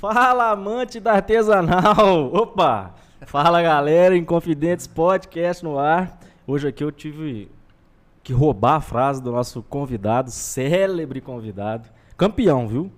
Fala, amante da artesanal! Opa! Fala, galera, Inconfidentes Podcast no ar. Hoje aqui eu tive que roubar a frase do nosso convidado, célebre convidado, campeão, viu?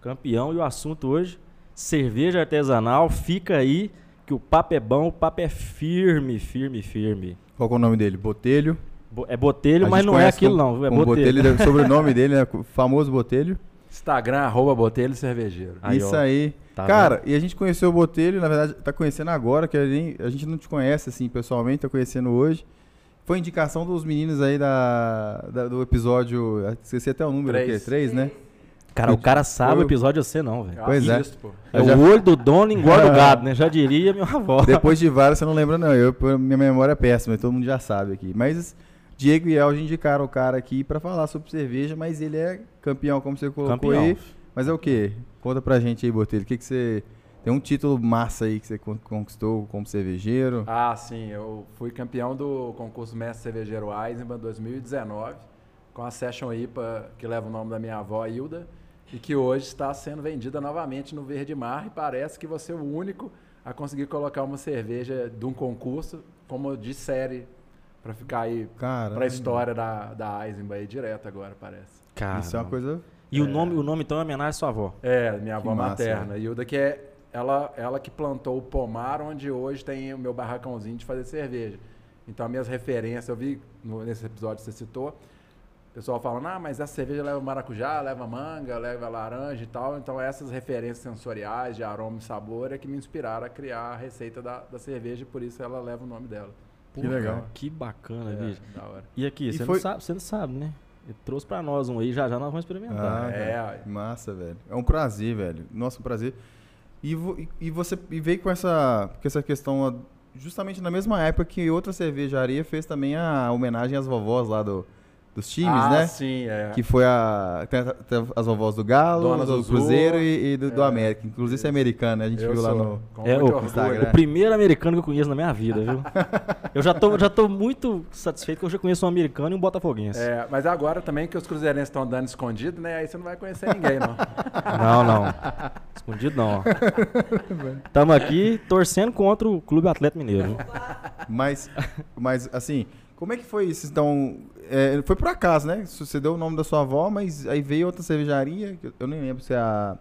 Campeão e o assunto hoje, cerveja artesanal. Fica aí que o papo é bom, o papo é firme, firme, firme. Qual é o nome dele? Botelho. Bo- É botelho, A mas não é aquilo não, viu? é como botelho. deve- sobrenome dele, né? O famoso Botelho. Instagram, arroba Botelho Cervejeiro. Aí, Isso ó. aí. Tá Cara, e a gente conheceu o Botelho, na verdade, tá conhecendo agora, que a gente, a gente não te conhece assim pessoalmente, tá conhecendo hoje. Foi indicação dos meninos aí da, da- do episódio. Esqueci até o número, Três. o quê? Três, né? Cara, o cara sabe o episódio, você não, velho. Pois é. Isso, pô. É Eu o olho do dono engorda o gado, né? Já diria minha avó. Depois de vários, você não lembra, não. Eu, minha memória é péssima, todo mundo já sabe aqui. Mas Diego e Elge indicaram o cara aqui pra falar sobre cerveja, mas ele é campeão, como você colocou Campeão. aí. Mas é o quê? Conta pra gente aí, Botelho. O que, que você. Tem um título massa aí que você con- conquistou como cervejeiro. Ah, sim. Eu fui campeão do concurso Mestre Cervejeiro Eisenbahn 2019, com a Session IPA, que leva o nome da minha avó, Hilda, e que hoje está sendo vendida novamente no Verde Mar. E parece que você é o único a conseguir colocar uma cerveja de um concurso como de série, para ficar aí Cara. para a história da, da Eisenbahn aí direto agora, parece. Cara, Isso é uma coisa. E o nome, o nome então é homenagem à sua avó. É, minha avó massa, materna. Hilda, que é ela, ela que plantou o pomar onde hoje tem o meu barracãozinho de fazer cerveja. Então, as minhas referências, eu vi no- nesse episódio que você citou, o pessoal falando, ah, mas essa cerveja leva maracujá, leva manga, leva laranja e tal. Então, essas referências sensoriais de aroma e sabor é que me inspiraram a criar a receita da, da cerveja e por isso ela leva o nome dela. Que legal. Que bacana, É, bicho. da hora. E aqui, você, foi- não sabe, você não sabe, né? Ele trouxe pra nós um aí, já já nós vamos experimentar. Ah, É, cara, massa, velho. É um prazer, velho. Nossa, um prazer. E, vo- e- e você e veio com essa, com essa questão justamente na mesma época que outra cervejaria fez também a homenagem às vovós lá do, dos times, ah, né? sim, é. Que foi a. Tem, as vovós do Galo, Dona do Cruzeiro e, e do, do é, América. Inclusive, isso é americano, né? A gente Eu viu lá sou, no. com É, o-. Instagram. O primeiro americano que eu conheço na minha vida, viu? eu já tô, já tô muito satisfeito que eu já conheço um americano e um botafoguense. É, mas agora também que os cruzeirenses estão andando escondido, né? Aí você não vai conhecer ninguém, não. Não, não. Escondido não. ó. Tamo aqui torcendo contra o Clube Atlético Mineiro. viu? Mas, mas, assim, como é que foi isso? Então, é, foi por acaso, né? Você deu o nome da sua avó, mas aí veio outra cervejaria, que eu nem lembro se é a.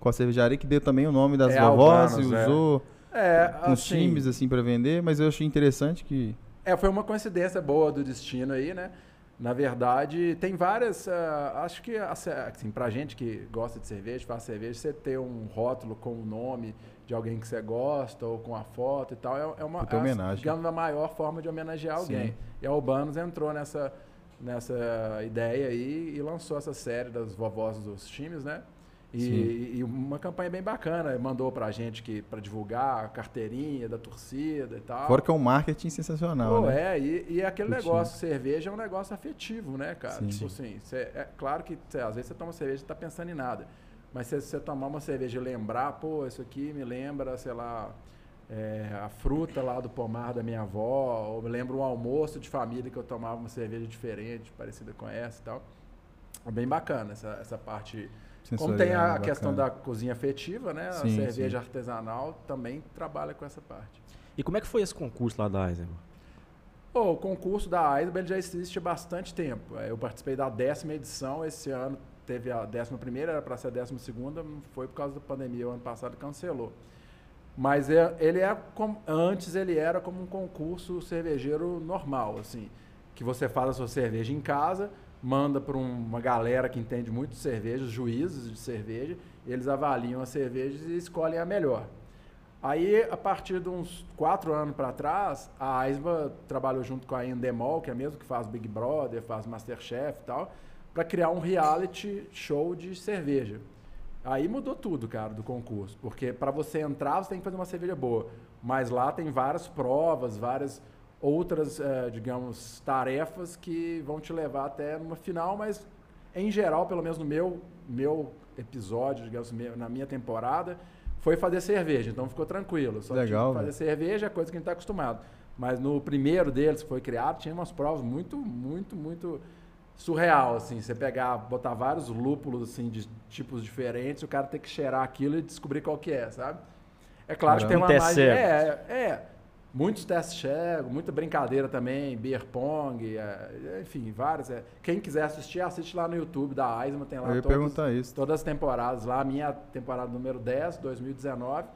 Qual a cervejaria que deu também o nome das É, vovós Albanos, e é. usou É, uns assim, times assim pra vender, mas eu achei interessante que. É, foi uma coincidência boa do destino aí, né? Na verdade, tem várias. ah, acho que, assim, pra gente que gosta de cerveja, faz cerveja, você ter um rótulo com o nome de alguém que você gosta ou com a foto e tal, é, é uma. Puta é, homenagem. digamos, a maior forma de homenagear alguém. Sim. E a Urbanos entrou nessa, nessa ideia aí e lançou essa série das vovós dos times, né? E, e uma campanha bem bacana, mandou pra gente que para divulgar a carteirinha da torcida e tal. Fora que é um marketing sensacional, Pô, né? é, e, e aquele negócio, cerveja é um negócio afetivo, né, cara? Sim. Tipo assim, cê- é claro que cê, às vezes você toma cerveja e tá pensando em nada. Mas se você tomar uma cerveja e lembrar, pô, isso aqui me lembra, sei lá, é, a fruta lá do pomar da minha avó, ou me lembra um almoço de família que eu tomava uma cerveja diferente, parecida com essa e tal. É bem bacana essa, essa parte. Como tem Sensorial, a questão bacana. da cozinha afetiva, né? Sim, a cerveja sim. artesanal também trabalha com essa parte. E como é que foi esse concurso lá da Eisenbahn? Pô, o concurso da Eisenbahn já existe há bastante tempo. É, Eu participei da décima edição, esse ano teve a décima primeira, era para ser a décima segunda, não foi por causa da pandemia, o ano passado cancelou. Mas é- ele é como, antes ele era como um concurso cervejeiro normal, assim, que você faz a sua cerveja em casa, manda para uma galera que entende muito de cerveja, juízes de cerveja, eles avaliam as cervejas e escolhem a melhor. Aí, a partir de uns quatro anos para trás, a Aisba trabalhou junto com a Endemol, que é mesmo que faz Big Brother, faz Masterchef e tal, para criar um reality show de cerveja. Aí mudou tudo, cara, do concurso, porque para você entrar você tem que fazer uma cerveja boa, mas lá tem várias provas, várias outras, eh, digamos, tarefas que vão te levar até numa final, mas em geral, pelo menos no meu meu episódio, digamos, na minha temporada, foi fazer cerveja, então ficou tranquilo. Só Legal, fazer cerveja é coisa que a gente está acostumado. Mas no primeiro deles que foi criado, tinha umas provas muito, muito, muito surreal, assim. Você pegar, botar vários lúpulos, assim, de tipos diferentes, o cara tem que cheirar aquilo e descobrir qual que é, sabe? É claro que tem Um uma cego. É, é. Muitos testes cegos, muita brincadeira também, beer pong, é, enfim, vários. é. Quem quiser assistir, assiste lá no YouTube da Aisma, tem lá Eu ia todos- perguntar isso. todas as temporadas lá. A minha temporada número 10, 2019.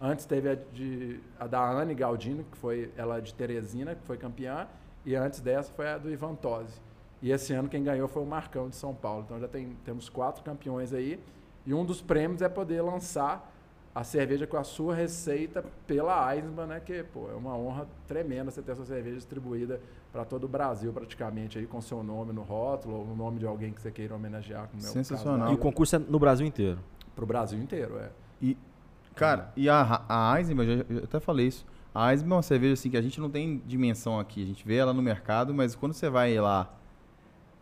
Antes teve a, de, a da Anne Galdino, que foi ela de Teresina, que foi campeã. E antes dessa foi a do Ivan Tosi. E esse ano quem ganhou foi o Marcão de São Paulo. Então já tem, temos quatro campeões aí. E um dos prêmios é poder lançar a cerveja com a sua receita pela Eisenbahn, né? Que, pô, é uma honra tremenda você ter essa cerveja distribuída para todo o Brasil, praticamente, aí com seu nome no rótulo, ou o nome de alguém que você queira homenagear. Como é caso Sensacional. E o concurso é no Brasil inteiro. Pro Brasil inteiro, é. E, cara, e a, a Eisenbahn, eu já, eu até falei isso. A Eisenbahn é uma cerveja assim que a gente não tem dimensão aqui. A gente vê ela no mercado, mas quando você vai lá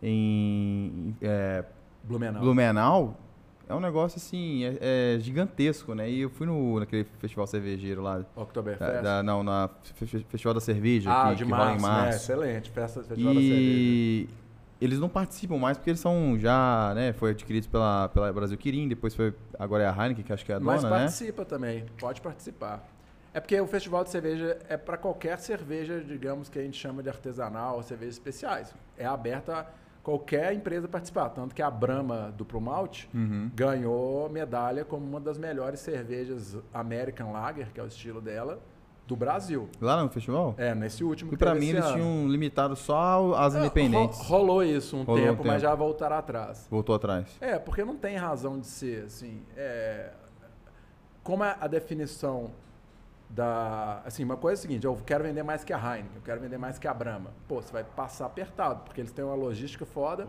em é, Blumenau. Blumenau, é um negócio assim, é, é gigantesco, né? E eu fui no, naquele festival cervejeiro lá. Oktoberfest. Da, não, na fe- fe- Festival da Cerveja, ah, que, de que março, em né? março. Excelente. Festa, festival da cerveja. E eles não participam mais porque eles são já, né? Foi adquiridos pela, pela Brasil Quirim, depois foi. Agora é a Heineken, que acho que é a Mas dona, né? participa também, pode participar. É porque o festival de cerveja é para qualquer cerveja, digamos, que a gente chama de artesanal, cervejas especiais. É aberto a qualquer empresa participar. Tanto que a Brahma Duplo Malte Uhum. ganhou medalha como uma das melhores cervejas American Lager, que é o estilo dela, do Brasil. Lá no festival? É, nesse último. E teve mim eles ano. tinham limitado só as É, independentes. ro- rolou isso um Rolou um tempo, mas tempo. já voltará atrás. Voltou atrás. É, porque não tem razão de ser, assim. é, como é a definição da. Assim, uma coisa é a seguinte: eu quero vender mais que a Heineken, eu quero vender mais que a Brahma. Pô, você vai passar apertado, porque eles têm uma logística foda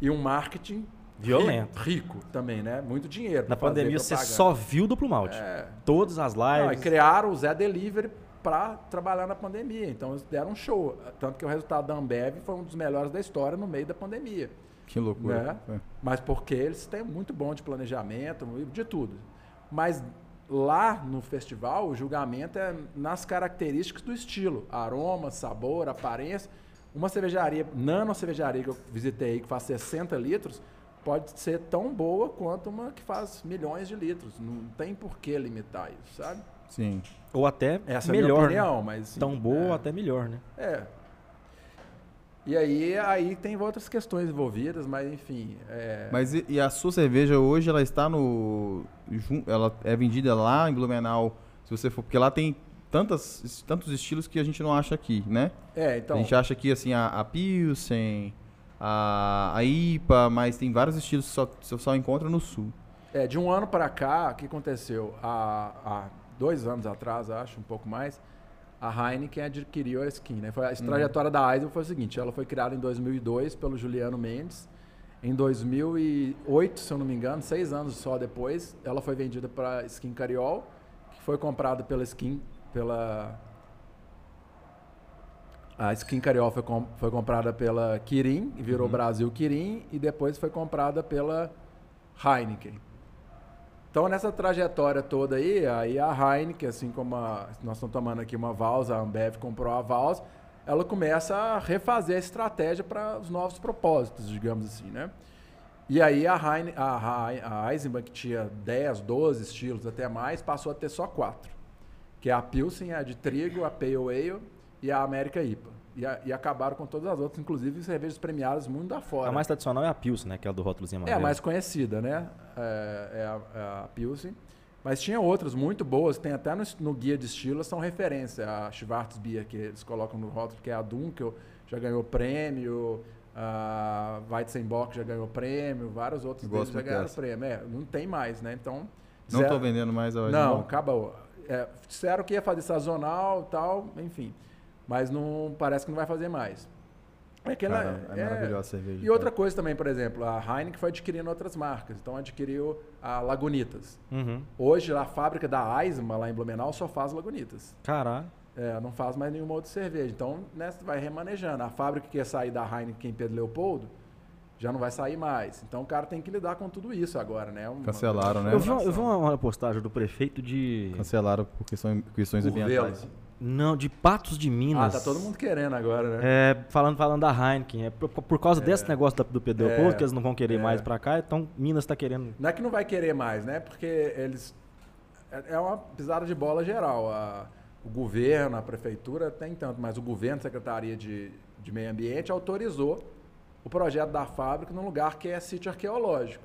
e um marketing Violento. Rico, rico também, né? Muito dinheiro. Na pandemia você só viu duplo malte. É. Todas as Não, e lives. criaram o Zé Delivery para trabalhar na pandemia. Então eles deram um show. Tanto que o resultado da Ambev foi um dos melhores da história no meio da pandemia. Que loucura. Né? É. Mas porque eles têm muito bom de planejamento, de tudo. Mas lá no festival, o julgamento é nas características do estilo: aroma, sabor, aparência. Uma cervejaria, nano cervejaria que eu visitei, que faz 60 litros, pode ser tão boa quanto uma que faz milhões de litros. Não tem por que limitar isso, sabe? Sim. Ou até Essa é a melhor. minha né? opinião, mas. assim, Tão boa ou é. até melhor, né? É. E aí, aí tem outras questões envolvidas, mas enfim. É... Mas e, e a sua cerveja hoje, ela está no. Ela é vendida lá em Blumenau, se você for. Porque lá tem tantas, tantos estilos que a gente não acha aqui, né? É, então. a gente acha aqui assim a, a Pilsen, a, a IPA, mas tem vários estilos que só, você só encontra no sul. É, de um ano para cá, o que aconteceu? Há, há dois anos atrás, acho, um pouco mais, a Heineken adquiriu a Skin. Né? Foi, a trajetória da Eisenbahn foi o seguinte, ela foi criada em 2002 pelo Juliano Mendes. Em 2008, se eu não me engano, seis anos só depois, ela foi vendida para Skin Cariol, que foi comprada pela Skin, pela... A Skin Cariol foi, com- foi comprada pela Kirin, e virou Brasil Kirin, e depois foi comprada pela Heineken. Então, nessa trajetória toda aí, aí a Heineken, assim como a- nós estamos tomando aqui uma Vals, a Ambev comprou a Vals, ela começa a refazer a estratégia para os novos propósitos, digamos assim, né? E aí a, Heine, a, a Eisenbahn, que tinha 10, 12 estilos, até mais, passou a ter só quatro. Que é a Pilsen, a de trigo, a Pale Ale e a América IPA. E, a- e acabaram com todas as outras, inclusive cervejas premiadas mundo afora. A mais tradicional é a Pilsen, né? Aquela do rótulozinho É amarelo. a mais conhecida, né? É, é a, é a Pilsen. Mas tinha outras muito boas, tem até no, no guia de estilo, são referência. A Schwarzbier, que eles colocam no rótulo, que é a Dunkel, já ganhou prêmio. A Weizenbock já ganhou prêmio. Vários outros deles já ganharam dessa. prêmio. É, não tem mais, né? Então... Não zero- estou vendendo mais a Não, acabou. É, disseram que ia fazer sazonal e tal, enfim. Mas não parece que não vai fazer mais. É que ela- Cara, é, maravilhosa a cerveja. e outra coisa também, por exemplo, a Heineken foi adquirindo outras marcas. Então adquiriu a Lagunitas. Uhum. Hoje a fábrica da Eisenbahn lá em Blumenau só faz Lagunitas. Caralho. É, não faz mais nenhuma outra cerveja. Então, né, você vai remanejando. A fábrica que ia sair da Heineken em Pedro Leopoldo já não vai sair mais. Então o cara tem que lidar com tudo isso agora, né? Uma- Cancelaram, né? Eu vi, uma- eu vi uma, postagem do prefeito de. Cancelaram por questões, questões Curvelo. ambientais. Não, de Patos de Ah, Minas. tá todo mundo querendo agora, né? É, falando, falando da Heineken. É por, por causa desse negócio do Pedro É. Que eles não vão querer É. mais pra cá, então Minas tá querendo. Não é que não vai querer mais, né? Porque eles. É é uma pisada de bola geral. A- o governo, a prefeitura tem tanto, mas o governo, a Secretaria de, de Meio Ambiente, autorizou o projeto da fábrica num lugar que é sítio arqueológico.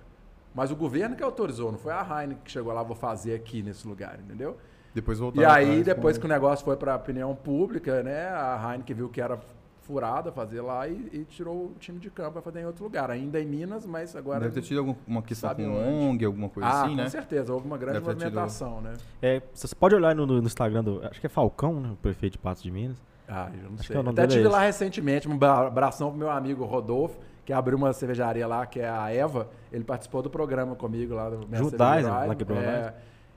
Mas o governo que autorizou, não foi a Heineken que chegou lá, vou fazer aqui nesse lugar, entendeu? Depois E voltaram. aí, atrás depois com- que o negócio foi para a opinião pública, né, a Heineken viu que era furada fazer lá e, e tirou o time de campo para fazer em outro lugar. Ainda em Minas, mas agora... Deve ter tido alguma questão com onde. ONG, alguma coisa ah, assim, com né? certeza. Houve uma grande Deve ter tido- movimentação, né? É, você pode olhar no, no Instagram do. Acho que é Falcão, né? O prefeito de Patos de Minas. Ah, eu não Acho sei. que é Até é tive esse. lá recentemente, um bra- abração pro meu amigo Rodolfo, que abriu uma cervejaria lá, que é a Eva. Ele participou do programa comigo lá. Do Judais, né? Lá quebrou é, nós.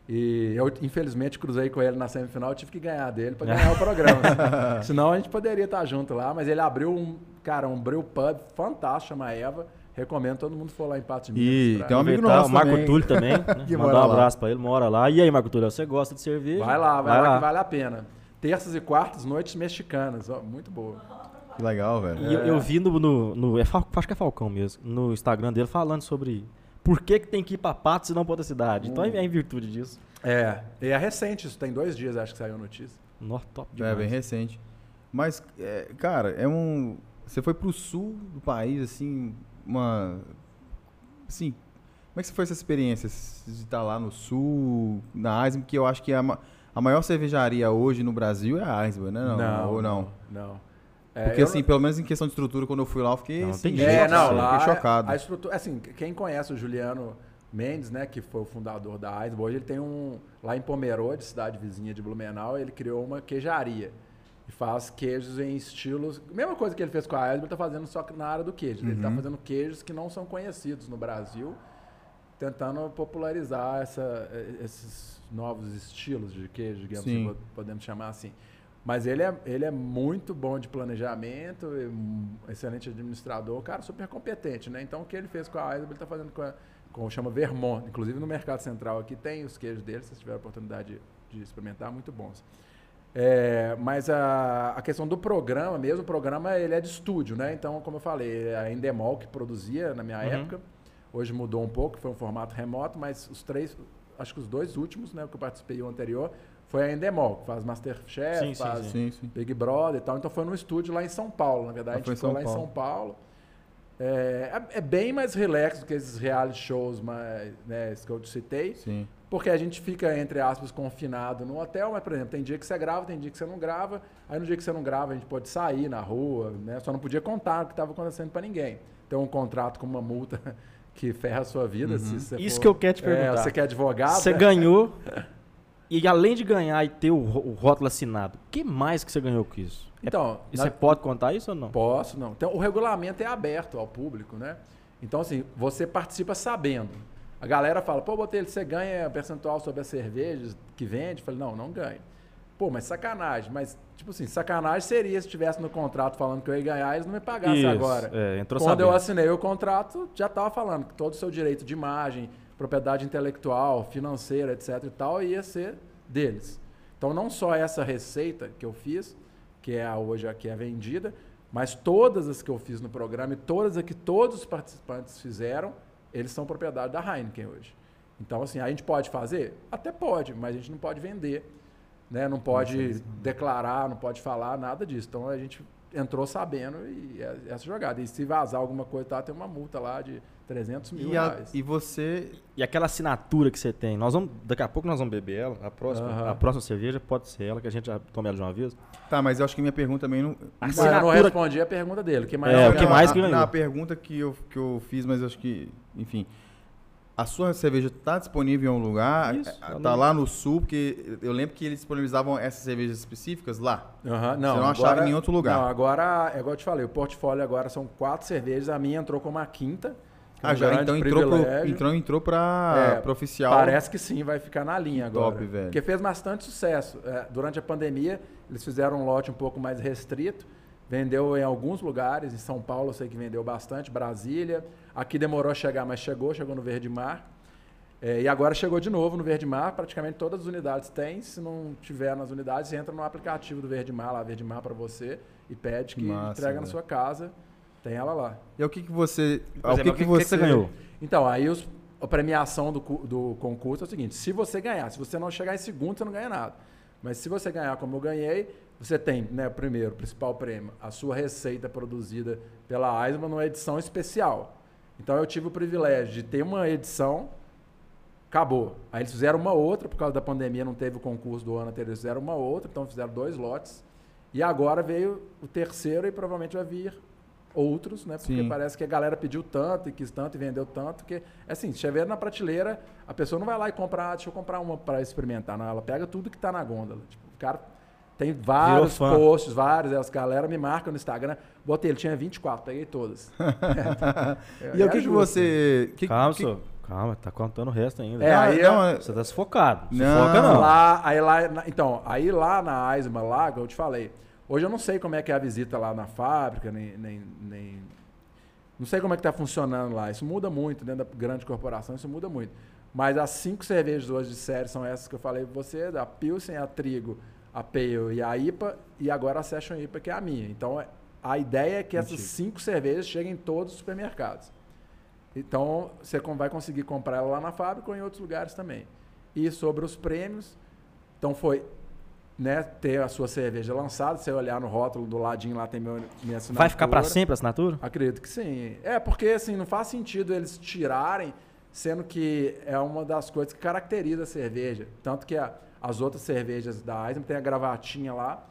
E eu, infelizmente, cruzei com ele na semifinal e tive que ganhar dele para ganhar o programa. Senão a gente poderia estar junto lá, mas ele abriu um, cara, um brew pub fantástico, chama Eva. Recomendo todo mundo for lá em Pato de E Minas. pra- tem um amigo nosso O Marco também. Túlio também. né? Mandar um lá. abraço pra ele, mora lá. E aí, Marco Túlio, você gosta de cerveja? Vai lá, vai, lá, que vale a pena. Terças e quartas, noites mexicanas. ó, muito boa. Que legal, velho. E eu, eu vi no. no, no- é acho que é Falcão mesmo. No Instagram dele falando sobre por que, que tem que ir pra Patos e não pra outra cidade. Então é em virtude disso. É, e é recente, isso tem dois dias, acho que saiu a notícia. Nó, top É, demais. bem recente. Mas, é, cara, é um. Você foi pro sul do país, assim, uma. Assim, como é que foi essa experiência de estar lá no sul, na Eisman, que eu acho que é a, ma- a maior cervejaria hoje no Brasil é a Eisman, né? Não, ou não? Não. É, Porque, eu assim, pelo menos em questão de estrutura, quando eu fui lá, eu fiquei Não, assim, tem é, jeito, não, sim. lá fiquei chocado. a estrutura, assim, quem conhece o Juliano Mendes, né, que foi o fundador da Eisman, hoje ele tem um, lá em Pomerode, cidade vizinha de Blumenau, ele criou uma queijaria. E faz queijos em estilos. Mesma coisa que ele fez com a Eisman, ele tá fazendo só na área do queijo. Ele tá Uhum. fazendo queijos que não são conhecidos no Brasil, tentando popularizar essa, esses novos estilos de queijo, digamos Sim. assim, podemos chamar assim. Mas ele é, ele é muito bom de planejamento, excelente administrador, cara super competente, né? Então o que ele fez com a Eisman, ele está fazendo com, a, com chama Vermont. Inclusive no Mercado Central aqui tem os queijos dele, se vocês tiverem a oportunidade de, de experimentar, muito bons. É, mas a, a questão do programa mesmo, o programa ele é de estúdio, né? Então, como eu falei, é a Endemol que produzia na minha Uhum. época, hoje mudou um pouco, foi um formato remoto, mas os três, acho que os dois últimos, né, que eu participei o anterior, foi a Endemol, que faz Masterchef, Sim, faz Sim, sim. Big Brother e tal. Então foi num estúdio lá em São Paulo, na Ah, verdade. a foi em gente ficou São lá em Paulo. São Paulo. É, é- é bem mais relax do que esses reality shows mais, né, que eu te citei. Sim. Porque a gente fica, entre aspas, confinado no hotel, mas, por exemplo, tem dia que você grava, tem dia que você não grava. Aí no dia que você não grava, a gente pode sair na rua, né? Só não podia contar o que estava acontecendo para ninguém. Tem um contrato com uma multa que ferra a sua vida. Se você Uhum. Isso for- que eu quero te É, perguntar. você quer advogado? Você né? ganhou. E além de ganhar e ter o, o rótulo assinado, o que mais que você ganhou com isso? É- Então, e na- você pode contar isso ou não? Posso, não. Então, o regulamento é aberto ao público, né? Então, assim, você participa sabendo. A galera fala, pô, Botelho, você ganha percentual sobre as cervejas que vende? Eu falei, não, não ganho. Pô, mas sacanagem. Mas, tipo assim, sacanagem seria se tivesse no contrato falando que eu ia ganhar, eles não me pagassem Isso, agora. é, entrou Quando sabendo. eu assinei o contrato, já estava falando que todo o seu direito de imagem, propriedade intelectual, financeira, etc e tal, ia ser deles. Então, não só essa receita que eu fiz, que é a hoje a que é vendida, mas todas as que eu fiz no programa e todas as que todos os participantes fizeram, eles são propriedade da Heineken hoje. Então, assim, a gente pode fazer? Até pode, mas a gente não pode vender, né? não pode declarar, não pode falar nada disso. Então, a gente entrou sabendo e é- essa jogada. E se vazar alguma coisa, tá, tem uma multa lá de 300 mil E, a- reais. e você. E aquela assinatura que você tem, nós vamos, daqui a pouco nós vamos beber ela, a próxima, a próxima cerveja pode ser ela, que a gente já toma ela de uma vez. Tá, mas eu acho que minha pergunta também não. A Mas eu não respondi a pergunta dele. O que mais É, o que mais a, que ganhou? Na pergunta que eu, que eu fiz, mas eu acho que, enfim. A sua cerveja está disponível em um lugar? Isso, Está lá no sul, porque eu lembro que eles disponibilizavam essas cervejas específicas lá. Não, Você não achava em nenhum outro lugar. Não, agora, é igual eu te falei, o portfólio agora são quatro cervejas, a minha entrou como a quinta. É Ah, um já grande então entrou, pro, entrou, entrou pra, É, pra oficial. Parece que sim, vai ficar na linha agora. top, velho. Porque fez bastante sucesso. É, durante a pandemia, eles fizeram um lote um pouco mais restrito. Vendeu em alguns lugares, em São Paulo eu sei que vendeu bastante, Brasília. Aqui demorou a chegar, mas chegou, chegou no Verde Mar. É, e agora chegou de novo no Verde Mar, praticamente todas as unidades têm. Se não tiver nas unidades, entra no aplicativo do Verde Mar, lá Verde Mar para você, e pede que Massa, entrega na velho. sua casa. Tem ela lá. E o que que você... Por exemplo, que, que o que você você ganhou? Então, aí os- a premiação do, do concurso é o seguinte: se você ganhar, se você não chegar em segundo, você não ganha nada. Mas se você ganhar como eu ganhei, você tem, né, primeiro, o principal prêmio, a sua receita produzida pela Aisma numa edição especial. Então eu tive o privilégio de ter uma edição, acabou. Aí eles fizeram uma outra, por causa da pandemia não teve o concurso do ano anterior, eles fizeram uma outra, então fizeram dois lotes. E agora veio o terceiro e provavelmente vai vir outros, né? Porque Sim. parece que a galera pediu tanto e quis tanto e vendeu tanto que, assim, se tiver na prateleira, a pessoa não vai lá e comprar, ah, deixa eu comprar uma para experimentar, não, ela pega tudo que tá na gôndola. Tipo, o cara tem vários posts, vários, as galera me marcam no Instagram, botei, ele tinha 24, peguei todas. E É o que, que você... Que, Calma, que- senhor. Calma, tá contando o resto ainda. É, Não, aí não, eu- Você tá sufocado. Não. Sufoca não. Lá, aí lá, então, aí lá na Aisma, lá, que eu te falei, hoje eu não sei como é que é a visita lá na fábrica, nem, nem, nem- não sei como é que tá funcionando lá. Isso muda muito, dentro da grande corporação, isso muda muito. Mas as cinco cervejas hoje de série são essas que eu falei pra você, a Pilsen, a Trigo, a Pale e a IPA, e agora a Session IPA, que é a minha. Então, a ideia é que essas cinco cervejas cheguem em todos os supermercados. Então, você vai conseguir comprar ela lá na fábrica ou em outros lugares também. E sobre os prêmios, então foi né, ter a sua cerveja lançada, você olhar no rótulo do ladinho lá tem meu, minha assinatura. Vai ficar pra sempre a assinatura? Acredito que sim. É, porque assim, não faz sentido eles tirarem, sendo que é uma das coisas que caracteriza a cerveja. Tanto que a- as outras cervejas da Eisner tem a gravatinha lá,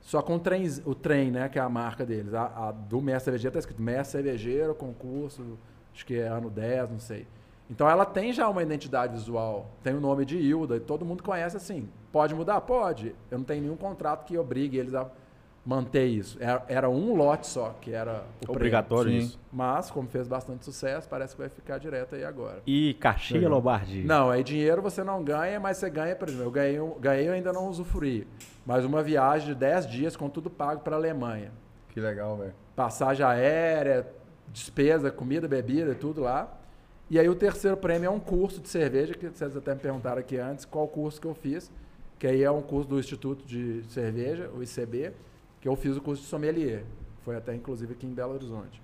só com o trem, o trem, né, que é a marca deles. A, a do Mestre Cervejeiro tá escrito Mestre Cervejeiro, concurso, acho que é ano 10, não sei. Então ela tem já uma identidade visual, tem o nome de Hilda, e todo mundo conhece assim. Pode mudar? Pode. Eu não tenho nenhum contrato que obrigue eles a manter isso. Era, era um lote só, que era o prêmio. Obrigatório Sim. isso. Mas, como fez bastante sucesso, parece que vai ficar direto aí agora. E cachê Legal. Lombardi? Não, aí dinheiro você não ganha, mas você ganha, por exemplo, eu ganhei, um- ganhei eu ainda não usufruí. Mas uma viagem de 10 dias com tudo pago para a Alemanha. Que legal, velho. Passagem aérea, despesa, comida, bebida, tudo lá. E aí o terceiro prêmio é um curso de cerveja, que vocês até me perguntaram aqui antes qual curso que eu fiz. Que aí é um curso do Instituto de Cerveja, o ICB, que eu fiz o curso de sommelier. Foi até inclusive aqui em Belo Horizonte.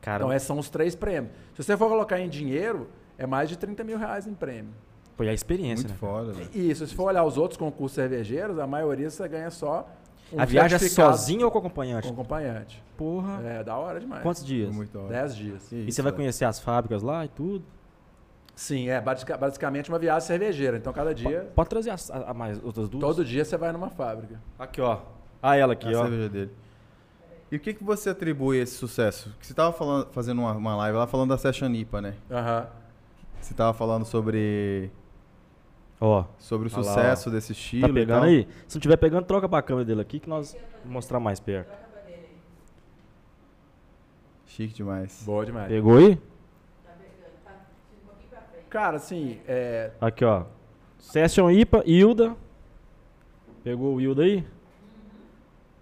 Cara, Então, esses são os três prêmios. Se você for colocar em dinheiro, é mais de 30 mil reais em prêmio. foi a experiência, Muito né? foda, velho. E isso, se for olhar os outros concursos cervejeiros, a maioria você ganha só um a viagem é sozinho ou com acompanhante? com acompanhante. Porra. É, da hora demais. Quantos dias? Muito hora. 10 dias. Que E isso, você vai conhecer as fábricas lá e tudo? Sim, é basica- basicamente uma viagem cervejeira. Então, cada dia, Pode trazer as, a, a mais outras duas? todo dia você vai numa fábrica. Aqui, ó. Ah, ela aqui, a ó. cerveja dele. E o que, que você atribui a esse sucesso? Que você tava falando, fazendo uma, uma live lá falando da Session IPA, né? Aham. Você tava falando sobre, Ó. sobre o Olha lá, sucesso desse estilo Tá e pegando tal. aí? Se não tiver pegando, troca pra câmera dele aqui que nós vamos mostrar mais perto. Chique demais. Boa demais. Pegou aí? Cara, assim, é, Aqui, ó. Session IPA, Hilda. Pegou o Hilda aí?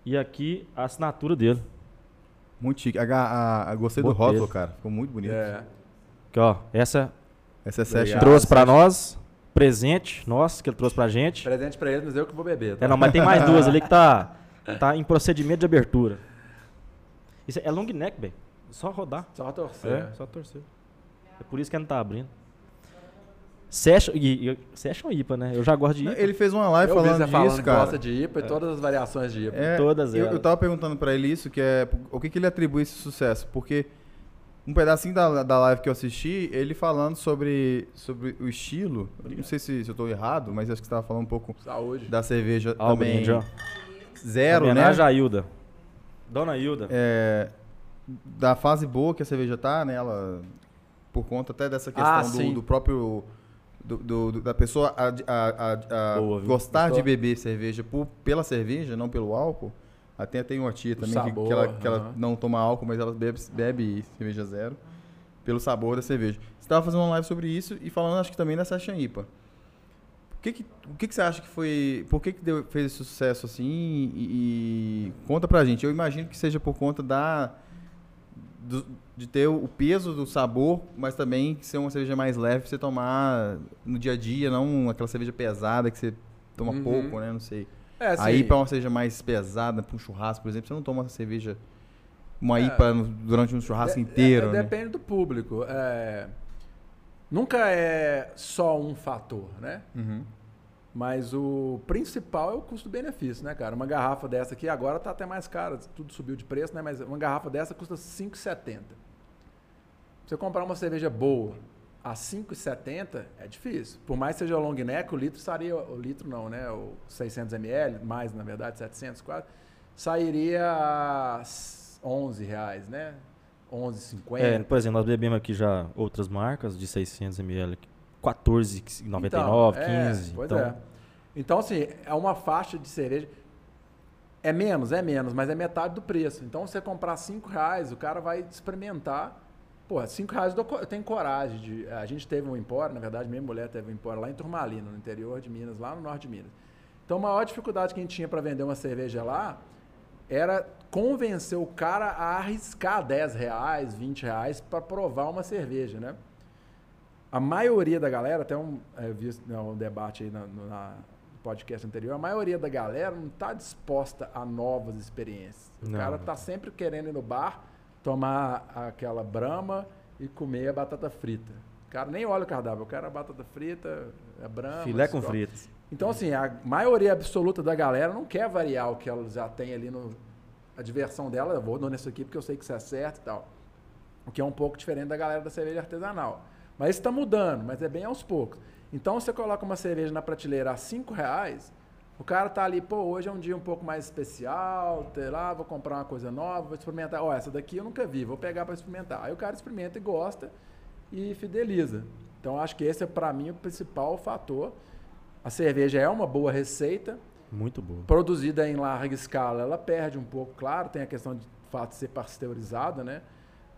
E aqui a assinatura dele. Muito chique. A, a, a- gostei do Botei. rótulo, cara. Ficou muito bonito. é, Aqui, ó. Essa Essa é. Session. trouxe pra nós. Presente nosso, que ele trouxe pra gente. presente pra eles, mas eu que vou beber. tá? É, não, mas tem mais duas ali que tá, tá em procedimento de abertura. Isso é long neck, velho. Só rodar. Só torcer. É, só torcer. É por isso que não tá abrindo. Session, e, e, Session IPA, né? Eu já gosto de IPA. Ele fez uma live Eu falando disso, falando que cara. gosta de IPA e todas as variações de IPA. É, Todas eu, elas. eu tava perguntando pra ele isso, que é o que, que ele atribui esse sucesso, porque um pedacinho da, da live que eu assisti, ele falando sobre, sobre o estilo, eu não sei se, se eu tô errado, mas acho que você tava falando um pouco Saúde. da cerveja também brinde, ó. zero, né? À Hilda. Dona Hilda. É, da fase boa que a cerveja tá, né? Ela, por conta até dessa questão Ah, do, do próprio... do- do- do- da pessoa a, a- a- Boa, gostar Gostou? de beber cerveja por, pela cerveja, não pelo álcool. Até tem uma tia O também que- sabor, que, ela, que ela aham. não toma álcool, mas ela bebe, bebe cerveja zero pelo sabor da cerveja. Você estava fazendo uma live sobre isso e falando, acho que também da Session IPA. que que, o que, que você acha que foi. Por que, que deu, fez esse sucesso assim? E, e conta pra gente. Eu imagino que seja por conta da. do- de ter o peso do sabor, mas também ser uma cerveja mais leve pra você tomar no dia a dia, não aquela cerveja pesada que você toma Uhum. pouco, né? Não sei. É, assim, Aí pra uma cerveja mais pesada, pra um churrasco, por exemplo, você não toma uma cerveja. Uma É. IPA durante um churrasco de- inteiro, é- né? Depende do público. É, nunca é só um fator, né? Uhum. Mas o principal é o custo-benefício, né, cara? Uma garrafa dessa aqui agora tá até mais cara, tudo subiu de preço, né? Mas uma garrafa dessa custa R$ 5,70. Você comprar uma cerveja boa a R$ 5,70 é difícil. Por mais que seja long neck, o litro estaria, o litro não, né? O 600 ml, mais na verdade, 700 quase, sairia a 11 reais, né? 11,50. É, por exemplo, nós bebemos aqui já outras marcas de 600 ml, 14,99, Então, é, 15. Pois então, é. Então, assim, é uma faixa de cerveja. É menos, é menos, mas é metade do preço. Então, você comprar 5 reais, o cara vai experimentar. Pô, 5 reais eu, tenho coragem de. A gente teve um empório, na verdade, minha mulher teve um empório lá em Turmalina, no interior de Minas, lá no norte de Minas. Então, a maior dificuldade que a gente tinha para vender uma cerveja lá era convencer o cara a arriscar 10 reais, 20 reais para provar uma cerveja, né? A maioria da galera, até um, é, eu vi né, um debate aí na- no na- podcast anterior, a maioria da galera não está disposta a novas experiências. O Não. cara tá sempre querendo ir no bar, tomar aquela brama e comer a batata frita. O cara nem olha o cardápio, eu quero a batata frita, a brama. filé com fritas. Então, assim, a maioria absoluta da galera não quer variar o que ela já tem ali no. A diversão dela, eu vou nisso aqui porque eu sei que isso é certo e tal. O que é um pouco diferente da galera da cerveja artesanal. Mas isso está mudando, mas é bem aos poucos. Então, você coloca uma cerveja na prateleira a 5 reais, o cara tá ali, pô, hoje é um dia um pouco mais especial, sei lá, vou comprar uma coisa nova, vou experimentar. Ó, essa daqui eu nunca vi, vou pegar para experimentar. Aí o cara experimenta e gosta e fideliza. Então, acho que esse é, para mim, o principal fator. A cerveja é uma boa receita, Muito boa. produzida em larga escala, ela perde um pouco, claro, tem a questão de fato de ser pasteurizada, né?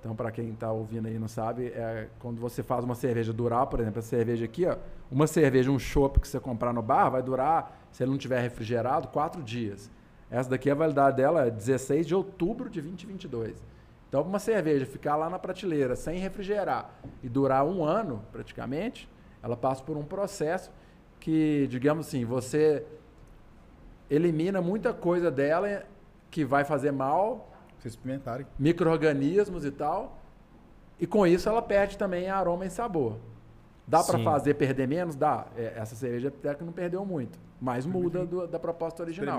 Então, para quem está ouvindo aí e não sabe, é quando você faz uma cerveja durar, por exemplo, a cerveja aqui, ó, uma cerveja, um chopp que você comprar no bar, vai durar, se ele não tiver refrigerado, quatro dias. Essa daqui, a validade dela é 16 de outubro de 2022. Então, uma cerveja ficar lá na prateleira sem refrigerar e durar um ano, praticamente, ela passa por um processo que, digamos assim, você elimina muita coisa dela que vai fazer mal, Vocês experimentarem. micro-organismos e tal. E com isso ela perde também aroma e sabor. Dá para fazer perder menos? Dá. É, essa cerveja até que não perdeu muito. Mas muda do- da proposta original.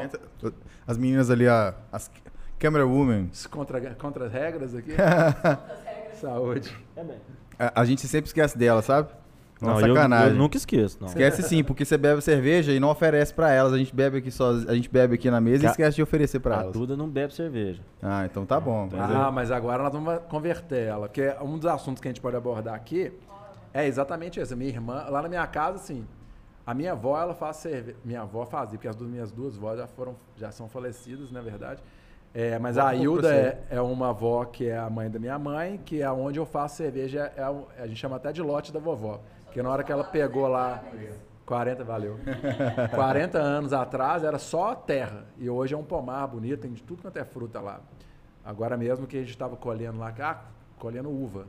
As meninas ali, a, as camera women, Contra, contra as regras aqui. Saúde. a, a gente sempre esquece dela, sabe? Uma Não, eu, sacanagem. eu nunca esqueço, não. Esquece sim, porque você bebe cerveja e não oferece pra elas. A gente bebe aqui só, a gente bebe aqui na mesa e Ca- esquece de oferecer pra A elas. Duda não bebe cerveja. Ah, então tá bom. Mas Ah, eu- mas agora nós vamos converter ela. Porque um dos assuntos que a gente pode abordar aqui é exatamente esse. A minha irmã, lá na minha casa, assim, a minha avó, ela faz cerveja. Minha avó fazia, porque as duas, minhas duas vós já foram, já são falecidas, na verdade. É, mas a Hilda é, é uma avó que é a mãe da minha mãe, que é onde eu faço cerveja, é a gente chama até de lote da vovó. Porque na hora que ela pegou lá 40, valeu. 40 anos atrás era só terra. E hoje é um pomar bonito, tem de tudo quanto é fruta lá. Agora mesmo que a gente estava colhendo lá, ah, colhendo uva.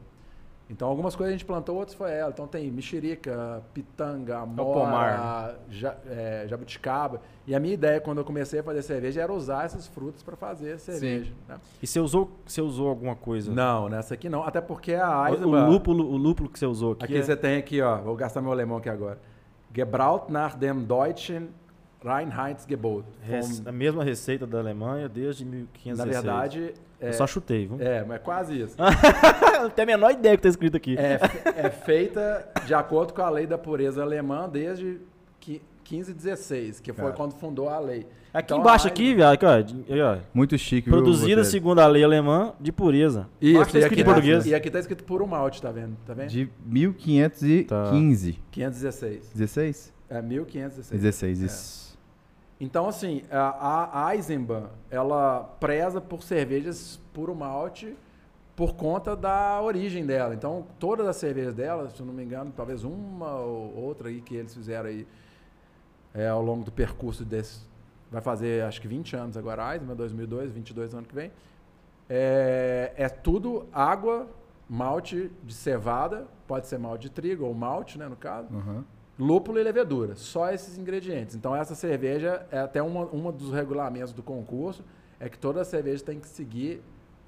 Então algumas coisas a gente plantou, outras foi ela. Então tem mexerica, pitanga, amora, pomar. ja, é, jabuticaba. E a minha ideia quando eu comecei a fazer cerveja era usar essas frutas para fazer cerveja. né? E você usou, você usou alguma coisa? Não, nessa aqui não. Até porque a O, o Eisenbach... lúpulo, o lúpulo que você usou aqui. Aqui é- você tem aqui, ó. Vou gastar meu alemão aqui agora. Gebraut nach dem deutschen Reinheitsgebot. Res- a mesma receita da Alemanha desde 1516. na verdade, é, Eu só chutei, viu? é, mas é quase isso. não tenho a menor ideia que tá escrito aqui. É, é feita de acordo com a lei da pureza alemã desde qui- 1516, que foi Cara. quando fundou a lei. Aqui Então, embaixo, aqui, velho, aqui, ó, de- aí, ó, Muito chique, viu, Produzida Botelho? segundo a lei alemã de pureza. Isso, tá e, escrito aqui em tá, português. e aqui tá escrito puro malte, tá vendo? Tá vendo? De 1515. 516. 16? É 1516. 16, isso. Então, assim, a, a Eisenbahn, ela preza por cervejas puro malte por conta da origem dela. Então, todas as cervejas dela, se eu não me engano, talvez uma ou outra aí que eles fizeram aí é, ao longo do percurso desse. Vai fazer acho que 20 anos agora, a Eisenman, 2002, 22 ano que vem. É, é tudo água, malte de cevada, pode ser malte de trigo ou malte, né, no caso. Aham. Lúpulo e levedura, só esses ingredientes. Então essa cerveja é até uma, uma dos regulamentos do concurso, é que toda cerveja tem que seguir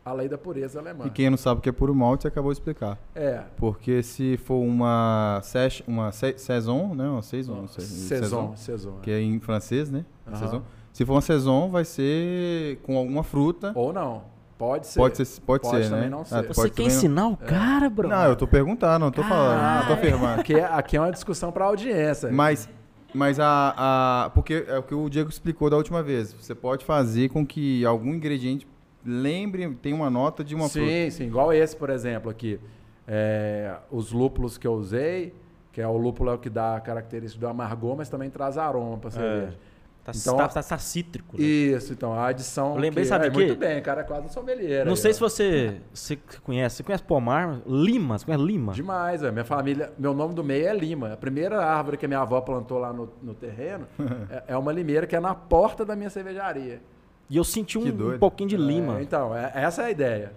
a lei da pureza alemã. E quem não sabe o que é puro malte, acabou de explicar. É, Porque se for uma sesh, uma se- saison, né? Uma saison, saison, saison. que é em francês, né? Aham. Saison. Se for uma saison, vai ser com alguma fruta. Ou não. Pode ser. Pode ser, pode, Pode ser, também né? não Ah, ser. Você pode quer não- ensinar o cara, bro? Não, eu tô perguntando, não tô falando, não tô afirmando. Aqui é, aqui é uma discussão para audiência. Mas, mas a, a. Porque é o que o Diego explicou da última vez. Você pode fazer com que algum ingrediente lembre, tenha uma nota de uma sim, fruta. sim, igual esse, por exemplo, aqui. É, os lúpulos que eu usei, que é o lúpulo é o que dá a característica do amargor, mas também traz aroma para cerveja. Tá, Então- tá, tá- tá cítrico. né? Isso, então, a adição. Eu lembrei, que, sabe é, quê? Muito bem, o cara é quase um sommelier. Não aí, sei ó. se você, você conhece. Você conhece pomar? Lima? Você conhece lima? Demais, velho. Minha família, meu nome do meio é Lima. A primeira árvore que a minha avó plantou lá no, no terreno é, é uma limeira que é na porta da minha cervejaria. E eu senti um, Que um pouquinho de lima. É, então, é- essa é a ideia.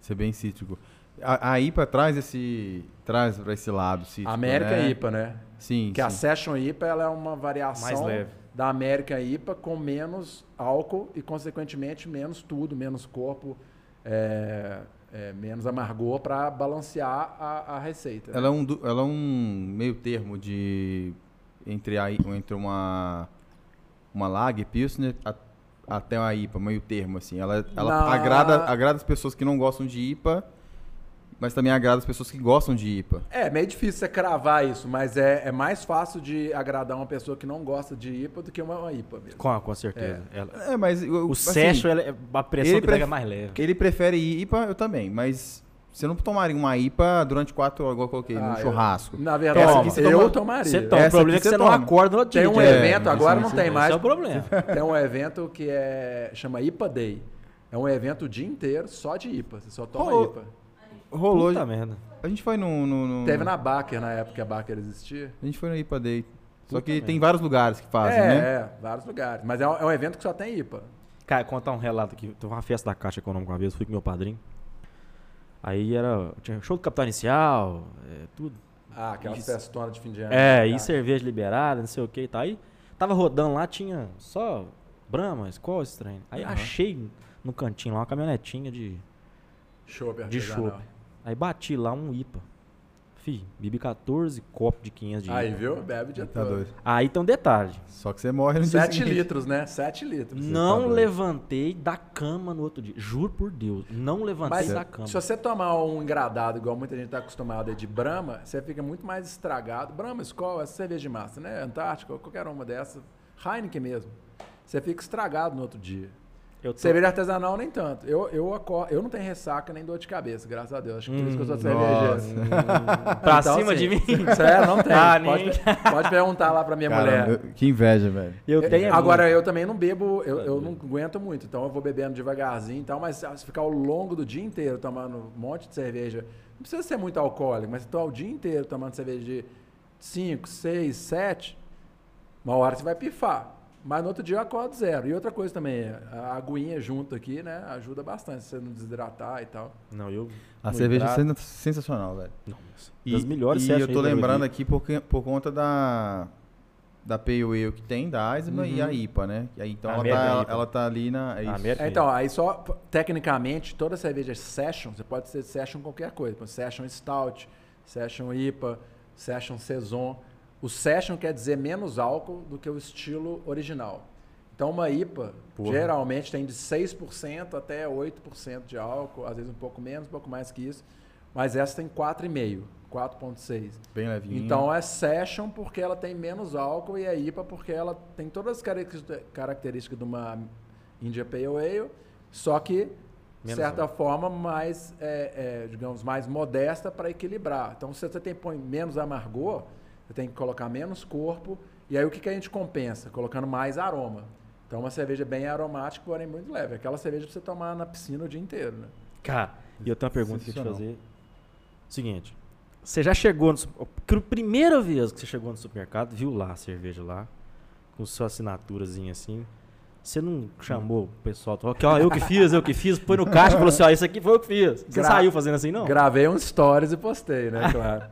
Ser bem cítrico. A, a IPA traz esse. traz pra esse lado cítrico. América né? IPA, né? Sim. Que a sim. Session IPA ela é uma variação Mais leve. Da América IPA com menos álcool e, consequentemente, menos tudo, menos corpo, é, é, menos amargor para balancear a, a receita. Ela é um, ela é um meio termo de. Entre, a, entre uma. Uma Lager Pilsner a- até uma IPA, meio termo, assim. Ela, ela Na- agrada, agrada as pessoas que não gostam de IPA, mas também agrada as pessoas que gostam de IPA. É, meio difícil você cravar isso, mas é, é mais fácil de agradar uma pessoa que não gosta de IPA do que uma, uma IPA mesmo. Com, com certeza. Ela- É, mas. o assim, session, ela é- a pressão ele que pega é mais leve. Ele prefere IPA, eu também, mas você não tomaria uma IPA durante quatro horas, igual eu coloquei, Ah, no eu- churrasco. Na verdade, aqui você eu toma- tomaria. Você toma. O problema é que você você não toma. acorda no outro Tem dia. um É, evento, agora não tem mais. Esse é o problema. Tem um evento que é chama IPA Day. É um evento o dia inteiro só de IPA. Você só toma Rolou. IPA. Rolou. Puta merda. A gente foi no. no, no- Teve na Baker, na época que a Baker existia. A gente foi no IPA Day. Só Puta que merda. tem vários lugares que fazem, é, né? é, vários lugares. Mas é um, é um evento que só tem IPA. Cara, contar um relato aqui. Teve uma festa da Caixa Econômica uma vez, fui com meu padrinho. Aí era. Tinha show do Capital Inicial, é, tudo. Ah, aquela festona de fim de ano. É, e Cara, cerveja liberada, não sei o que e tal. Aí tava rodando lá, tinha só Brahma, Skol, esse trem. Aí Aham. achei no cantinho lá uma caminhonetinha de, Chopp de artesanal. Aí bati lá um IPA. Fih, bebi 14 copos de 500 de Aí, IPA. viu? Bebe dia Tá doido. Aí tem um detalhe. Só que você morre no dia 7 seguinte. litros, né? 7 litros. Não doido. levantei da cama no outro dia. Juro por Deus. Não levantei Mas da cama. se você tomar um engradado, igual muita gente está acostumada aí de Brahma, você fica muito mais estragado. Brahma, Skol, essa cerveja de massa, né? Antártica, qualquer uma dessas. Heineken mesmo. Você fica estragado no outro dia. Eu tô- Cerveja artesanal nem tanto. Eu, eu, acordo, eu não tenho ressaca nem dor de cabeça, graças a Deus. Acho que por isso que eu sou Hum, cervejeiro. pra Então, cima assim, de mim. Sério, não tem. Ah, pode, nem- pode perguntar lá pra minha Caramba, mulher. eu- que inveja, velho. Eu tenho Agora, eu também não bebo, eu, eu não aguento muito, então eu vou bebendo devagarzinho e tal, mas se ficar ao longo do dia inteiro tomando um monte de cerveja, não precisa ser muito alcoólico, mas se tu o dia inteiro tomando cerveja de 5, 6, 7, uma hora você vai pifar. Mas no outro dia eu acordo zero. E outra coisa também, a aguinha junto aqui, né, ajuda bastante, você não desidratar e tal. Não, eu. A cerveja hidrato- é sen- sensacional, velho. Nossa, das melhores e sessions eu tô lembrando aqui por, por conta da da Pale Ale que tem, da Eisenbahn e a IPA, né? E aí, então A ela América tá, ela, IPA. ela tá ali na... É isso. América- É, então, aí só, tecnicamente, toda cerveja session, você pode ser session qualquer coisa. Session Stout, Session IPA, Session Saison. O session quer dizer menos álcool do que o estilo original. Então, uma IPA Porra. geralmente tem de 6% até 8% de álcool, às vezes um pouco menos, um pouco mais que isso. Mas essa tem 4,5%, 4,6%. Bem levinho. Então é session porque ela tem menos álcool e é IPA porque ela tem todas as características- de uma India Pale Ale, só que de certa forma mais, é, é, digamos, mais modesta para equilibrar. Então se você tem põe menos amargor, você tem que colocar menos corpo e aí o que, que a gente compensa? Colocando mais aroma. Então uma cerveja bem aromática, porém muito leve. Aquela cerveja para você tomar na piscina o dia inteiro, né? Cara, e eu tenho uma pergunta que eu te fazer. Seguinte, você já chegou no primeira vez que você chegou no supermercado, viu lá a cerveja lá, com sua assinaturazinha assim. Você não chamou o pessoal, falou que ó, eu que fiz, eu que fiz, põe no caixa e falou assim, ó, isso aqui foi eu que fiz. Você Gra- saiu fazendo assim, não? Gravei uns stories e postei, né, claro.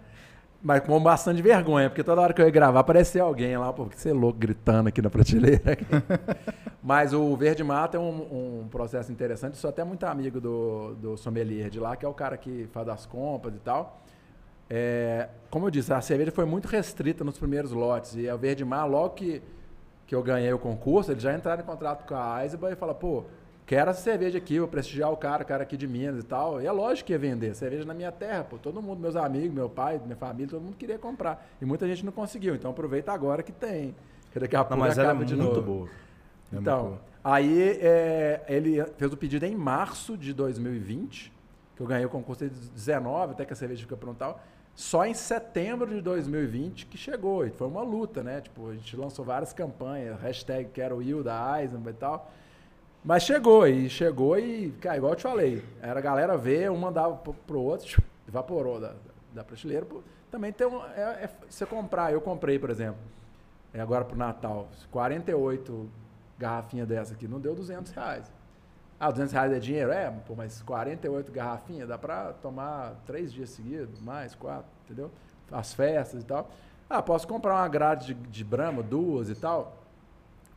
Mas com bastante vergonha, porque toda hora que eu ia gravar aparecia alguém lá, pô, que você é louco gritando aqui na prateleira. Mas o Verde Mata é um, um processo interessante. Sou até muito amigo do, do sommelier de lá, que é o cara que faz as compras e tal. É, como eu disse, a cerveja foi muito restrita nos primeiros lotes. E o Verde Mar, logo que, que eu ganhei o concurso, eles já entraram em contrato com a Eisenbahn e falaram, pô, quero essa cerveja aqui, vou prestigiar o cara, o cara aqui de Minas e tal. E é lógico que ia vender. Cerveja na minha terra, pô. Todo mundo, meus amigos, meu pai, minha família, todo mundo queria comprar. E muita gente não conseguiu. Então aproveita agora que tem. Que daqui a Não, pouco mas ela é acaba de muito novo. boa. É Então, boa. aí é, ele fez o pedido em março de 2020, que eu ganhei o concurso de 19, até que a cerveja fica pronta. e tal. Só em setembro de 2020 que chegou. E foi uma luta, né? Tipo, a gente lançou várias campanhas, hashtag quero Will da Eisenbahn e tal. Mas chegou, e chegou e, cara, igual eu te falei, era a galera ver, um mandava pro, pro outro, evaporou da, da prateleira. Também tem um. É, é, você comprar, eu comprei, por exemplo, é agora pro Natal, 48 garrafinha dessa aqui, não deu 200 reais. Ah, 200 reais é dinheiro? É, pô, mas 48 garrafinhas dá pra tomar três dias seguidos, mais quatro, entendeu? As festas e tal. Ah, posso comprar uma grade de, de Brahma, duas e tal.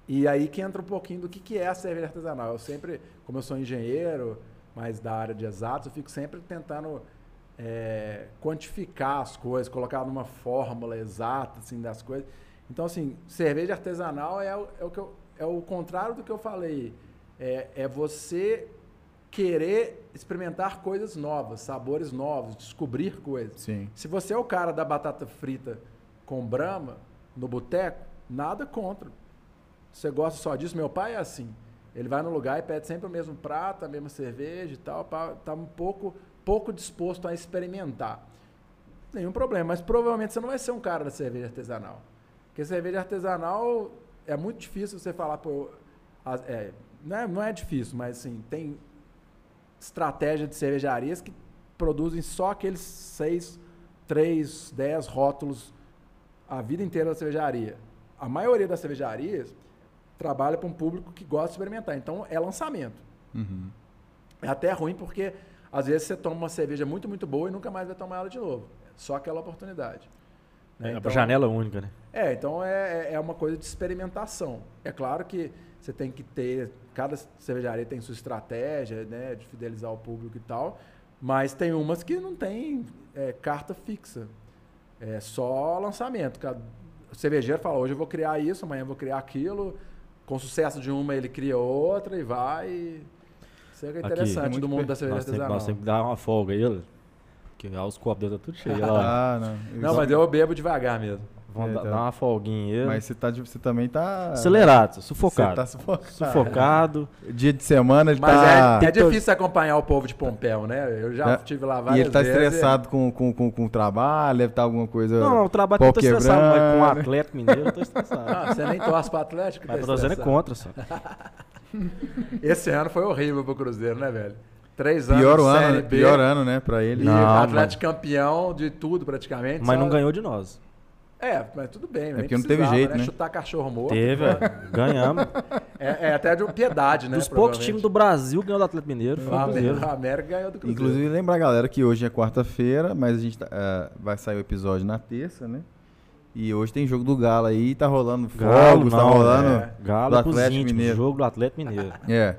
E aí que entra um pouquinho do que, que é a cerveja artesanal. Eu sempre, como eu sou engenheiro, mas da área de exatos, eu fico sempre tentando é, quantificar as coisas, colocar numa fórmula exata assim, das coisas. Então, assim, cerveja artesanal é, o- é o, que eu- é o contrário do que eu falei. É, é você querer experimentar coisas novas, sabores novos, descobrir coisas. Sim. Se você é o cara da batata frita com brama no boteco, nada contra. Você gosta só disso? Meu pai é assim. Ele vai no lugar e pede sempre o mesmo prato, a mesma cerveja e tal, pra- tá um pouco, pouco disposto a experimentar. Nenhum problema, mas provavelmente você não vai ser um cara da cerveja artesanal. Porque cerveja artesanal é muito difícil você falar, pô, é, não, é, não é difícil, mas assim, tem estratégia de cervejarias que produzem só aqueles seis, três, dez rótulos a vida inteira da cervejaria. A maioria das cervejarias trabalha para um público que gosta de experimentar. Então é lançamento. Uhum. É até ruim porque às vezes você toma uma cerveja muito, muito boa e nunca mais vai tomar ela de novo. Só aquela oportunidade. né? É Então- a janela única, né? é, então é, é uma coisa de experimentação. É claro que você tem que ter, cada cervejaria tem sua estratégia, né, de fidelizar o público e tal, mas tem umas que não tem é, carta fixa. É só lançamento. O cervejeiro fala, hoje eu vou criar isso, amanhã eu vou criar aquilo. Com o sucesso de uma, ele cria outra e vai. Isso é que é Aqui. interessante É muito do mundo per- da cerveja artesanal. nós que dar uma folga aí, que os copos dele tá tudo cheio. Ah, não. Não, mas eu bebo devagar mesmo. Vamos É, dar, tá. dar uma folguinha aí. Mas você, tá, você também tá. Acelerado, Você sufocado. tá sufocado. Sufocado. Dia de semana ele Mas tá. é, é difícil acompanhar o povo de Pompéu, né? Eu já É, estive lá E várias ele tá vezes. estressado com, com, com, com o trabalho, deve estar alguma coisa. Não, o trabalho eu tô estressado, mas com o. Atlético Mineiro eu tô estressado. Ah, você nem torce pro Atlético? mas tá é estressado. contra, só. Esse ano foi horrível pro Cruzeiro, né, velho? Três anos Pior ano, Pior ano, né, pra E ele. Não, Atlético campeão de tudo, praticamente. Mas só- não ganhou de nós. É, mas tudo bem. nem porque não teve jeito, né? Chutar cachorro morto. Teve, é. ganhamos. É, é até de piedade, né? Dos poucos times do Brasil ganhou do Atlético Mineiro, foi Cruzeiro. América, o América ganhou do Cruzeiro. Inclusive, lembrar, galera, que hoje é quarta-feira, mas a gente tá- ah, vai sair o episódio na terça, né? E hoje tem jogo do Galo aí, tá rolando Galo, fogos, tá rolando. é. Galo do é Atlético íntimos, Mineiro. jogo do Atlético Mineiro. É.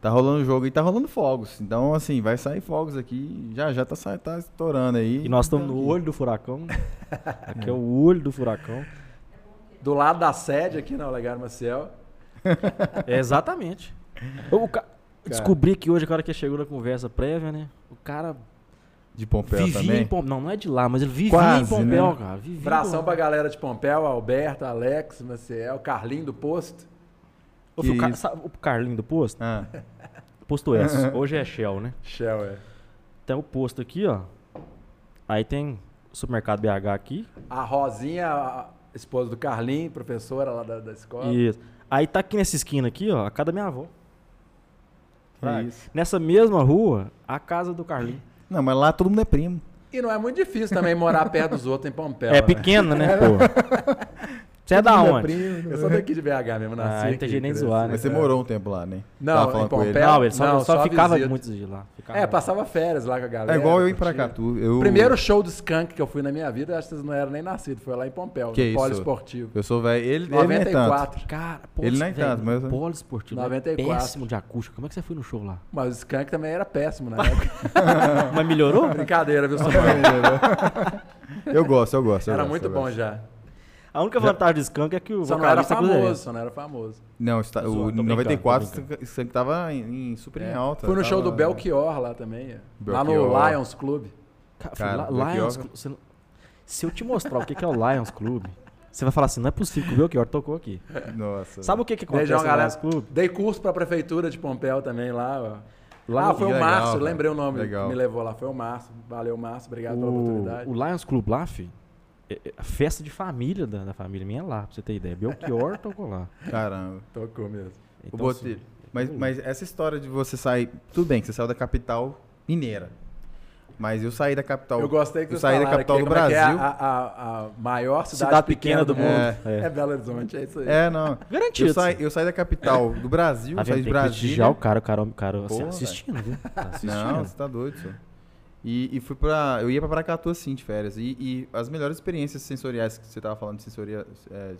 Tá rolando jogo e tá rolando fogos. Então, assim, vai sair fogos aqui. Já já tá, sa- tá estourando aí. E nós estamos no olho do furacão. Aqui é o olho do furacão. Do lado da sede aqui na Olegário Maciel. É, exatamente. O ca- Descobri que hoje, o cara que chegou na conversa prévia, né? O cara De Pompeu vivia também. em Pompeu. Não, não é de lá, mas ele vivia Quase, em Pompeu, né? cara. Vivia Abração Pompeu. pra galera de Pompéu, Alberto, Alex, Maciel, Carlinho do Posto. Ô, filho, o, Ca- o Carlinho do posto? Ah, Posto S. Hoje é Shell, né? Shell, é. Tem o posto aqui, ó. Aí tem o supermercado BH aqui. A Rosinha, a esposa do Carlinho, professora lá da, da escola. Isso. Aí tá aqui nessa esquina aqui, ó, a casa da minha avó. Fraga. isso. Nessa mesma rua, a casa do Carlinho. Não, mas lá todo mundo é primo. E não é muito difícil também morar perto dos outros em Pompéu. É né? pequena, né, pô? Você é da onde? primo. Eu sou daqui de BH mesmo, nasci Ah, não tem jeito nem zoar, né? Mas você morou um tempo lá, né? Não, em com ele. Pompéu. Não, ele só, Não, só, só ficava visita. muitos dias lá. Ficava É, passava férias lá com a galera. É igual eu em curtia. Paracatu. Eu, O primeiro show do Skunk que eu fui na minha vida, acho que vocês não eram nem nascidos, foi lá em Pompéu, Que no isso? Polo Esportivo. Eu sou velho. Ele, ele não é tanto. 94. Cara, pô, Ele nem velho, tanto, mas- Polo esportivo. 94. É péssimo de acústica. Como é que você foi no show lá? Mas o Skunk também era péssimo na época. Mas melhorou? Brincadeira, viu, Samuel? Eu gosto, eu gosto. eu Era muito eu bom já. A única vantagem do Skunk é que o Só não era vocalista é famoso, só não era famoso. Não, está, o zoando, tô 94 brincando, tô isso que tava em, em super em É. alta. Fui no show do tava- Belchior lá também. é. Lá no Belchior. Lions Club. Cara, Cara, Li- Lions Belchior- Club. você não- Se eu te mostrar o que que é o Lions Club, você vai falar assim: não é possível que o Belchior tocou aqui. Nossa. Sabe o que, que acontece Beijão, no galera. Lions Club? Dei curso pra prefeitura de Pompéu também lá. ó. Lá ah, no- foi o legal, Márcio, cara. lembrei o nome Legal. que me levou lá. Foi o Márcio. Valeu, Márcio. Obrigado pela o, oportunidade. o Lions Club lá, fi, é- é a festa de família da, da família minha é lá, pra você ter ideia. Belchior tocou lá. Caramba. Tocou mesmo. O Então, Botelho. assim, Mas, mas essa história de você sair. Tudo bem que você saiu da capital mineira. Mas eu saí da capital. Eu gostei que eu saí da capital aqui, do é que é Brasil. a, a- a maior cidade, Cidade pequena, pequena do do mundo. É. É. Belo Horizonte, é isso aí. É, não. Garantido. Eu saí, eu saí da capital do Brasil, Tá saí de Brasília. o cara, o cara, o cara assim, assistindo, viu? Tá assistindo. Não, você tá doido, senhor. E, e fui pra. Eu ia pra Paracatu assim, de férias. E, e as melhores experiências sensoriais que você tava falando de sensoria. é,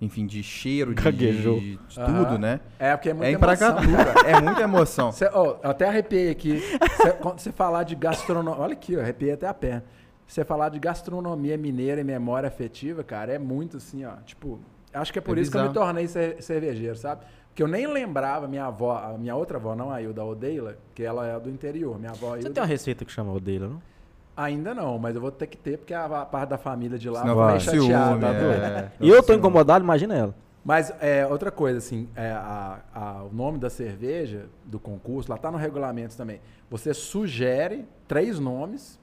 enfim, de cheiro, de, Gaguejou. de, de tudo, né? É, porque é muita É em emoção. Paracatu, cara. É muita emoção. Cê, eu até arrepiei aqui. Cê- quando você falar de gastronomia. Olha aqui, eu arrepiei até a perna. Você falar de gastronomia mineira e memória afetiva, cara, é muito assim, ó. Tipo, acho que é por É isso que eu me bizarro. tornei cer- cervejeiro, sabe? Porque eu nem lembrava minha avó, a minha outra avó, não a Hilda, a Odeila, que ela é do interior. Minha avó Você tem uma receita que chama Odeila, não? ainda não, mas eu vou ter que ter, porque a, a parte da família de lá Senão foi meio vai. chateada, tá doido? é. E eu tô Ciúme. incomodado, imagina ela. Mas é, outra coisa, assim, é, a- a- o nome da cerveja, do concurso, lá tá no regulamento também. Você sugere três nomes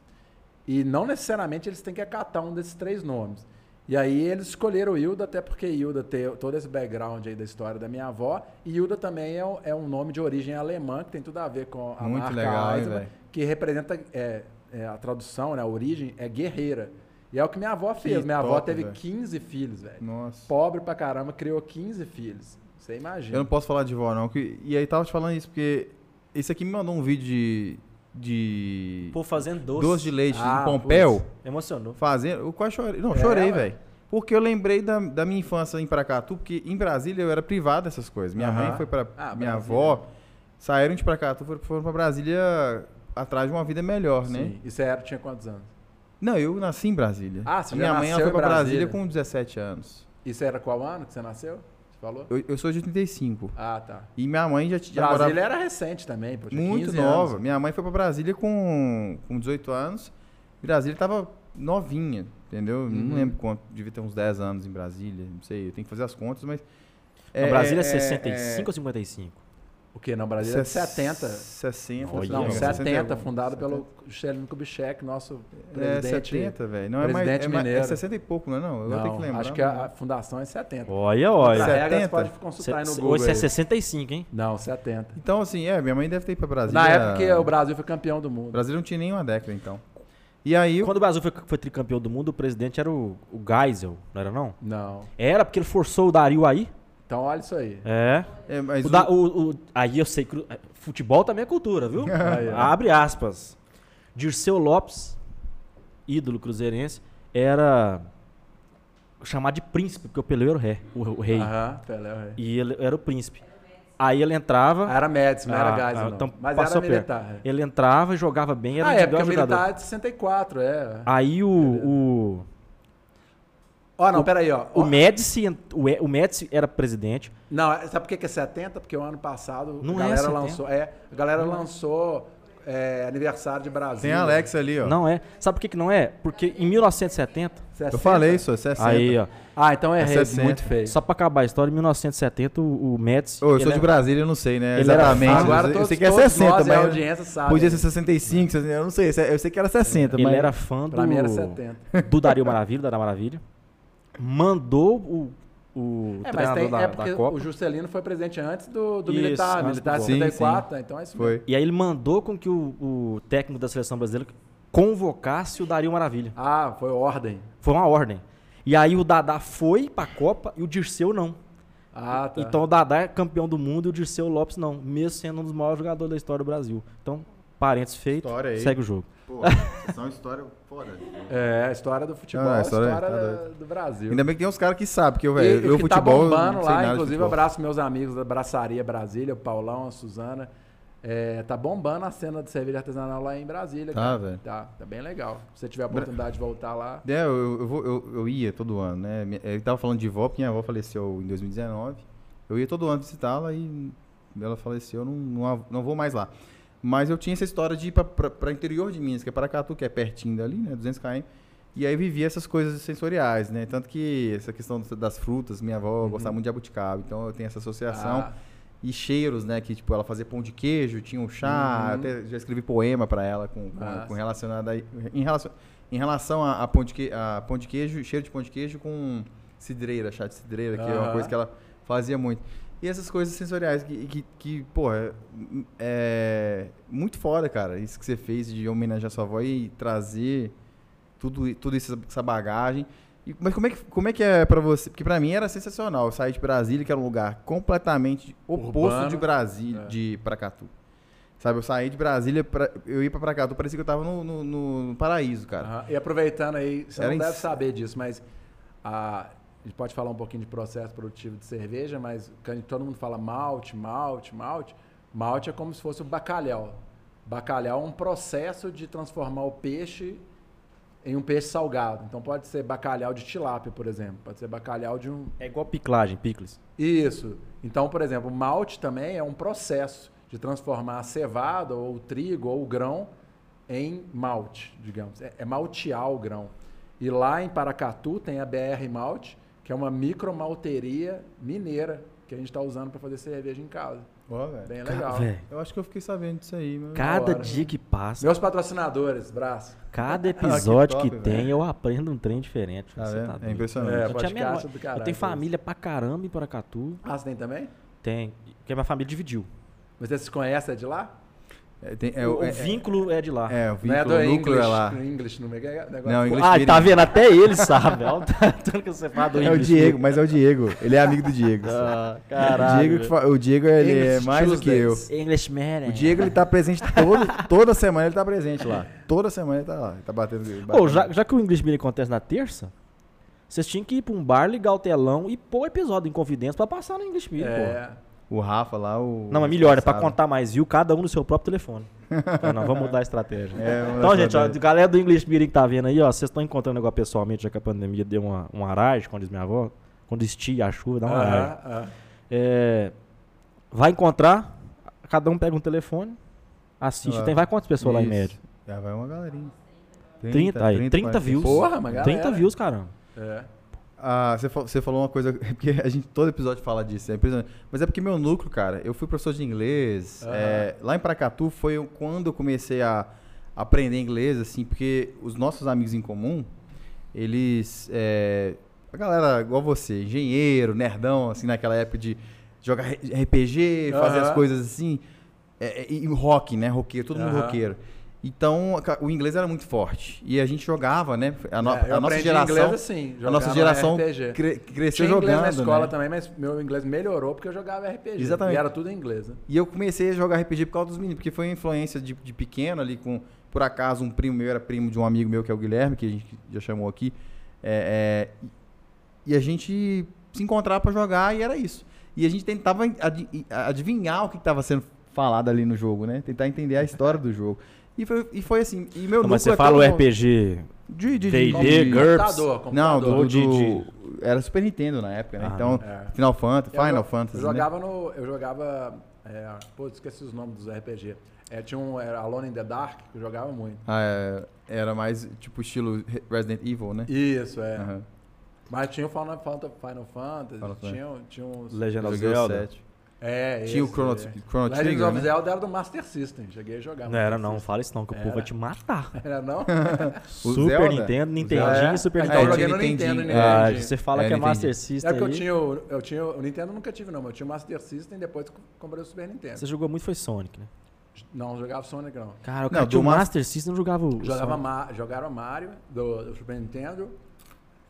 e não necessariamente eles têm que acatar um desses três nomes. E aí eles escolheram Hilda, até porque Hilda tem todo esse background aí da história da minha avó. E Hilda também é, um- é um nome de origem alemã, que tem tudo a ver com a Muito marca legal, hein, Eisenbahn, velho? que representa é, é, a tradução, né, a origem, é guerreira. E é o que minha avó fez. Que minha avó top, teve velho. 15 filhos, velho Nossa. pobre pra caramba, criou 15 filhos. Você imagina. Eu não posso falar de vó, não. E aí tava te falando isso, porque esse aqui me mandou um vídeo de. De Pô, fazendo doce. doce de leite Ah, em Pompéu. Emocionou. Fazendo. Eu quase chorei. Não, É, chorei, velho. Porque eu lembrei da, da minha infância em Paracatu, porque em Brasília eu era privado dessas coisas. Minha mãe foi pra. Ah, minha Brasília. avó saíram de Paracatu, foram, foram pra Brasília atrás de uma vida melhor, né? Sim. E você era, tinha quantos anos? Não, eu nasci em Brasília. Ah, você A já Minha mãe ela foi pra Brasília Brasília. com 17 anos. E você era qual ano que você nasceu? Você falou? Eu, eu sou de 85. Ah, tá. E minha mãe já, já Brasília morava era recente também, pô. Tinha muito 15 nova. Anos. Minha mãe foi pra Brasília com, com 18 anos. Brasília tava novinha, entendeu? Uhum. Não lembro quanto, devia ter uns 10 anos em Brasília, não sei, eu tenho que fazer as contas, mas... No Brasília é 65 ou 55? O quê? Não, Brasília é de Ses- 70. 60. Olha, Não, é, 70, 61, fundado 70. pelo Juscelino Kubitschek, nosso É presidente. 70, velho. Não é mais. presidente É, mais- é mineiro. 60 e pouco, não é? Não, eu Não, que lembrar. acho que a, a fundação é 70. Olha, Pra olha. regra, você 70? pode consultar aí no Google. Hoje você é aí. 65, hein? Não, 70. Então, assim, é, minha mãe deve ter ido pra Brasília. Na época que o Brasil foi campeão do mundo. Brasil não tinha nenhuma década, então. E aí. Quando o Brasil foi, foi tricampeão do mundo, o presidente era o, o Geisel, não era não? Não. Era porque ele forçou o Dario aí. Então olha isso aí. É. É, mas O da- o- o- aí eu sei que o- futebol também é cultura, viu? Aí. Abre aspas. Dirceu Lopes, ídolo cruzeirense, era chamado de príncipe, porque o Pelé era o rei. O, o rei. Aham, Pelé, o rei. E ele era o príncipe. Aí ele entrava. Era Médici, não era Ah, Geisel, ah, não. então Mas passou era perto. militar. é. Ele entrava e jogava bem, era Ah, um é, porque jogador. militar é de 64, é. Aí o, o, Ó, não, peraí, ó. o Médici, o, o Médici era presidente. Não, é- sabe por que que é 70? Porque o ano passado Não a é galera 70. lançou. É, a galera lançou é, aniversário de Brasília. Tem a Alex ali, ó. Não é. Sabe por que, que não é? Porque em 1970. 60. Eu falei isso, é 60. Aí, ó. Ah, então é É 60. muito feio. Só pra acabar a história, em 1970, o, o Médici. Ô, eu sou ele de era- Brasília, eu não sei, né? ele era Exatamente. fã. Agora eu, todos, sei que é todos 60, nós e a mas audiência sabe. podia ser 65, 60, eu não sei. Eu sei que era 60, Ele mas... era fã do, Pra mim era 70. do Dario Maravilha, da Maravilha. Mandou o, o É, mas tem, da, é porque o Juscelino foi presidente antes do, do Isso, militar. antes militar de Copa. 74, então é isso Foi. mesmo. E aí ele mandou com que o, o técnico da seleção brasileira convocasse o Dario Maravilha. Ah, foi ordem. Foi uma ordem. E aí o Dadá foi pra Copa e o Dirceu não. Ah, tá. Então o Dadá é campeão do mundo e o Dirceu Lopes não, mesmo sendo um dos maiores jogadores da história do Brasil. Então, parênteses feito, História aí. segue o jogo. Pô, vocês são uma história foda. É, a história do futebol, Ah, a história- história, tá do Brasil. Ainda bem que tem uns caras que sabem, que eu, velho, e eu tá futebol. eu bombando lá, inclusive, abraço meus amigos da Braçaria Brasília, o Paulão, a Suzana. É, tá bombando a cena de cerveja artesanal lá em Brasília. Tá, velho. Tá, tá bem legal. Se você tiver a oportunidade de voltar lá. É, eu, eu, vou- eu, eu ia todo ano, né? Ele tava falando de vó, porque minha avó faleceu em 2019. Eu ia todo ano visitá-la e ela faleceu, eu não, não, não vou mais lá. Mas eu tinha essa história de ir pra interior de Minas, que é Paracatu, que é pertinho dali, né? 200 km. E aí vivia essas coisas sensoriais, né? Tanto que essa questão das frutas, minha avó gostava muito de jabuticaba, então eu tenho essa associação. Ah, E cheiros, né? Que tipo, ela fazia pão de queijo, tinha um chá, Uhum. até já escrevi poema pra ela com, com, com relacionado aí, em relação em relação a, a pão de que, a pão de queijo, cheiro de pão de queijo com cidreira, chá de cidreira, que é uma coisa que ela fazia muito. E essas coisas sensoriais que, que, que porra, é muito foda, cara. Isso que você fez de homenagear sua avó e trazer tudo, tudo isso, essa bagagem. E, mas como é, que, como é que é pra você? Porque pra mim era sensacional. Eu saí de Brasília, que era um lugar completamente oposto Urbano. de Brasília, É. de Paracatu. Sabe, eu saí de Brasília, pra, eu ia pra Paracatu, parecia que eu tava no, no, no paraíso, cara. aham. E aproveitando aí, você Era não deve saber disso, mas a, a gente pode falar um pouquinho de processo produtivo de cerveja, mas quando todo mundo fala malte, malte, malte, malte é como se fosse o bacalhau. Bacalhau é um processo de transformar o peixe em um peixe salgado. Então pode ser bacalhau de tilápia, por exemplo. Pode ser bacalhau de um, É igual piclagem, picles. Isso. Então, por exemplo, malte também é um processo de transformar a cevada, ou o trigo, ou o grão em malte, digamos. É, é maltear o grão. E lá em Paracatu tem a BR Malte, que é uma micromalteria mineira que a gente está usando para fazer cerveja em casa. Ó, velho. Bem Ca- legal. véi, Eu acho que eu fiquei sabendo disso aí, mano. cada hora. dia que passa, Meus patrocinadores, braço. cada episódio que, top, tem, velho. eu aprendo um trem diferente. Você vendo? tá é impressionante. É, Eu, do caralho, eu tenho família pra caramba em Paracatu. Ah, você tem também? Tem. Porque minha família dividiu. Você se conhece é de lá? É, tem- é, o, o é- vínculo é, de lá. É, o Não vínculo, é do o núcleo English, é lá. do English, no negócio. Não, English ah, tá vendo? Até ele sabe. Olha o tanto que você fala do É o English Diego, mas é o Diego. Ele é amigo do Diego. Ah, o caralho. Diego, que fa- o Diego ele é English mais do que eu. Tuesdays. Englishman. O Diego ele tá presente todo, toda semana ele tá presente lá. Toda semana ele tá lá. Ele tá batendo. Batendo. já, já que o English Meeting acontece na terça, vocês tinham que ir pra um bar, ligar o telão e pôr o episódio em confidência pra passar no English Meeting, pô. O Rafa lá, o. Não, mas melhor, é pra contar mais view, cada um no seu próprio telefone. Então, não, vamos mudar a estratégia. É, então, gente, ó, galera do English Meeting que tá vendo aí, ó, vocês estão encontrando agora pessoalmente, já que a pandemia deu uma, uma aragem, como diz minha avó. Quando estia a chuva, dá uma aragem. Aham, aham. É, vai encontrar, cada um pega um telefone, assiste. Ah, Tem, vai quantas pessoas lá em Isso. média? Já vai uma galerinha. 30, aí, 30 40. views. Porra, uma galera. 30 views, caramba. É. Ah, você, você falou uma coisa, porque a gente todo episódio fala disso, é impressionante. Mas é porque meu núcleo, cara, eu fui professor de inglês. Aham. é, lá em Paracatu foi quando eu comecei a aprender inglês, assim, porque os nossos amigos em comum, eles. é, a galera igual você, engenheiro, nerdão, assim, naquela época de jogar RPG, fazer Aham. as coisas assim. é, e rock, né? Roqueiro, todo mundo Aham. roqueiro. Então, o inglês era muito forte. E a gente jogava, né? A, no- É, a nossa geração. inglês assim, a nossa geração RPG. cre- cresceu Tinha inglês jogando. na escola né? também, mas meu inglês melhorou porque eu jogava RPG. Exatamente. E era tudo em inglês, né? E eu comecei a jogar RPG por causa dos meninos, porque foi uma influência de, de pequeno ali, com, por acaso, um primo meu era primo de um amigo meu, que é o Guilherme, que a gente já chamou aqui. É, é, e a gente se encontrava pra jogar e era isso. E a gente tentava ad- adivinhar o que estava sendo falado ali no jogo, né? Tentar entender a história do jogo. E foi, e foi assim. E meu Não, mas você é fala o RPG de, de, de, D&D, de- GURPS. Computador, Não, do, computador. do, era Super Nintendo na época, né? Ah, então, é. Final Fantasy, Eu Final Fantasy, Eu né? jogava no. Eu jogava. É, pô, esqueci os nomes dos RPG. É, tinha um era Alone in the Dark, que eu jogava muito. Ah, é, era mais tipo estilo Re- Resident Evil, né? Isso, é. Aham. Mas tinha o Final Fantasy, Final Fantasy Final Fantasy. tinha, tinha uns. Legend of Zelda. sete. É, Tinha o esse, Chrono, é. Chrono Legends Trigger, of né? Zelda era do Master System. Cheguei a jogar. Não era não, fala isso não, que o povo vai te matar. Era não? Super Zelda? Nintendo, O Nintendinho e Super É, Nintendo. então eu joguei no. Nintendo, né? Ah, você fala É, que é. Master É System porque eu tinha, o, eu tinha. O Nintendo eu nunca tive, não. mas Eu tinha o Master System depois que eu comprei o Super Nintendo. Você jogou muito foi Sonic, né? Não, não jogava Sonic, não. Cara, o Não, cara do tinha o Mas- Master System não jogava o Jogava. Ma jogaram Mario do, do Super Nintendo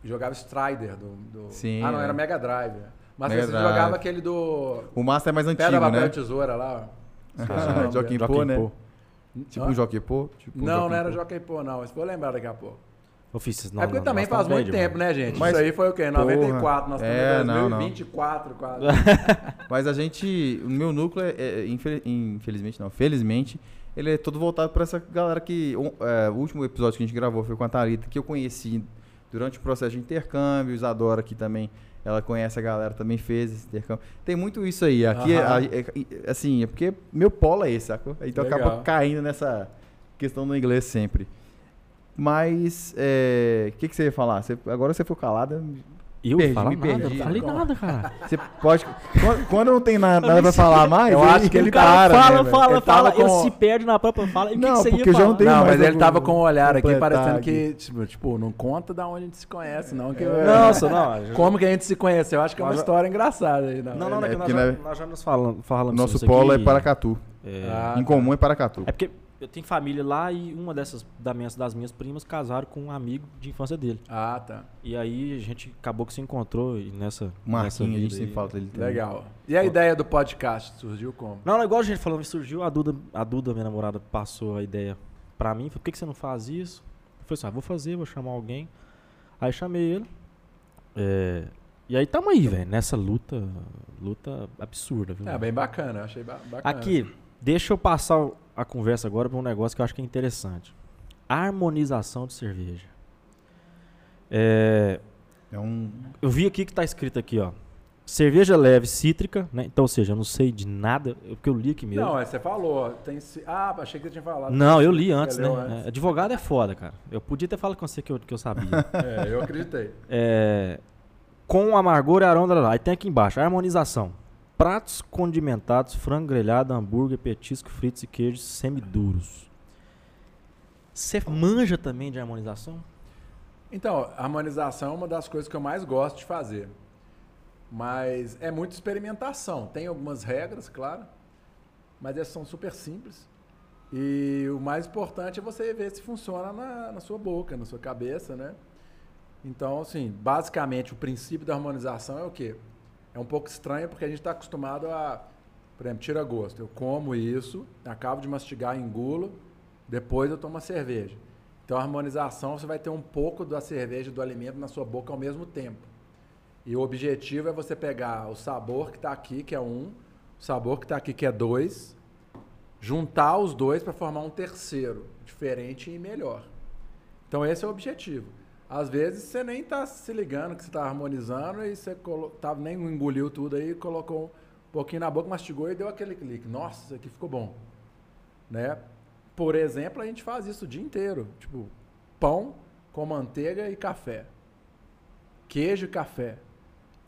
e jogava Strider do. do- Sim, ah, não, é. era Mega Drive. Mas Mega você jogava aquele do. O Master é mais antigo, Pedra, papel né? tesoura lá. O Ah, Joaquim. Pô, né? Pô. Tipo um Jockey Pô? Tipo um Não, Jockey não era. Jockey Pô, não. Isso vou lembrar daqui a pouco. Isso, não, é porque não, também faz muito bem tempo, demais. né, gente? Mas- Isso aí foi o quê? 94, nós estamos É, em não, não. 2024 quase. Mas a gente, o meu núcleo, é, é, infel- infelizmente não, felizmente, ele é todo voltado para essa galera que, o, é, o último episódio que a gente gravou foi com a Thalita, que eu conheci durante o processo de intercâmbio, Isadora aqui também, ela conhece a galera, também fez esse intercâmbio. Tem muito isso aí, aqui, é- é- é- assim, é porque meu polo é esse, sacou? Então Legal. acaba caindo nessa questão do inglês sempre. Mas, é, o que, que você ia falar? Você- agora você foi calada, Eu Perdi, falar me nada, perdi. não falei nada, cara. você pode... quando, quando não tem nada, nada pra falar mais, Eu acho que ele cara para, fala, né, fala, Ele fala, tava ele com- se perde na própria fala. E o que Não, que você ia porque eu já não falar? tenho Não, mas ele tava com o olhar aqui parecendo aqui. que, tipo, tipo, não conta da onde a gente se conhece, não. Que, Nossa, não. Como que a gente se conhece? Eu acho que é uma história engraçada aí. Não, não, não, É é que nós, já, nós- nós já nos falamos, falamos Nosso polo é Paracatu. É, Ah, em comum é Paracatu. é porque eu tenho família lá e uma dessas da minha, das minhas primas casaram com um amigo de infância dele. Ah, tá. E aí a gente acabou que se encontrou e nessa. Marquinhos, a gente sempre fala dele também. Legal. E a ideia do podcast surgiu como? Não, igual a gente falou, surgiu a Duda, a Duda, minha namorada, passou a ideia pra mim. Falei, por que, que você não faz isso? Eu falei assim, ah, vou fazer, vou chamar alguém. Aí chamei ele. É, e aí tamo aí, velho, nessa luta, luta absurda, viu? É, bem bacana. Achei ba- bacana. Aqui, deixa eu passar o- a conversa agora pra um negócio que eu acho que é interessante. Harmonização de cerveja. É, É um. eu vi aqui que tá escrito aqui, ó. Cerveja leve cítrica, né? Então, ou seja, eu não sei de nada, eu- porque eu li aqui mesmo. Não, é, você falou. Tem... Ah, achei que você tinha falado. Não, eu li antes, né? antes. É, Advogado é foda, cara. Eu podia ter falado com você que eu, que eu sabia. É, eu acreditei. É, com amargor e aroma. lá. Aí tem aqui embaixo, harmonização. Pratos condimentados, frango grelhado, hambúrguer, petisco, fritos e queijos semiduros. Você manja também de harmonização? Então, harmonização é uma das coisas que eu mais gosto de fazer. Mas é muita experimentação. Tem algumas regras, claro, mas essas são super simples. E o mais importante é você ver se funciona na, na sua boca, na sua cabeça, né? Então, assim, basicamente o princípio da harmonização é o quê? É um pouco estranho porque a gente está acostumado a, por exemplo, tira gosto. Eu como isso, acabo de mastigar, engulo, depois eu tomo a cerveja. Então, a harmonização, você vai ter um pouco da cerveja e do alimento na sua boca ao mesmo tempo. E o objetivo é você pegar o sabor que está aqui, que é um, o sabor que está aqui, que é dois, juntar os dois para formar um terceiro, diferente e melhor. Então, esse é o objetivo. Às vezes, você nem está se ligando que você está harmonizando e você colo... tá, nem engoliu tudo aí, colocou um pouquinho na boca, mastigou e deu aquele clique. Nossa, isso aqui ficou bom. Né? Por exemplo, a gente faz isso o dia inteiro. Tipo, pão com manteiga e café. Queijo e café.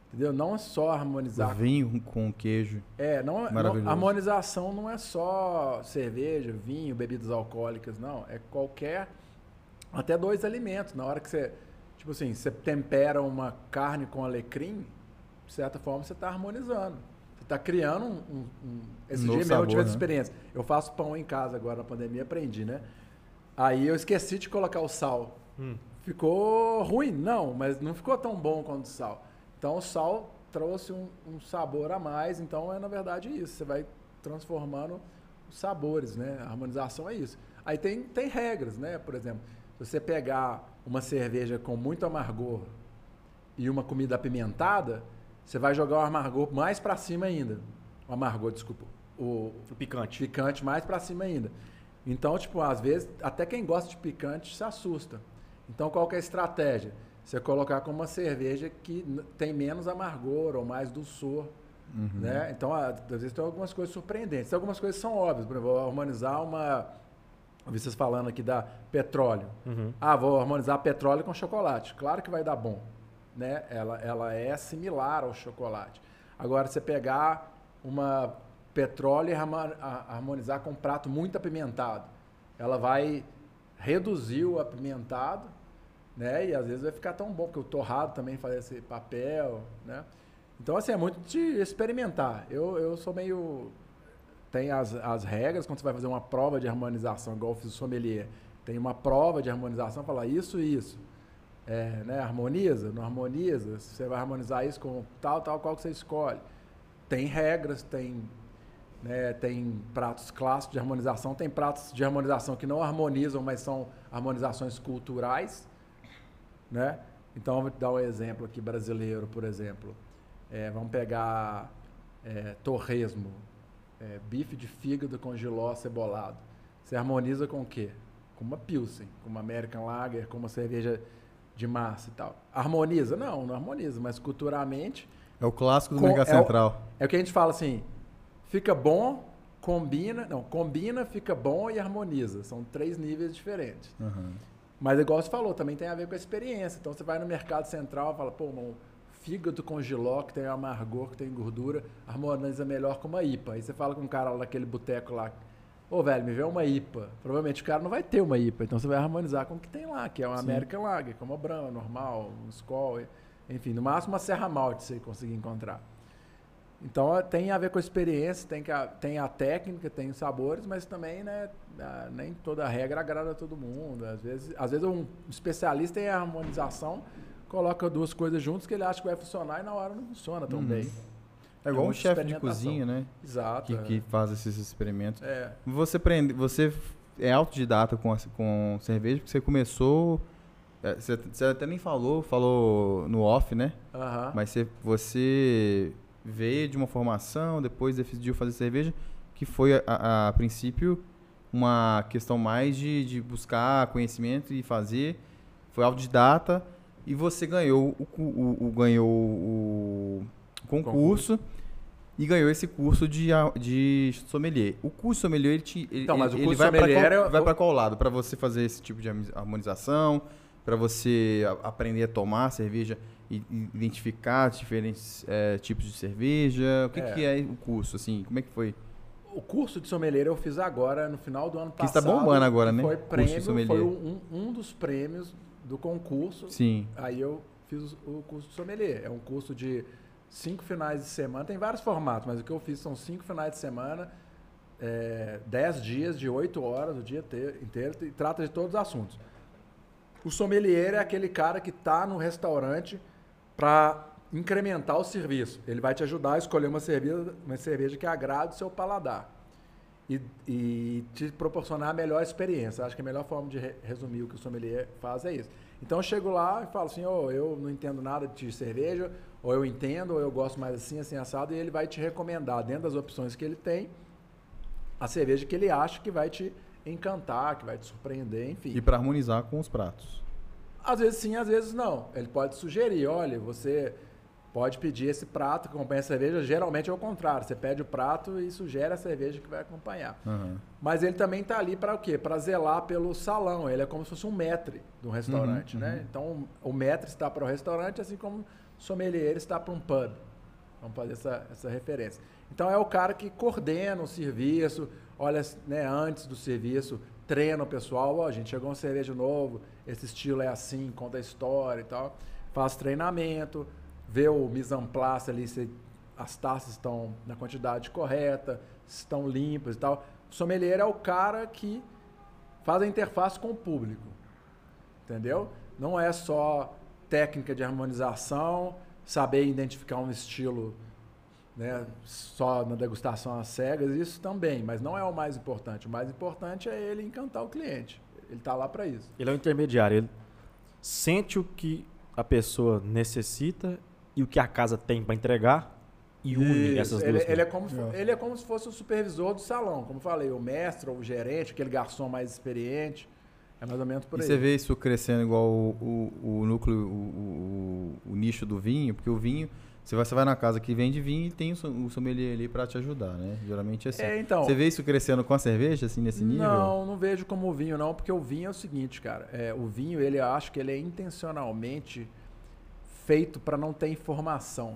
Entendeu? Não é só harmonizar. Vinho com queijo. É, não, não, Maravilhoso. harmonização não é só cerveja, vinho, bebidas alcoólicas, não. É qualquer. Até dois alimentos. Na hora que você. Tipo assim, você tempera uma carne com alecrim, de certa forma você está harmonizando. Você está criando um. um- um- esse novo dia mesmo eu sabor, tive essa né? experiência. Eu faço pão em casa agora na pandemia, aprendi, né? Aí eu esqueci de colocar o sal. Ficou ruim? Não, mas não ficou tão bom quanto o sal. Então o sal trouxe um, um sabor a mais, então é na verdade isso. Você vai transformando os sabores, né? A harmonização é isso. Aí tem, tem regras, né? Por exemplo, você pegar uma cerveja com muito amargor e uma comida apimentada, você vai jogar o amargor mais para cima ainda. O amargor, desculpa. O, O picante. picante mais pra cima ainda. Então, tipo, às vezes, até quem gosta de picante se assusta. Então, qual que é a estratégia? Você colocar com uma cerveja que tem menos amargor ou mais dulçor, né? Então, às vezes tem algumas coisas surpreendentes. Tem algumas coisas que são óbvias. Por exemplo, vou harmonizar uma... Eu vi vocês falando aqui da petróleo. Uhum. Ah, vou harmonizar petróleo com chocolate. Claro que vai dar bom. Né? Ela, ela é similar ao chocolate. Agora, você pegar uma petróleo e harmonizar com um prato muito apimentado, ela vai reduzir o apimentado, né? E às vezes vai ficar tão bom, porque o torrado também faz esse papel, né? Então, assim, é muito de experimentar. Eu, eu sou meio tem as, as regras, quando você vai fazer uma prova de harmonização, igual eu fiz o sommelier, tem uma prova de harmonização, fala isso e isso. é, né, harmoniza, não harmoniza, você vai harmonizar isso com tal, tal, qual que você escolhe. Tem regras, tem, né, tem pratos clássicos de harmonização, tem pratos de harmonização que não harmonizam, mas são harmonizações culturais, né? Então, vou dar um exemplo aqui brasileiro, por exemplo. É, vamos pegar é, torresmo, é, bife de fígado com giló cebolado. Você harmoniza com o quê? Com uma Pilsen, com uma American Lager, com uma cerveja de massa e tal. Harmoniza? Não, não harmoniza, mas culturalmente. É o clássico do Com- Mercado é o- Central. É o que a gente fala assim: fica bom, combina. Não, combina, fica bom e harmoniza. São três níveis diferentes. Aham. Mas, igual você falou, também tem a ver com a experiência. Então, você vai no mercado central e fala, pô, um fígado com giló, que tem amargor, que tem gordura, harmoniza melhor com uma IPA. Aí você fala com um cara lá daquele boteco lá, ô, velho, me vê uma IPA. Provavelmente o cara não vai ter uma IPA, então você vai harmonizar com o que tem lá, que é uma Sim. American Lager, como a Brahma, normal, um Skol, enfim, no máximo uma Serra Malte você conseguir encontrar. Então é, tem a ver com a experiência, tem, que a, tem a técnica, tem os sabores, mas também né, a- nem toda regra agrada a todo mundo. Às vezes, às vezes um especialista em harmonização coloca duas coisas juntas que ele acha que vai funcionar e na hora não funciona tão Uhum. bem. É igual um muita chefe de cozinha, né? Exato. Que, é. que faz esses experimentos. É. Você prende, você é autodidata com, a- com cerveja, porque você começou. é, Você, você até nem falou, falou no off, né? Mas você, você veio de uma formação, depois decidiu fazer cerveja, que foi, a, a- a princípio, uma questão mais de, de buscar conhecimento e fazer. Foi autodidata e você ganhou o, o- o- ganhou o concurso. E ganhou esse curso de, de sommelier. O curso sommelier, ele, te, ele, Então, mas o curso vai para qual, é- vai pra qual lado? Para você fazer esse tipo de harmoni- harmonização, para você aprender a tomar cerveja e identificar diferentes eh, tipos de cerveja. O que É. que é o curso, assim? Como é que foi? O curso de sommelier eu fiz agora, no final do ano Que está passado. bombando agora, né? Foi prêmio, sommelier. foi um, um dos prêmios do concurso. Sim. Aí eu fiz o curso de sommelier. É um curso de cinco finais de semana. Tem vários formatos, mas o que eu fiz são cinco finais de semana, é, dez dias de oito horas o dia te- inteiro e trata de todos os assuntos. O sommelier é aquele cara que está no restaurante para incrementar o serviço. Ele vai te ajudar a escolher uma cerveja, uma cerveja que agrade o seu paladar e, e te proporcionar a melhor experiência. Acho que a melhor forma de re- resumir o que o sommelier faz é isso. Então eu chego lá e falo assim, oh, eu não entendo nada de cerveja, ou eu entendo, ou eu gosto mais assim, assim, assado, e ele vai te recomendar, dentro das opções que ele tem, a cerveja que ele acha que vai te encantar, que vai te surpreender, enfim. E para harmonizar com os pratos. Às vezes sim, às vezes não. Ele pode sugerir, olha, você pode pedir esse prato que acompanha a cerveja. Geralmente é o contrário, você pede o prato e sugere a cerveja que vai acompanhar. Aham. Mas ele também está ali para o quê? Para zelar pelo salão. Ele é como se fosse um maître de um restaurante, Uhum, né? uhum. Então o maître está para o restaurante, assim como o sommelier está para um pub. Vamos fazer essa, essa referência. Então é o cara que coordena o serviço, olha né, antes do serviço, treina o pessoal. Ó, a gente chegou um cerveja novo, esse estilo é assim, conta a história e tal. Faz treinamento, vê o mise en place ali, se as taças estão na quantidade correta, estão limpas e tal. O sommelier é o cara que faz a interface com o público. Entendeu? Não é só técnica de harmonização, saber identificar um estilo né, só na degustação às cegas, isso também, mas não é o mais importante. O mais importante é ele encantar o cliente. Ele está lá para isso. Ele é o intermediário. Ele sente o que a pessoa necessita e o que a casa tem para entregar e une Isso. essas ele, duas ele é coisas. como, se- É. ele é como se fosse o supervisor do salão. Como eu falei, o mestre ou o gerente, aquele garçom mais experiente. É mais ou menos por E aí. você vê isso crescendo igual o, o, o núcleo, o, o- o nicho do vinho, porque o vinho, você vai, você vai na casa que vende vinho e tem o, som- o sommelier ali para te ajudar, né? Geralmente é assim. É, então. Você vê isso crescendo com a cerveja, assim, nesse nível? Não, não vejo como o vinho, não, porque o vinho é o seguinte, cara. É, o vinho, ele eu acho que ele é intencionalmente feito para não ter informação.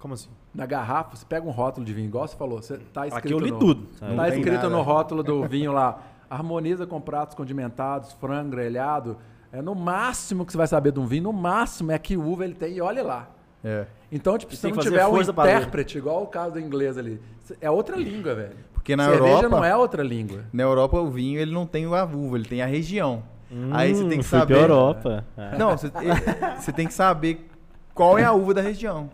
Como assim? Na garrafa, você pega um rótulo de vinho, igual você falou, você tá escrito Aqui eu li no, tudo. sabe? Não Tá escrito nada. no rótulo do vinho lá, harmoniza com pratos condimentados, frango grelhado. É no máximo que você vai saber de um vinho, no máximo é que uva ele tem e olhe lá. É. Então, tipo, E se não tiver um intérprete, igual o caso do inglês ali, é outra língua, velho. Porque na Cerveja Europa, não é outra língua. na Europa o vinho ele não tem a uva, ele tem a região. Aí você tem que Hum, saber. Europa. Não, você, você tem que saber qual é a uva da região.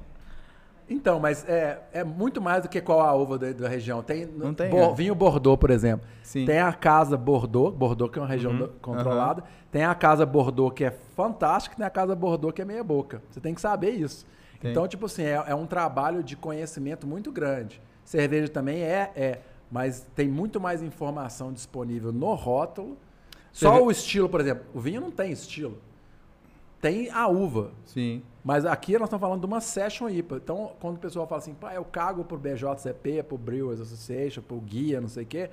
Então, mas é, é muito mais do que qual a uva da, da região. Tem, Não tem, Bo- é. Vinho Bordeaux, por exemplo. Sim. Tem a casa Bordeaux, Bordeaux que é uma região Uhum. controlada. Tem a casa Bordeaux que é fantástica, e tem a casa Bordeaux que é meia boca. Você tem que saber isso. Tem. Então, tipo assim, é, é um trabalho de conhecimento muito grande. Cerveja também é, é, mas tem muito mais informação disponível no rótulo. Só Cerve- o estilo, por exemplo, o vinho não tem estilo. Tem a uva. Sim. Mas aqui nós estamos falando de uma Session IPA. Então, quando o pessoal fala assim, pá, eu cago pro BJCP, pro Brewers Association, pro guia, não sei o quê,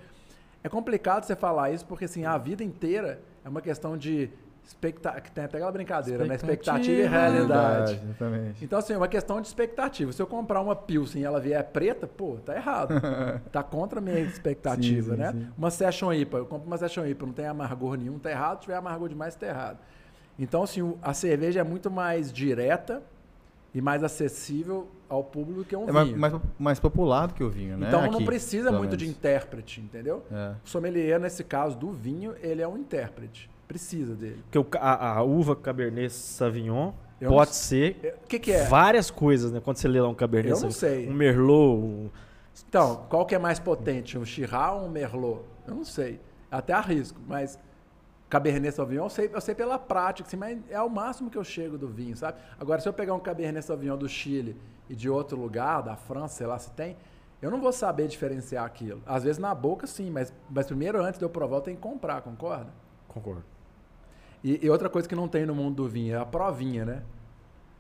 é complicado você falar isso, porque assim, a vida inteira é uma questão de expectativa. Tem até aquela brincadeira, né? Expectativa e realidade. Exatamente. Então, assim, é uma questão de expectativa. Se eu comprar uma Pilsen e ela vier preta, pô, tá errado. tá contra a minha expectativa, Sim, sim, né? sim. Uma Session IPA, eu compro uma Session IPA, não tem amargor nenhum, tá errado. Se tiver amargor demais, tá errado. Então, assim, a cerveja é muito mais direta e mais acessível ao público que um É mais, vinho. mais, mais popular do que o vinho, né? então, não Aqui, precisa pelo muito de menos. intérprete, entendeu? É. O sommelier, nesse caso do vinho, ele é um intérprete. Precisa dele. Porque a, a uva Cabernet Sauvignon Eu pode não ser O que, que é? várias coisas, né? Quando você lê lá um Cabernet Eu não sei. um Merlot, um... Então, qual que é mais potente, um Shiraz ou um Merlot? Eu não sei. Até arrisco, mas Cabernet Sauvignon eu sei, eu sei pela prática, assim, mas é o máximo que eu chego do vinho, sabe? Agora, se eu pegar um Cabernet Sauvignon do Chile e de outro lugar, da França, sei lá se tem, eu não vou saber diferenciar aquilo. Às vezes na boca sim, mas, mas primeiro, antes de eu provar, eu tenho que comprar, concorda? Concordo. E, e outra coisa que não tem no mundo do vinho é a provinha, né?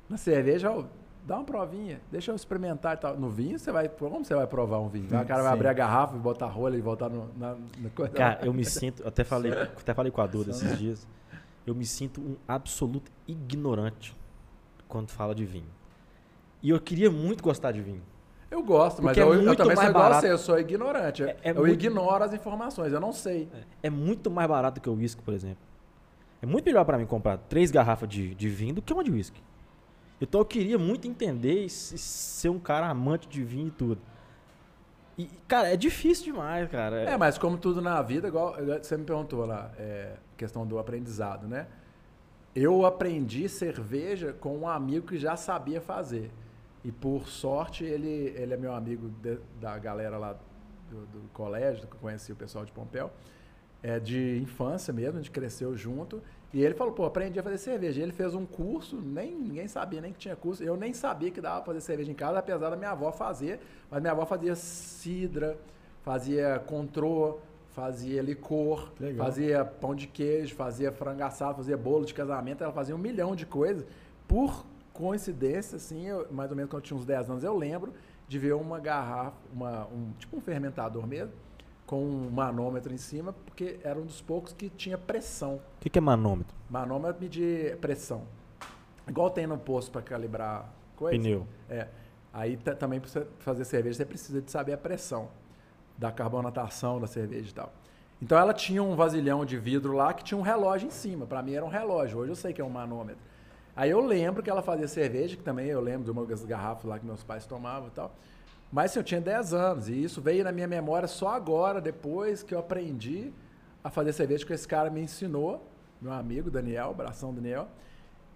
Na cerveja, dá uma provinha, deixa eu experimentar e tal. No vinho, você vai. Como você vai provar um vinho? O cara vai Sim. abrir a garrafa e botar a rolha e voltar no, na, na coisa. Cara, eu me sinto, eu até falei, até falei com a Duda esses dias, eu me sinto um absoluto ignorante quando fala de vinho. E eu queria muito gostar de vinho. Eu gosto, mas Porque é eu, eu muito também sou mais a barato. você, eu sou ignorante. É- é eu muito- ignoro as informações, eu não sei. É muito mais barato que o uísque, por exemplo. É muito melhor pra mim comprar três garrafas de, de vinho do que uma de uísque. Então eu queria muito entender e ser um cara amante de vinho e tudo. E, cara, é difícil demais, cara. É, mas como tudo na vida, igual, você me perguntou lá, é, questão do aprendizado, né? Eu aprendi cerveja com um amigo que já sabia fazer. E por sorte, ele, ele é meu amigo de- da galera lá do, do colégio, que eu conheci o pessoal de Pompéu, é de infância mesmo, a gente cresceu junto. E ele falou, pô, aprendi a fazer cerveja. Ele fez um curso, nem ninguém sabia nem que tinha curso. Eu nem sabia que dava pra fazer cerveja em casa, apesar da minha avó fazer. Mas minha avó fazia cidra, fazia contrô, fazia licor, Legal. fazia pão de queijo, fazia frango assado, fazia bolo de casamento. Ela fazia um milhão de coisas. Por coincidência, assim, eu- mais ou menos quando eu tinha uns 10 anos, eu lembro de ver uma garrafa, uma, um, tipo um fermentador mesmo, com um manômetro em cima, porque era um dos poucos que tinha pressão. O que, que é manômetro? Manômetro medir pressão. Igual tem no posto para calibrar coisa. Pneu. É. Aí ta- também para você fazer cerveja, você precisa de saber a pressão da carbonatação da cerveja e tal. Então ela tinha um vasilhão de vidro lá que tinha um relógio em cima. Para mim era um relógio. Hoje eu sei que é um manômetro. Aí eu lembro que ela fazia cerveja, que também eu lembro de uma das garrafas lá que meus pais tomavam e tal. Mas assim, eu tinha 10 anos e isso veio na minha memória só agora, depois que eu aprendi a fazer cerveja que esse cara me ensinou, meu amigo Daniel, abração Daniel.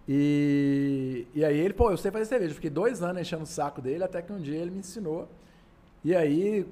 E, e aí ele, pô, eu sei fazer cerveja. Fiquei dois anos enchendo o saco dele, até que um dia ele me ensinou. E aí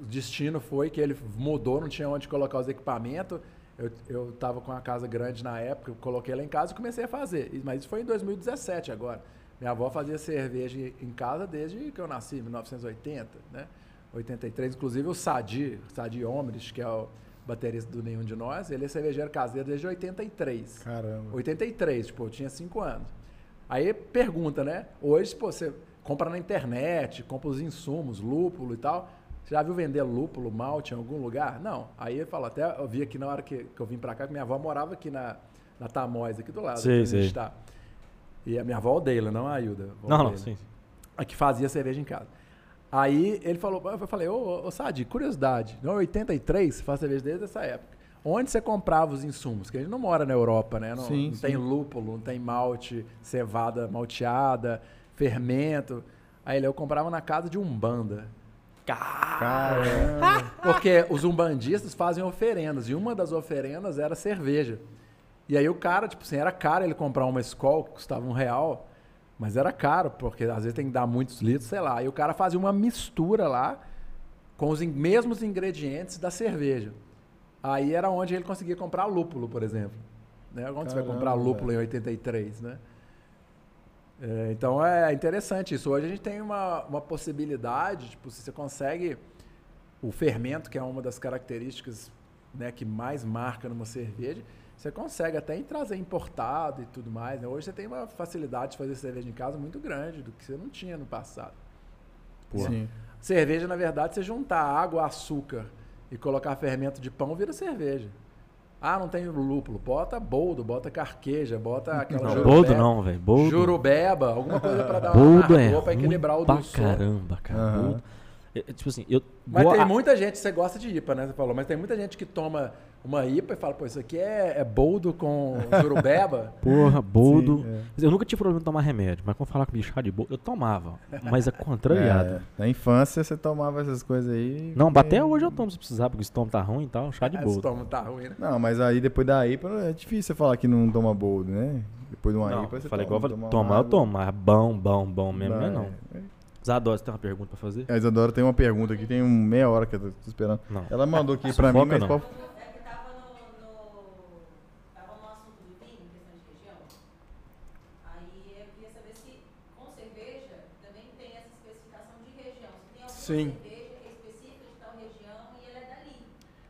o destino foi que ele mudou, não tinha onde colocar os equipamentos. Eu, eu tava com uma casa grande na época, eu coloquei ela em casa e comecei a fazer. Mas isso foi em 2017 agora. Minha avó fazia cerveja em casa desde que eu nasci, em 1980, né? 83, inclusive o Sadi, Sadi Omrich, que é o baterista do Nenhum de Nós, ele é cervejeiro caseiro desde 83. Caramba. 83, tipo, eu tinha 5 anos. Aí pergunta, né? Hoje, pô, você compra na internet, compra os insumos, lúpulo e tal. Você já viu vender lúpulo, malte em algum lugar? Não. Aí ele fala, até eu vi aqui na hora que, que eu vim pra cá, que minha avó morava aqui na, na Tamóis, aqui do lado. Aqui onde a gente sei. tá. E a minha avó Odeila, não a Ailda. a avó Não, não, Odeila sim. a que fazia cerveja em casa. Aí ele falou, eu falei, ô, ô, Sadi, curiosidade, em 83, você faz cerveja desde essa época. Onde você comprava os insumos? Porque a gente não mora na Europa, né? Não, Sim, não sim. tem lúpulo, não tem malte, cevada malteada, fermento. Aí ele, eu comprava na casa de Umbanda. Caramba. Porque os umbandistas fazem oferendas, e uma das oferendas era cerveja. E aí o cara, tipo assim, era caro ele comprar uma escola que custava um real, mas era caro, porque às vezes tem que dar muitos litros, sei lá. E o cara fazia uma mistura lá com os mesmos ingredientes da cerveja. Aí era onde ele conseguia comprar lúpulo, por exemplo. Né? Onde você vai Caramba, comprar lúpulo velho. em 83, né? É, então é interessante isso. Hoje a gente tem uma, uma possibilidade, tipo, se você consegue o fermento, que é uma das características né, que mais marca numa cerveja, você consegue até trazer importado e tudo mais. né? Hoje você tem uma facilidade de fazer cerveja em casa muito grande do que você não tinha no passado. Sim. Cerveja, na verdade, você juntar água, açúcar e colocar fermento de pão, vira cerveja. Ah, não tem lúpulo. Bota boldo, bota carqueja, bota aquela Não, jurubeba. boldo não, velho. Boldo. Jurubeba, alguma coisa pra dar uma Boldo é amargor, pra equilibrar o dulçor. caramba, cara. Aham. Boldo. É, é, tipo assim, eu... Mas boa- tem muita gente, você gosta de IPA, né? Você falou, mas tem muita gente que toma uma IPA e fala, pô, isso aqui é, é boldo com jurubeba. Porra, boldo. Sim, é. Eu nunca tive problema de tomar remédio, mas quando falar com chá de boldo, eu tomava. Mas é contrariado. É, na infância você tomava essas coisas aí. Não, porque- até hoje eu tomo se precisar, porque o estômago tá ruim e tal, chá de boldo. estômago tá ruim, né? Não, mas aí depois da IPA é difícil você falar que não toma boldo, né? Depois de uma Não, IPA você falei toma, igual falei, tomar eu tomo, mas bom, bom, bom mesmo, não é água. não. É. Zador, você tem uma pergunta pra fazer? A Isadora tem uma pergunta aqui, tem um meia hora que eu tô esperando. Não. Ela mandou aqui pra mim, mas não. qual- É que tava no, no, tava no assunto do vinho, questão de região. Aí eu queria saber se com cerveja também tem essa especificação de região. Se tem alguma Sim. cerveja que é específica de tal região e ela é dali.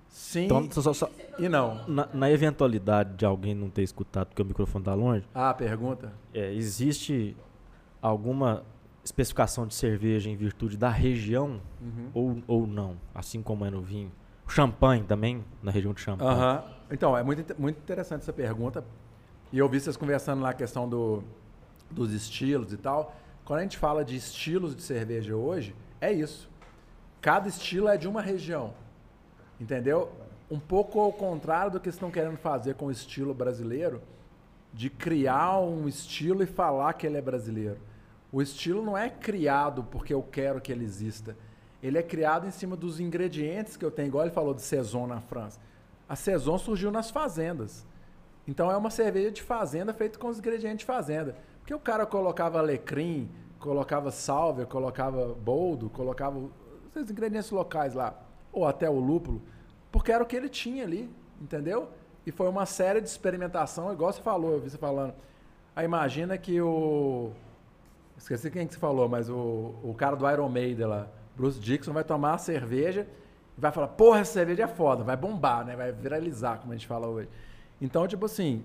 Sim Então, só- só- só- e não. na, na eventualidade de alguém não ter escutado porque o microfone tá longe, Ah, pergunta? é, existe alguma especificação de cerveja em virtude da região Uhum. ou, ou não? Assim como é no vinho. O champanhe também, na região de champanhe. Aham. Então, é muito, muito interessante essa pergunta. E eu vi vocês conversando lá a questão do, dos estilos e tal. Quando a gente fala de estilos de cerveja hoje, é isso. Cada estilo é de uma região. Entendeu? Um pouco ao contrário do que estão querendo fazer com o estilo brasileiro, de criar um estilo e falar que ele é brasileiro. O estilo não é criado porque eu quero que ele exista. Ele é criado em cima dos ingredientes que eu tenho, igual ele falou de Saison na França. A Saison surgiu nas fazendas. Então é uma cerveja de fazenda feita com os ingredientes de fazenda. Porque o cara colocava alecrim, colocava salvia, colocava boldo, colocava os ingredientes locais lá, ou até o lúpulo, porque era o que ele tinha ali, entendeu? E foi uma série de experimentação, igual você falou, eu vi você falando. Aí imagina que o. Esqueci quem que você falou, mas o, o cara do Iron Maiden lá, Bruce Dixon, vai tomar a cerveja e vai falar: porra, essa cerveja é foda, vai bombar, né? Vai viralizar, como a gente fala hoje. Então, tipo assim,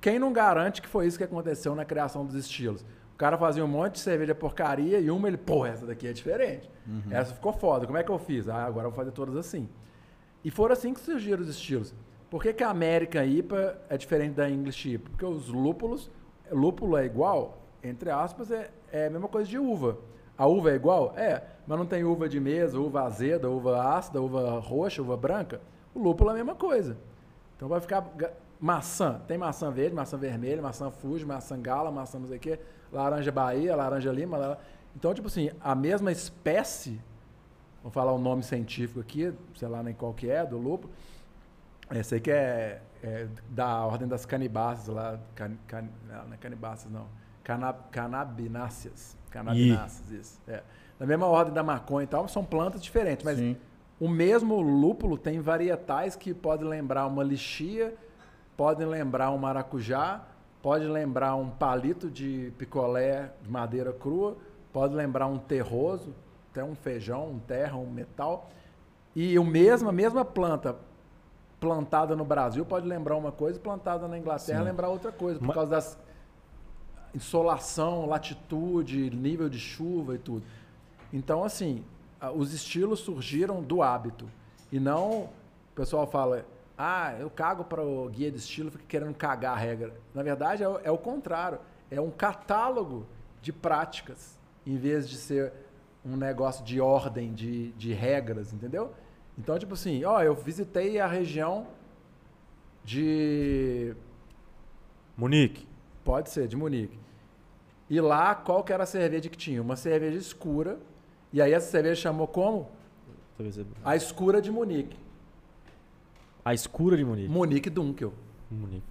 quem não garante que foi isso que aconteceu na criação dos estilos? O cara fazia um monte de cerveja porcaria e uma ele, pô, essa daqui é diferente. Essa ficou foda. Como é que eu fiz? Ah, agora eu vou fazer todas assim. E foram assim que surgiram os estilos. Por que, que a American IPA é diferente da English IPA? Porque os lúpulos, lúpulo é igual, entre aspas, é, é a mesma coisa de uva. A uva é igual? É, mas não tem uva de mesa, uva azeda, uva ácida, uva roxa, uva branca. O lúpulo é a mesma coisa. Então vai ficar maçã. Tem maçã verde, maçã vermelha, maçã Fuji, maçã gala, maçã não sei o quê, laranja Bahia, laranja lima. Então, tipo assim, a mesma espécie, vou falar o nome científico aqui, sei lá nem qual que é, do lúpulo. Esse aí que é, é da ordem das canibáceas lá. Can, can, não, não é canibáceas, não. Cana, canabináceas. Canabináceas, isso. É. Na mesma ordem da maconha e tal, são plantas diferentes, mas Sim. o mesmo lúpulo tem varietais que podem lembrar uma lixia, podem lembrar um maracujá, pode lembrar um palito de picolé de madeira crua, pode lembrar um terroso, até um feijão, um terra, um metal. E o mesmo, a mesma planta plantada no Brasil pode lembrar uma coisa, plantada na Inglaterra Sim. lembrar outra coisa, por causa das insolação, latitude, nível de chuva e tudo. Então, assim, os estilos surgiram do hábito. E não, o pessoal fala, ah, eu cago para o guia de estilo, fica querendo cagar a regra. Na verdade, é, o- é o contrário. É um catálogo de práticas, em vez de ser um negócio de ordem, de, de regras, entendeu? Então, tipo assim, ó, eu visitei a região de Monique. Pode ser, de Munique. E lá, qual que era a cerveja que tinha? Uma cerveja escura, E aí essa cerveja chamou como? A escura de Munique. A escura de Munique. Munique Dunkel. Munique.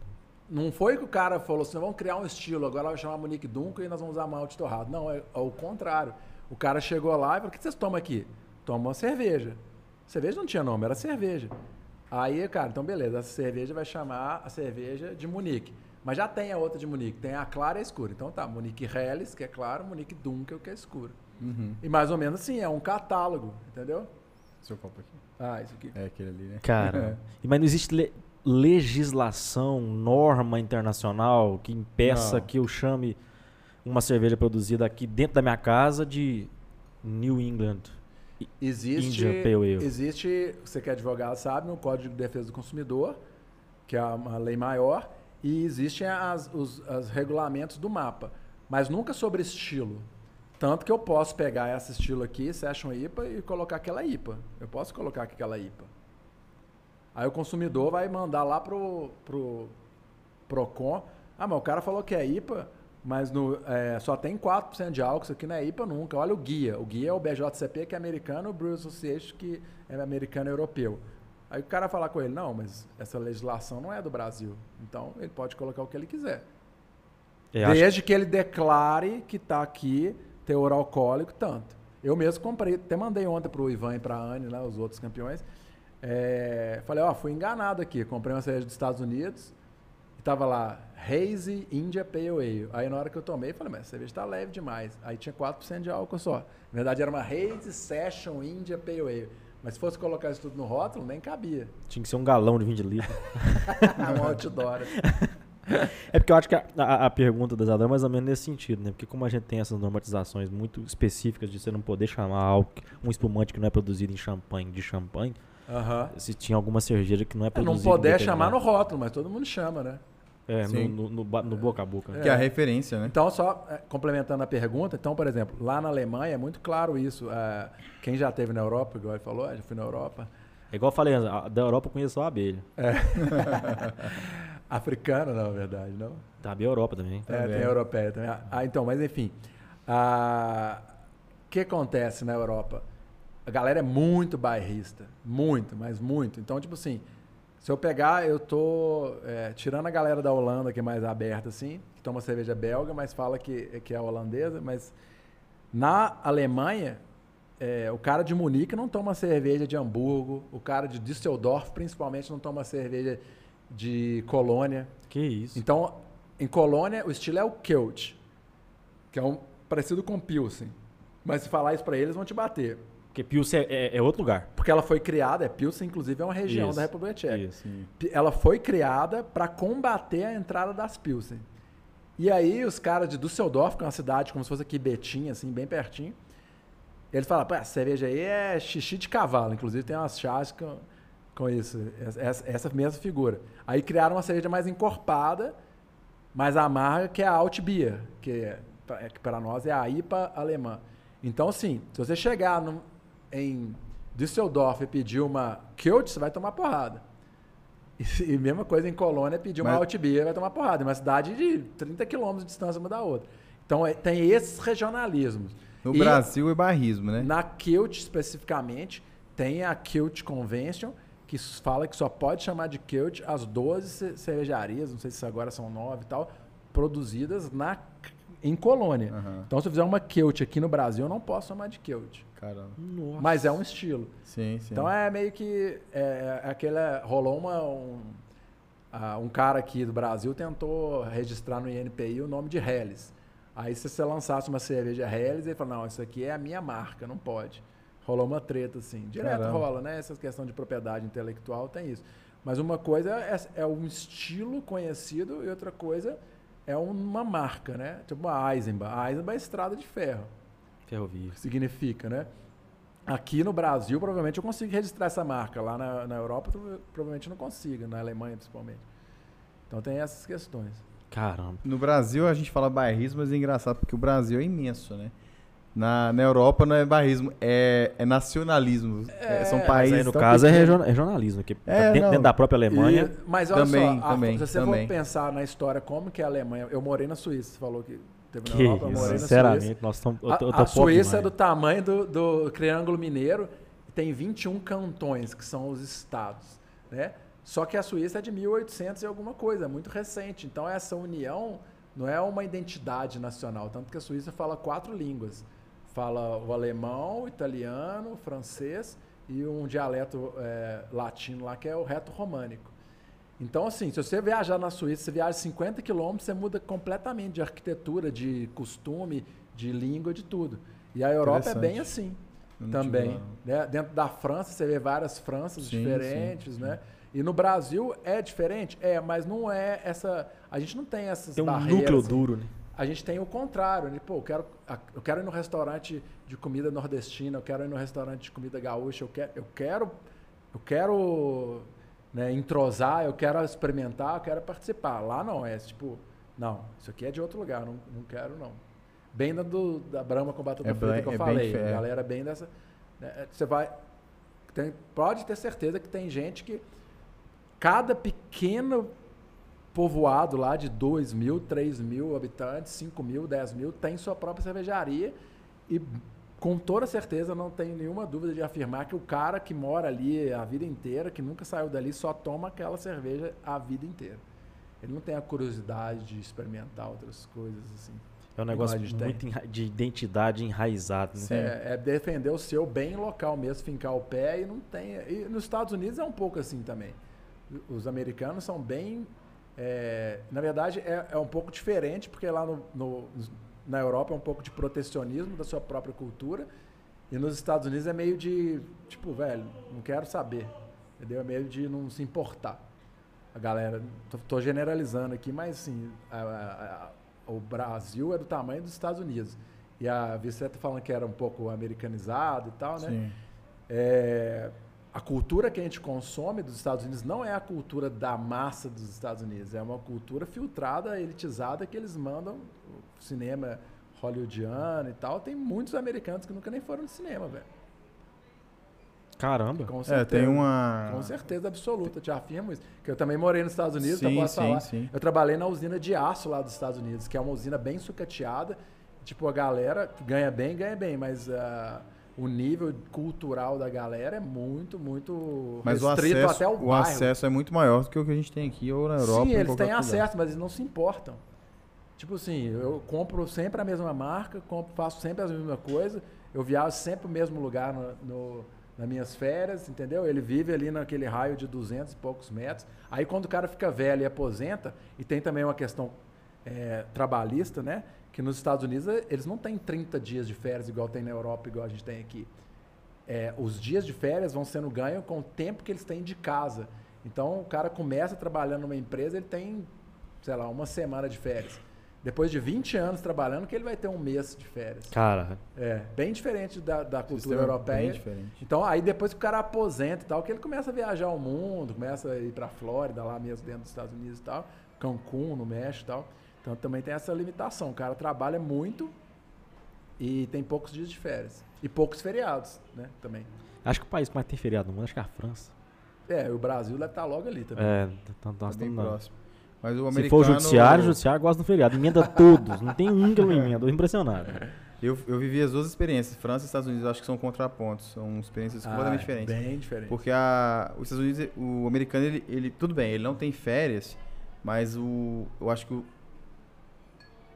Não foi que o cara falou assim, vamos criar um estilo, agora vai chamar Monique Dunkel e nós vamos usar malte torrado. Não, é, é o contrário. O cara chegou lá e falou, o que vocês tomam aqui? Tomam uma cerveja. Cerveja não tinha nome, era cerveja. Aí, cara, então beleza, essa cerveja vai chamar a cerveja de Munique. Mas já tem a outra de Munique, tem a clara e a escura. Então tá, Munique Helles, que é claro, Munique Dunkel, que é escura. Uhum. E mais ou menos assim, é um catálogo, entendeu? Seu copo aqui. Ah, isso aqui. É aquele ali, né? Cara, e- mas não existe le- legislação, norma internacional que impeça Não. que eu chame uma cerveja produzida aqui dentro da minha casa de New England. Existe, Indian Pale Ale. existe, você que é advogado sabe, no Código de Defesa do Consumidor, que é uma lei maior, e existem as, os as regulamentos do mapa, mas nunca sobre estilo. Tanto que eu posso pegar esse estilo aqui, Session IPA, e colocar aquela IPA. Eu posso colocar aquela IPA. Aí o consumidor vai mandar lá pro, pro Procon. Ah, mas o cara falou que é IPA, mas no, é, só tem 4% de álcool, isso aqui não é IPA nunca. Olha o guia. O guia é o BJCP, que é americano, o Brew Association, que é americano e europeu. Aí o cara falar com ele, não, mas essa legislação não é do Brasil. Então ele pode colocar o que ele quiser. Acho- Desde que ele declare que está aqui teor alcoólico tanto. Eu mesmo comprei, até mandei ontem pro Ivan e pra Anne, lá, os outros campeões. É, falei, ó, fui enganado aqui. Comprei uma cerveja dos Estados Unidos e tava lá, Hazy India Pale Ale. Aí na hora que eu tomei, falei, mas essa cerveja tá leve demais. Aí tinha 4% de álcool só. Na verdade era uma Hazy Session India Pale Ale. Mas se fosse colocar isso tudo no rótulo, nem cabia. Tinha que ser um galão de 20 litros. um outdoor. É porque eu acho que a, a- a pergunta da Isadora é mais ou menos nesse sentido, né? Porque como a gente tem essas normatizações muito específicas de você não poder chamar algo, um espumante que não é produzido em champanhe de champanhe, Aham. se tinha alguma cerveja que não é É, não produzida... poder chamar no rótulo, mas todo mundo chama, né? É, no, no, no boca a boca. né? Que é a referência, né? Então, só é, complementando a pergunta, então, por exemplo, lá na Alemanha é muito claro isso. é, quem já esteve na Europa, igual ele falou, ah, já fui na Europa. É igual eu falei, a- da Europa eu conheço só a abelha. Africana, na verdade, não? Da abelha Europa também. É, Também. tem a europeia também. Ah, então, mas enfim. ah, O que acontece na Europa? A galera é muito bairrista. Muito, mas muito. Então, tipo assim, se eu pegar, eu tô é, tirando a galera da Holanda, que é mais aberta, assim, que toma cerveja belga, mas fala que, que é holandesa, mas na Alemanha, é, o cara de Munique não toma cerveja de Hamburgo, o cara de Düsseldorf, principalmente, não toma cerveja de Colônia. Que isso. Então, em Colônia, o estilo é o Kelt, que é um parecido com Pilsen. Mas se falar isso pra eles, vão te bater. Porque Pilsen é, é- é outro lugar. Porque ela foi criada, é Pilsen, inclusive, é uma região Isso, da República Tcheca. Isso. Ela foi criada para combater a entrada das Pilsen. E aí, os caras de Düsseldorf, que é uma cidade como se fosse aqui Betim, assim, bem pertinho, eles falam, pô, essa cerveja aí é xixi de cavalo. Inclusive, tem umas chás com, com isso, essa, essa mesma figura. Aí criaram uma cerveja mais encorpada, mais amarga, que é a Altbier, que, é, é, que para nós é a IPA alemã. Então, assim, se você chegar num- em Düsseldorf e pedir uma Kelt, você vai tomar porrada. E, e mesma coisa em Colônia, pedir uma Mas- Altbier, vai tomar porrada. Em uma cidade de 30 quilômetros de distância uma da outra. Então, é- tem esses regionalismos. No E Brasil é barrismo, né? Na Kilt, especificamente, tem a Kilt Convention, que fala que só pode chamar de Kilt as 12 ce- cervejarias, não sei se agora são 9 e tal, produzidas na, em Colônia. Aham. Então, se eu fizer uma Kilt aqui no Brasil, eu não posso chamar de Kilt. Caramba. Nossa. Mas é um estilo. Sim, sim. Então é meio que. É, é aquela, rolou uma. Um, ah, um cara aqui do Brasil tentou registrar no INPI o nome de Helles. Aí se você lançasse uma cerveja Helles, ele falou, não, isso aqui é a minha marca, não pode. Rolou uma treta, assim. Direto Caramba. rola, né? Essa questão de propriedade intelectual tem isso. Mas uma coisa é, é um estilo conhecido e outra coisa é uma marca, né? Tipo uma Eisenbahn. A Eisenbahn é estrada de ferro Ferrovia. significa, né? Aqui no Brasil, provavelmente eu consigo registrar essa marca. Lá na, na Europa, prova- provavelmente não consiga, na Alemanha principalmente. Então tem essas questões. Caramba. No Brasil a gente fala barrismo, mas é engraçado porque o Brasil é imenso, né? Na, na Europa não é barrismo, é, é nacionalismo. É, são mas países. Aí, no caso, é pequenos. region- regionalismo. Que É, dentro, dentro da própria Alemanha. E- mas olha Também, só, a- também, se você também. for pensar na história, como que é a Alemanha... Eu morei na Suíça, você falou que Teve Que Europa, eu isso, sinceramente, nós estamos. A, eu a Suíça é do tamanho do, do Triângulo Mineiro e tem 21 cantões, que são os estados, né? Só que a Suíça é de 1800 e alguma coisa, é muito recente. Então essa união não é uma identidade nacional, tanto que a Suíça fala quatro línguas. Fala o alemão, o italiano, o francês e um dialeto é, latino lá que é o reto românico. Então, assim, se você viajar na Suíça, você viaja 50 quilômetros, você muda completamente de arquitetura, de costume, de língua, de tudo. E a Europa é bem assim também. né? Dentro da França, você vê várias Franças Sim, diferentes, sim, né? E no Brasil é diferente? É, mas não é essa... A gente não tem essas Tem um barreiras. núcleo duro, né? A gente tem o contrário, né? Pô, eu quero, eu quero ir no restaurante de comida nordestina, eu quero ir no restaurante de comida gaúcha, eu quero, eu quero, eu quero né, entrosar, eu quero experimentar, eu quero participar. Lá não, é tipo, não, isso aqui é de outro lugar, não, não quero não. Bem da, do, da Brahma com batata É frita bem- que eu é falei, a galera bem dessa... né, Você vai... tem- pode ter certeza que tem gente que cada pequeno povoado lá de 2 mil, 3 mil habitantes, 5 mil, 10 mil, tem sua própria cervejaria e com toda certeza não tenho nenhuma dúvida de afirmar que o cara que mora ali a vida inteira, que nunca saiu dali, só toma aquela cerveja a vida inteira. Ele não tem a curiosidade de experimentar outras coisas assim. É um negócio tem. muito de identidade enraizado, né? É, é defender o seu bem local mesmo, fincar o pé e não tem. E nos Estados Unidos é um pouco assim também. Os americanos são bem. é, na verdade, é, é um pouco diferente, porque lá no, no- na Europa é um pouco de protecionismo da sua própria cultura. E nos Estados Unidos é meio de. Tipo, velho, não quero saber. Entendeu? É meio de não se importar. A galera. Tô, tô generalizando aqui, mas assim. a- a- a- o Brasil é do tamanho dos Estados Unidos. E a Vicente tá falando que era um pouco americanizado e tal, né? Sim. É, a cultura que a gente consome dos Estados Unidos não é a cultura da massa dos Estados Unidos, é uma cultura filtrada, elitizada que eles mandam cinema hollywoodiano e tal. Tem muitos americanos que nunca nem foram no cinema, velho. Caramba. Com É, certeza. tem uma. Com certeza absoluta, te afirmo isso. Que eu também morei nos Estados Unidos, então Sim, posso sim, falar. sim. Eu trabalhei na usina de aço lá dos Estados Unidos, que é uma usina bem sucateada. Tipo, a galera ganha bem, ganha bem, mas ah, o nível cultural da galera é muito, muito Mas o restrito acesso, até o, o bairro. acesso é muito maior do que o que a gente tem aqui ou na Europa. Sim, eles têm lugar. acesso, mas eles não se importam. Tipo assim, eu compro sempre a mesma marca, compro, faço sempre a mesma coisa, eu viajo sempre o mesmo lugar no, no- nas minhas férias, entendeu? Ele vive ali naquele raio de 200 e poucos metros. Aí quando o cara fica velho e aposenta, e tem também uma questão é, trabalhista, né? Que nos Estados Unidos eh, eles não têm 30 dias de férias igual tem na Europa, igual a gente tem aqui. É, os dias de férias vão sendo ganhos com o tempo que eles têm de casa. Então o cara começa trabalhando numa empresa, ele tem, sei lá, uma semana de férias. Depois de 20 anos trabalhando, que ele vai ter um mês de férias. Cara, É, bem diferente da, da cultura sistema é europeia. Bem diferente. Então, aí depois que o cara aposenta e tal, que ele começa a viajar o mundo, começa a ir pra Flórida, lá mesmo dentro dos Estados Unidos e tal, Cancún, no México e tal. Então também tem essa limitação. O cara trabalha muito e tem poucos dias de férias. E poucos feriados, né? Também. acho que o país que mais tem feriado no mundo, acho que é a França. É, o Brasil deve estar logo ali também. É, então Tá nós bem estamos. próximo. Mas o Se americano. for o judiciário, o judiciário gosta do feriado. Emenda todos. Não tem um que não emenda. Eu impressionado. Eu, eu vivi as duas experiências. França e Estados Unidos, eu acho que são contrapontos. São experiências Ah, completamente é diferentes. Bem diferente. Porque a, os Estados Unidos, o americano, ele, ele. Tudo bem, ele não tem férias, mas o. Eu acho que o.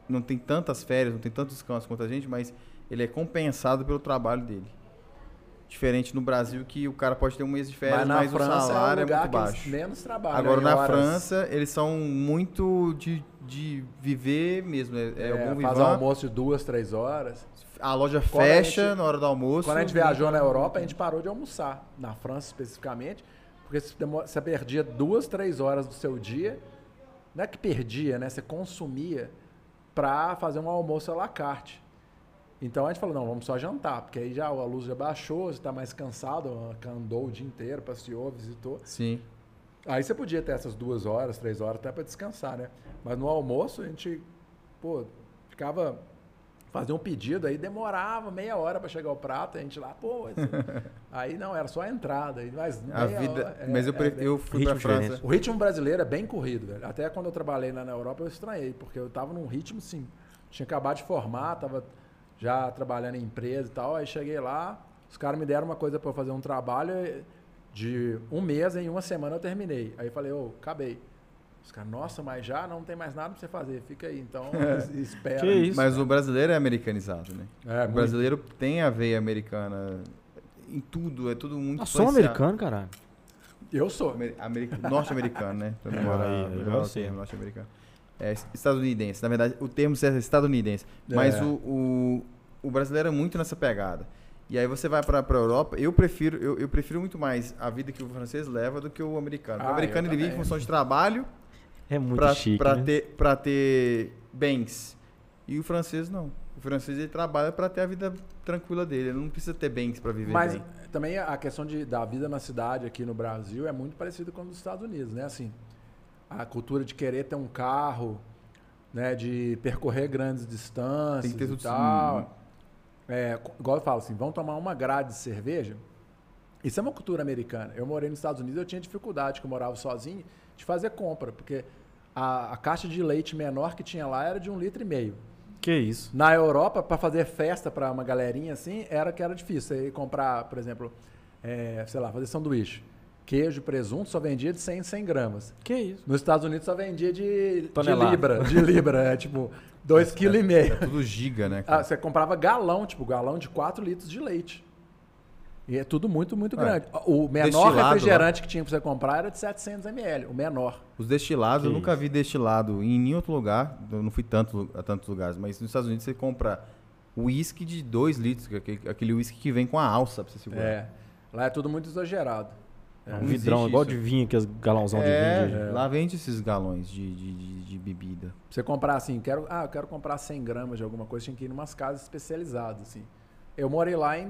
Não tem tantas férias, não tem tantos descansos quanto a gente, mas ele é compensado pelo trabalho dele. Diferente no Brasil, que o cara pode ter um mês de férias, Mas na mas, França o salário é é, o lugar muito que eles baixo. menos trabalham. Agora na horas. França, eles são muito de, de viver mesmo. É, é, É, faz vivant. almoço de duas, três horas. A loja Quando a fecha gente- na hora do almoço. Quando a gente viajou na Europa, a gente parou de almoçar. Na França, especificamente. Porque você perdia duas, três horas do seu dia. Não é que perdia, né? Você consumia para fazer um almoço à la carte. Então a gente falou, não, vamos só jantar. Porque aí já a luz já baixou, você está mais cansado, andou o dia inteiro, passeou, visitou. Sim. Aí você podia ter essas duas horas, três horas até para descansar, né? Mas no almoço a gente, pô, ficava fazia um pedido aí demorava meia hora para chegar o prato, a gente lá, pô, esse- aí não era só a entrada, aí mais A vida. hora, é- mas eu, é eu fui pra França. diferente. o ritmo brasileiro é bem corrido, velho. Até quando eu trabalhei lá na Europa eu estranhei, porque eu tava num ritmo assim, Tinha acabado de formar, tava já trabalhando em empresa e tal. Aí cheguei lá, os caras me deram uma coisa para eu fazer um trabalho de um mês, em uma semana eu terminei. Aí falei, ô, acabei. Os caras, nossa, mas já não tem mais nada pra você fazer, fica aí, então espera. Que isso? Mas o brasileiro é americanizado, né? É, o muito. brasileiro tem a veia americana em tudo, é tudo muito Eu sou americano, caralho. Eu sou. Ameri- america- Norte-americano, né? Pra É, termo, norte-americano. É estadunidense. Na verdade, o termo certo é estadunidense. Mas É. o, o, o brasileiro é muito nessa pegada. E aí você vai pra, pra Europa, eu prefiro, eu, eu prefiro muito mais a vida que o francês leva do que o americano. Ah, o americano ele vive em função de trabalho É muito pra, chique, pra né? ter, pra ter bens. E o francês não. O francês ele trabalha pra ter a vida tranquila dele. Ele não precisa ter bens pra viver Mas bem. também a questão de, da vida na cidade aqui no Brasil é muito parecida com a dos Estados Unidos, né? Assim, a cultura de querer ter um carro, né? De percorrer grandes distâncias Tem que ter e tal. É, igual eu falo assim, vão tomar uma grade de cerveja. Isso é uma cultura americana. Eu morei nos Estados Unidos, eu tinha dificuldade, que eu morava sozinho, de fazer compra, porque a, a caixa de leite menor que tinha lá era de um litro e meio. Que isso? Na Europa, para fazer festa para uma galerinha assim, era que era difícil. Você ia comprar, por exemplo, é, sei lá, fazer sanduíche. Queijo, presunto, só vendia de 100 em 100 gramas. Que isso? Nos Estados Unidos só vendia de, de Tonelada. libra. De libra, é tipo 2,5 kg. É tudo giga, né? Ah, você comprava galão, tipo galão de 4 litros de leite. E é tudo muito, muito É. grande. O menor Destilado refrigerante que tinha pra você comprar era de 700 ml, o menor. Os destilados, Que eu nunca isso. vi destilado em nenhum outro lugar. Eu não fui tanto, a tantos lugares, mas nos Estados Unidos você compra uísque de 2 litros, é aquele- aquele uísque que vem com a alça pra você segurar. É. Lá é tudo muito exagerado. É um Não vidrão, igual isso. de vinho, aqueles galãozão É, de vinho. de- lá vende esses galões de, de, de, de bebida. Pra você comprar assim, quero, ah, eu quero comprar 100 gramas de alguma coisa, tinha que ir em umas casas especializadas, assim. Eu morei lá em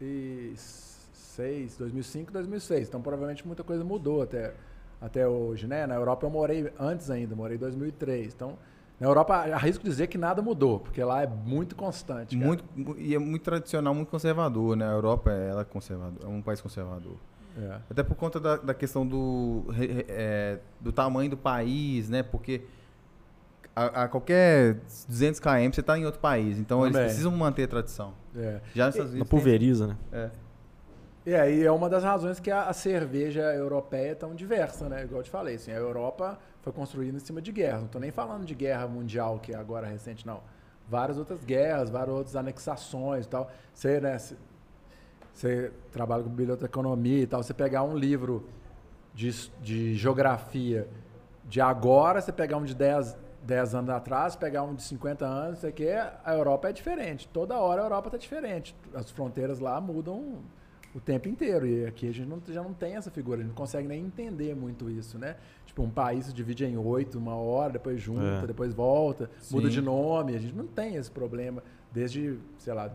2006, 2005, 2006, então provavelmente muita coisa mudou até, até hoje, né? Na Europa eu morei antes ainda, morei em 2003, então na Europa arrisco dizer que nada mudou, porque lá é muito constante. cara. Muito, e é muito tradicional, muito conservador, né? A Europa ela é, conservador, é um país conservador. É. Até por conta da, da questão do, é, do tamanho do país, né? Porque a, a qualquer 200 km você está em outro país. Então eles Também. precisam manter a tradição. É. Já nos Estados Não Unidos tem- pulveriza, né? é. É, e é uma das razões que a, a cerveja europeia é tão diversa, né? Igual eu te falei, assim, a Europa foi construída em cima de guerra. Não estou nem falando de guerra mundial, que é agora recente, não. Várias outras guerras, várias outras anexações e tal. Você, né, você, trabalha com biblioteconomia e tal, você pegar um livro de, de geografia de agora, você pegar um de 10, 10 anos atrás, pegar um de 50 anos, sei que a Europa é diferente. Toda hora a Europa está diferente. As fronteiras lá mudam o tempo inteiro. E aqui a gente não, já não tem essa figura, a gente não consegue nem entender muito isso, né? Tipo, um país se divide em oito, uma hora, depois junta, É. depois volta, muda Sim. de nome. A gente não tem esse problema desde, sei lá,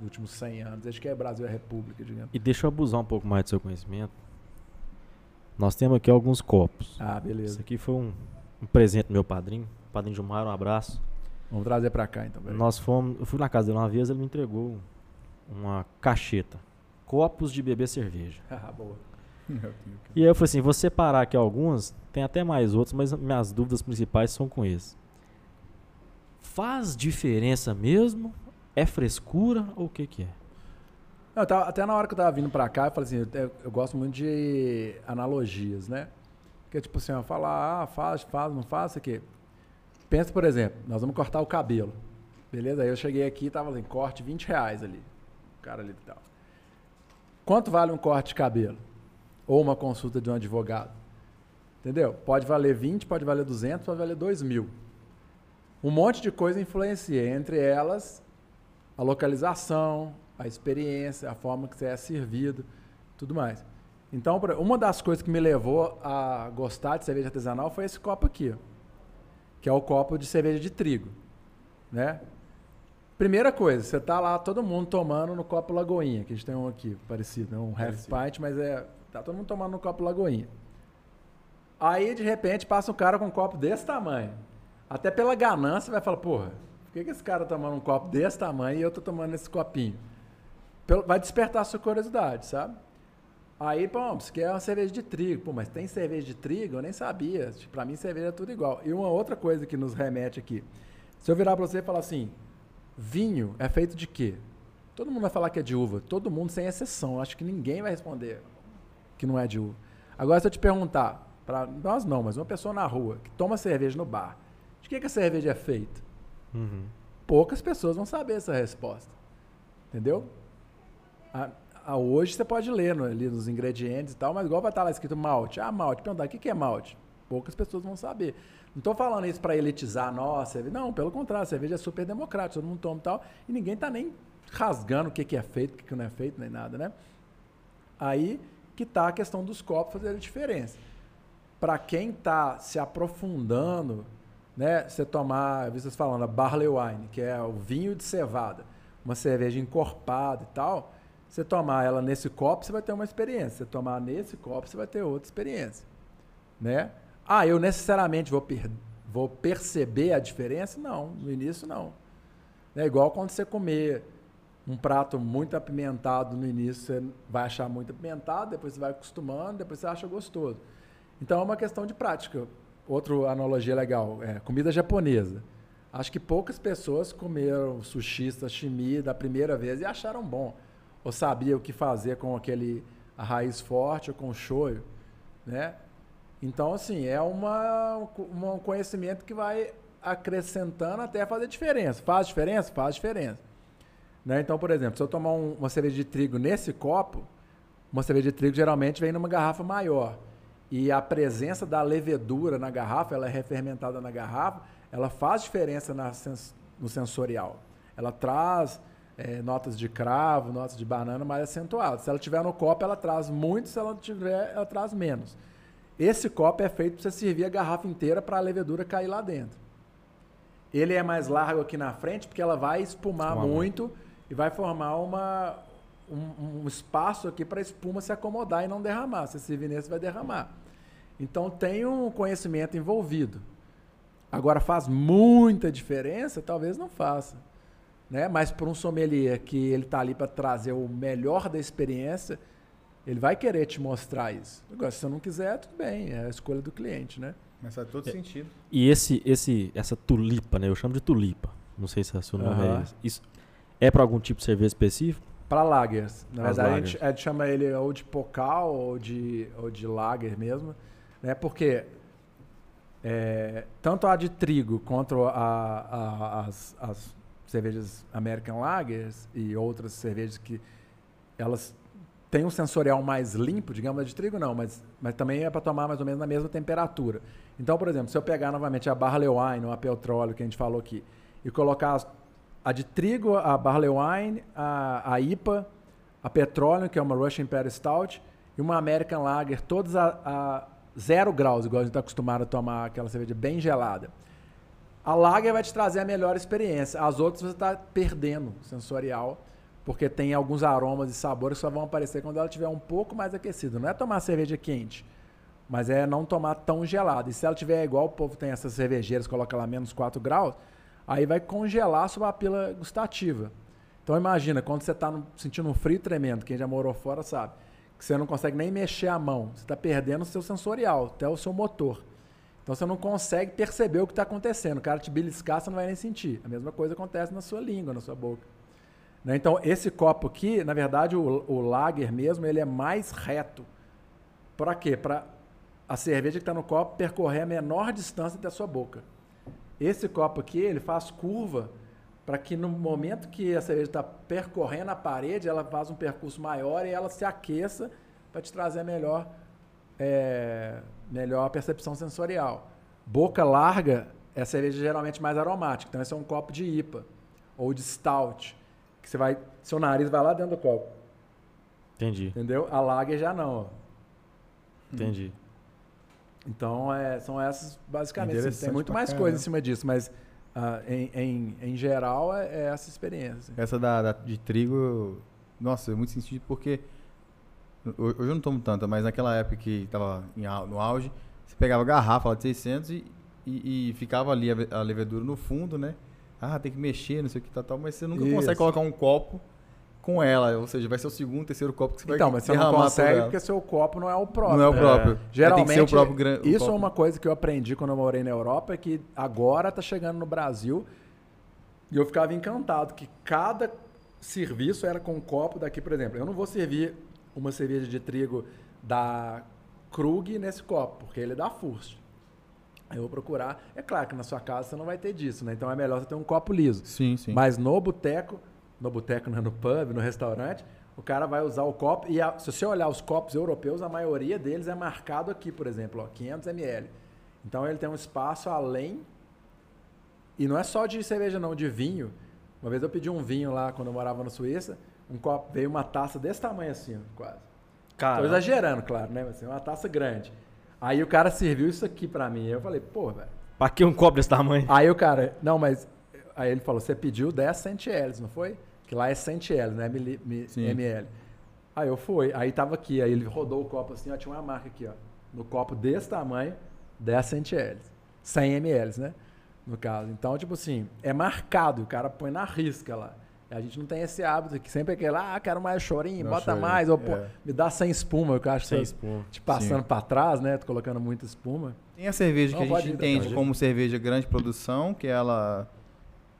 últimos 100 anos, desde que o Brasil é república, digamos. E deixa eu abusar um pouco mais do seu conhecimento. Nós temos aqui alguns copos. Ah, Isso beleza. aqui foi um, um presente do meu padrinho. Padrinho Gilmar, um abraço. Vamos trazer pra cá, então. peraí. Nós fomos. Eu fui na casa dele uma vez, ele me entregou uma cacheta. Copos de beber cerveja. Ah, boa. E aí eu falei assim, vou separar aqui alguns, tem até mais outros, mas minhas dúvidas principais são com esses. Faz diferença mesmo? É frescura ou o que que é? Tava- até na hora que eu tava vindo pra cá, eu falei assim, eu, eu- eu gosto muito de analogias, né? Que é tipo assim, falar, ah, faz, faz, não faz, isso aqui. Pensa, por exemplo, nós vamos cortar o cabelo. Beleza? Aí eu cheguei aqui e tava assim, corte 20 reais ali. O cara ali e tal. Quanto vale um corte de cabelo? Ou uma consulta de um advogado? Entendeu? Pode valer 20, pode valer 200, pode valer 2 mil. Um monte de coisa influencia, entre elas a localização, a experiência, a forma que você é servido, tudo mais. Então, uma das coisas que me levou a gostar de cerveja artesanal foi esse copo aqui, que é o copo de cerveja de trigo, né? Primeira coisa, você tá lá todo mundo tomando no copo Lagoinha, que a gente tem um aqui parecido, né? um half pint, mas é tá todo mundo tomando no copo Lagoinha. Aí de repente passa um cara com um copo desse tamanho. Até pela ganância vai falar, porra, por que, que esse cara tá tomando um copo desse tamanho e eu tô tomando esse copinho? Vai despertar a sua curiosidade, sabe? Aí, pô, você quer uma cerveja de trigo. Pô, mas tem cerveja de trigo? Eu nem sabia. Tipo, Pra mim, cerveja é tudo igual. E uma outra coisa que nos remete aqui. Se eu virar para você e falar assim, vinho é feito de quê? Todo mundo vai falar que é de uva. Todo mundo, sem exceção. Acho que ninguém vai responder que não é de uva. Agora, se eu te perguntar, para nós não, mas uma pessoa na rua que toma cerveja no bar, de que, que a cerveja é feita? Uhum. Poucas pessoas vão saber essa resposta. Entendeu? A, a hoje você pode ler no, ali nos ingredientes e tal, mas igual vai estar lá escrito malte. Ah, malte. Perguntar, o que, que é malte? Poucas pessoas vão saber. Não estou falando isso para elitizar, nossa, não, pelo contrário, a cerveja é super democrática, todo mundo toma e tal, e ninguém está nem rasgando o que, que é feito, o que, que não é feito, nem nada, né? Aí que está a questão dos copos fazer a diferença. Para quem está se aprofundando, né, você tomar, vi vocês falando, a barley wine, que é o vinho de cevada, uma cerveja encorpada e tal, você tomar ela nesse copo, você vai ter uma experiência. Você tomar nesse copo, você vai ter outra experiência, né? Ah, eu necessariamente vou, per vou perceber a diferença? Não, no início não. É igual quando você comer um prato muito apimentado no início, você vai achar muito apimentado, depois você vai acostumando, depois você acha gostoso. Então é uma questão de prática. Outra analogia legal, é comida japonesa. Acho que poucas pessoas comeram sushi, sashimi da primeira vez e acharam bom. Ou sabiam o que fazer com aquele a raiz forte ou com o shoyu, né? Então, assim, é uma, um conhecimento que vai acrescentando até fazer diferença. Faz diferença? Faz diferença. Né? Então, por exemplo, se eu tomar um, uma cerveja de trigo nesse copo, uma cerveja de trigo geralmente vem numa garrafa maior. E a presença da levedura na garrafa, ela é refermentada na garrafa, ela faz diferença na no sensorial. Ela traz é, notas de cravo, notas de banana mais acentuadas. Se ela tiver no copo, ela traz muito, se ela não tiver, ela traz menos. Esse copo é feito para você servir a garrafa inteira para a levedura cair lá dentro. Ele é mais largo aqui na frente porque ela vai espumar muito e vai formar uma, um, um espaço aqui para a espuma se acomodar e não derramar. Se servir nesse, vai derramar. Então tem um conhecimento envolvido. Agora faz muita diferença? Talvez não faça. Né? Mas para um sommelier que ele está ali para trazer o melhor da experiência, ele vai querer te mostrar isso. Agora, se você não quiser, tudo bem, é a escolha do cliente, né? Mas faz todo É. sentido. E esse, esse, essa tulipa, né? Eu chamo de tulipa. Não sei se é seu nome Aham. é. Isso é para algum tipo de cerveja específico? Para lagers. Na As verdade, a lagers. gente, a gente chama ele ou de pocal ou de, ou de lager mesmo. Né? Porque é, tanto a de trigo quanto a, a- as, as cervejas American Lagers e outras cervejas que elas têm um sensorial mais limpo, digamos, a de trigo não, mas, mas também é para tomar mais ou menos na mesma temperatura. Então, por exemplo, se eu pegar novamente a Barley Wine ou a Petróleo que a gente falou aqui e colocar as- a de trigo, a Barley Wine, a, a IPA, a Petróleo, que é uma Russian Imperial Stout, e uma American Lager, todas a, a zero graus, igual a gente está acostumado a tomar aquela cerveja bem gelada. A Lager vai te trazer a melhor experiência. As outras você está perdendo sensorial, porque tem alguns aromas e sabores que só vão aparecer quando ela estiver um pouco mais aquecida. Não é tomar cerveja quente, mas é não tomar tão gelada. E se ela tiver igual o povo tem essas cervejeiras, coloca lá menos 4 graus, aí vai congelar sua papila gustativa. Então imagina, quando você está sentindo um frio tremendo, quem já morou fora sabe, que você não consegue nem mexer a mão, você está perdendo o seu sensorial, até o seu motor. Então você não consegue perceber o que está acontecendo. O cara te beliscar, você não vai nem sentir. A mesma coisa acontece na sua língua, na sua boca. Né? Então esse copo aqui, na verdade, o, o lager mesmo, ele é mais reto. Para quê? Para a cerveja que está no copo percorrer a menor distância da sua boca. Esse copo aqui, ele faz curva para que no momento que a cerveja está percorrendo a parede, ela faz um percurso maior e ela se aqueça para te trazer melhor, é, melhor percepção sensorial. Boca larga é a cerveja geralmente mais aromática, então esse é um copo de IPA ou de stout, que você vai, seu nariz vai lá dentro do copo, Entendi, entendeu? A lager já não. ó. entendi. Então, é, são essas basicamente. assim, tem muito mais coisa em cima disso, mas ah, em, em, em geral é, é essa experiência. Essa da, da- de trigo, nossa, é muito sentido porque ho- hoje eu não tomo tanta, mas naquela época que tava em au- no auge, você pegava a garrafa lá de 600 e, e, e ficava ali a, a levedura no fundo, né? Ah, tem que mexer, não sei o que tal, tal, mas você nunca Isso. consegue colocar um copo com ela, ou seja, vai ser o segundo, terceiro copo que você Então, vai mas você não consegue porque seu copo não é o próprio. Não é o né? próprio. Geralmente, que ser o próprio gran- o isso é uma coisa que eu aprendi quando eu morei na Europa, é que agora está chegando no Brasil, E eu ficava encantado que cada serviço era com um copo daqui, por exemplo. Eu não vou servir uma cerveja de trigo da Krug nesse copo, porque ele é da Furst. Eu vou procurar. É claro que na sua casa você não vai ter disso, né? Então é melhor você ter um copo liso. Sim, sim. Mas no boteco, no boteco, não, no pub, no restaurante, o cara vai usar o copo. E a- se você olhar os copos europeus, a maioria deles é marcado aqui, por exemplo, ó, 500 ml. Então ele tem um espaço além. E não é só de cerveja, não, de vinho. Uma vez eu pedi um vinho lá quando eu morava na Suíça. Um copo, veio uma taça desse tamanho assim, quase. Tô Cara, exagerando, claro, né? Assim, uma taça grande. Aí o cara serviu isso aqui pra mim. Eu falei, pô, velho. pra que um copo desse tamanho? Aí o cara, não, mas. Aí ele falou: você pediu 10 centieles, não foi? Que lá é centieles, né? Mili, mi- ml. Aí eu fui, aí tava aqui, aí ele rodou o copo assim, ó, tinha uma marca aqui, ó. No copo desse tamanho, 10 centieles. 100 ml, né? No caso. Então, tipo assim, é marcado, o cara põe na risca lá. A gente não tem esse hábito aqui, sempre é aquele, ah, quero mais chorinho, Não, bota chorinho, mais, ou pô, é. me dá sem espuma, eu acho Sem que espuma. te passando pra trás, né? Tô colocando muita espuma. Tem a cerveja Não, que a gente ir, entende ir. como cerveja grande produção, que ela.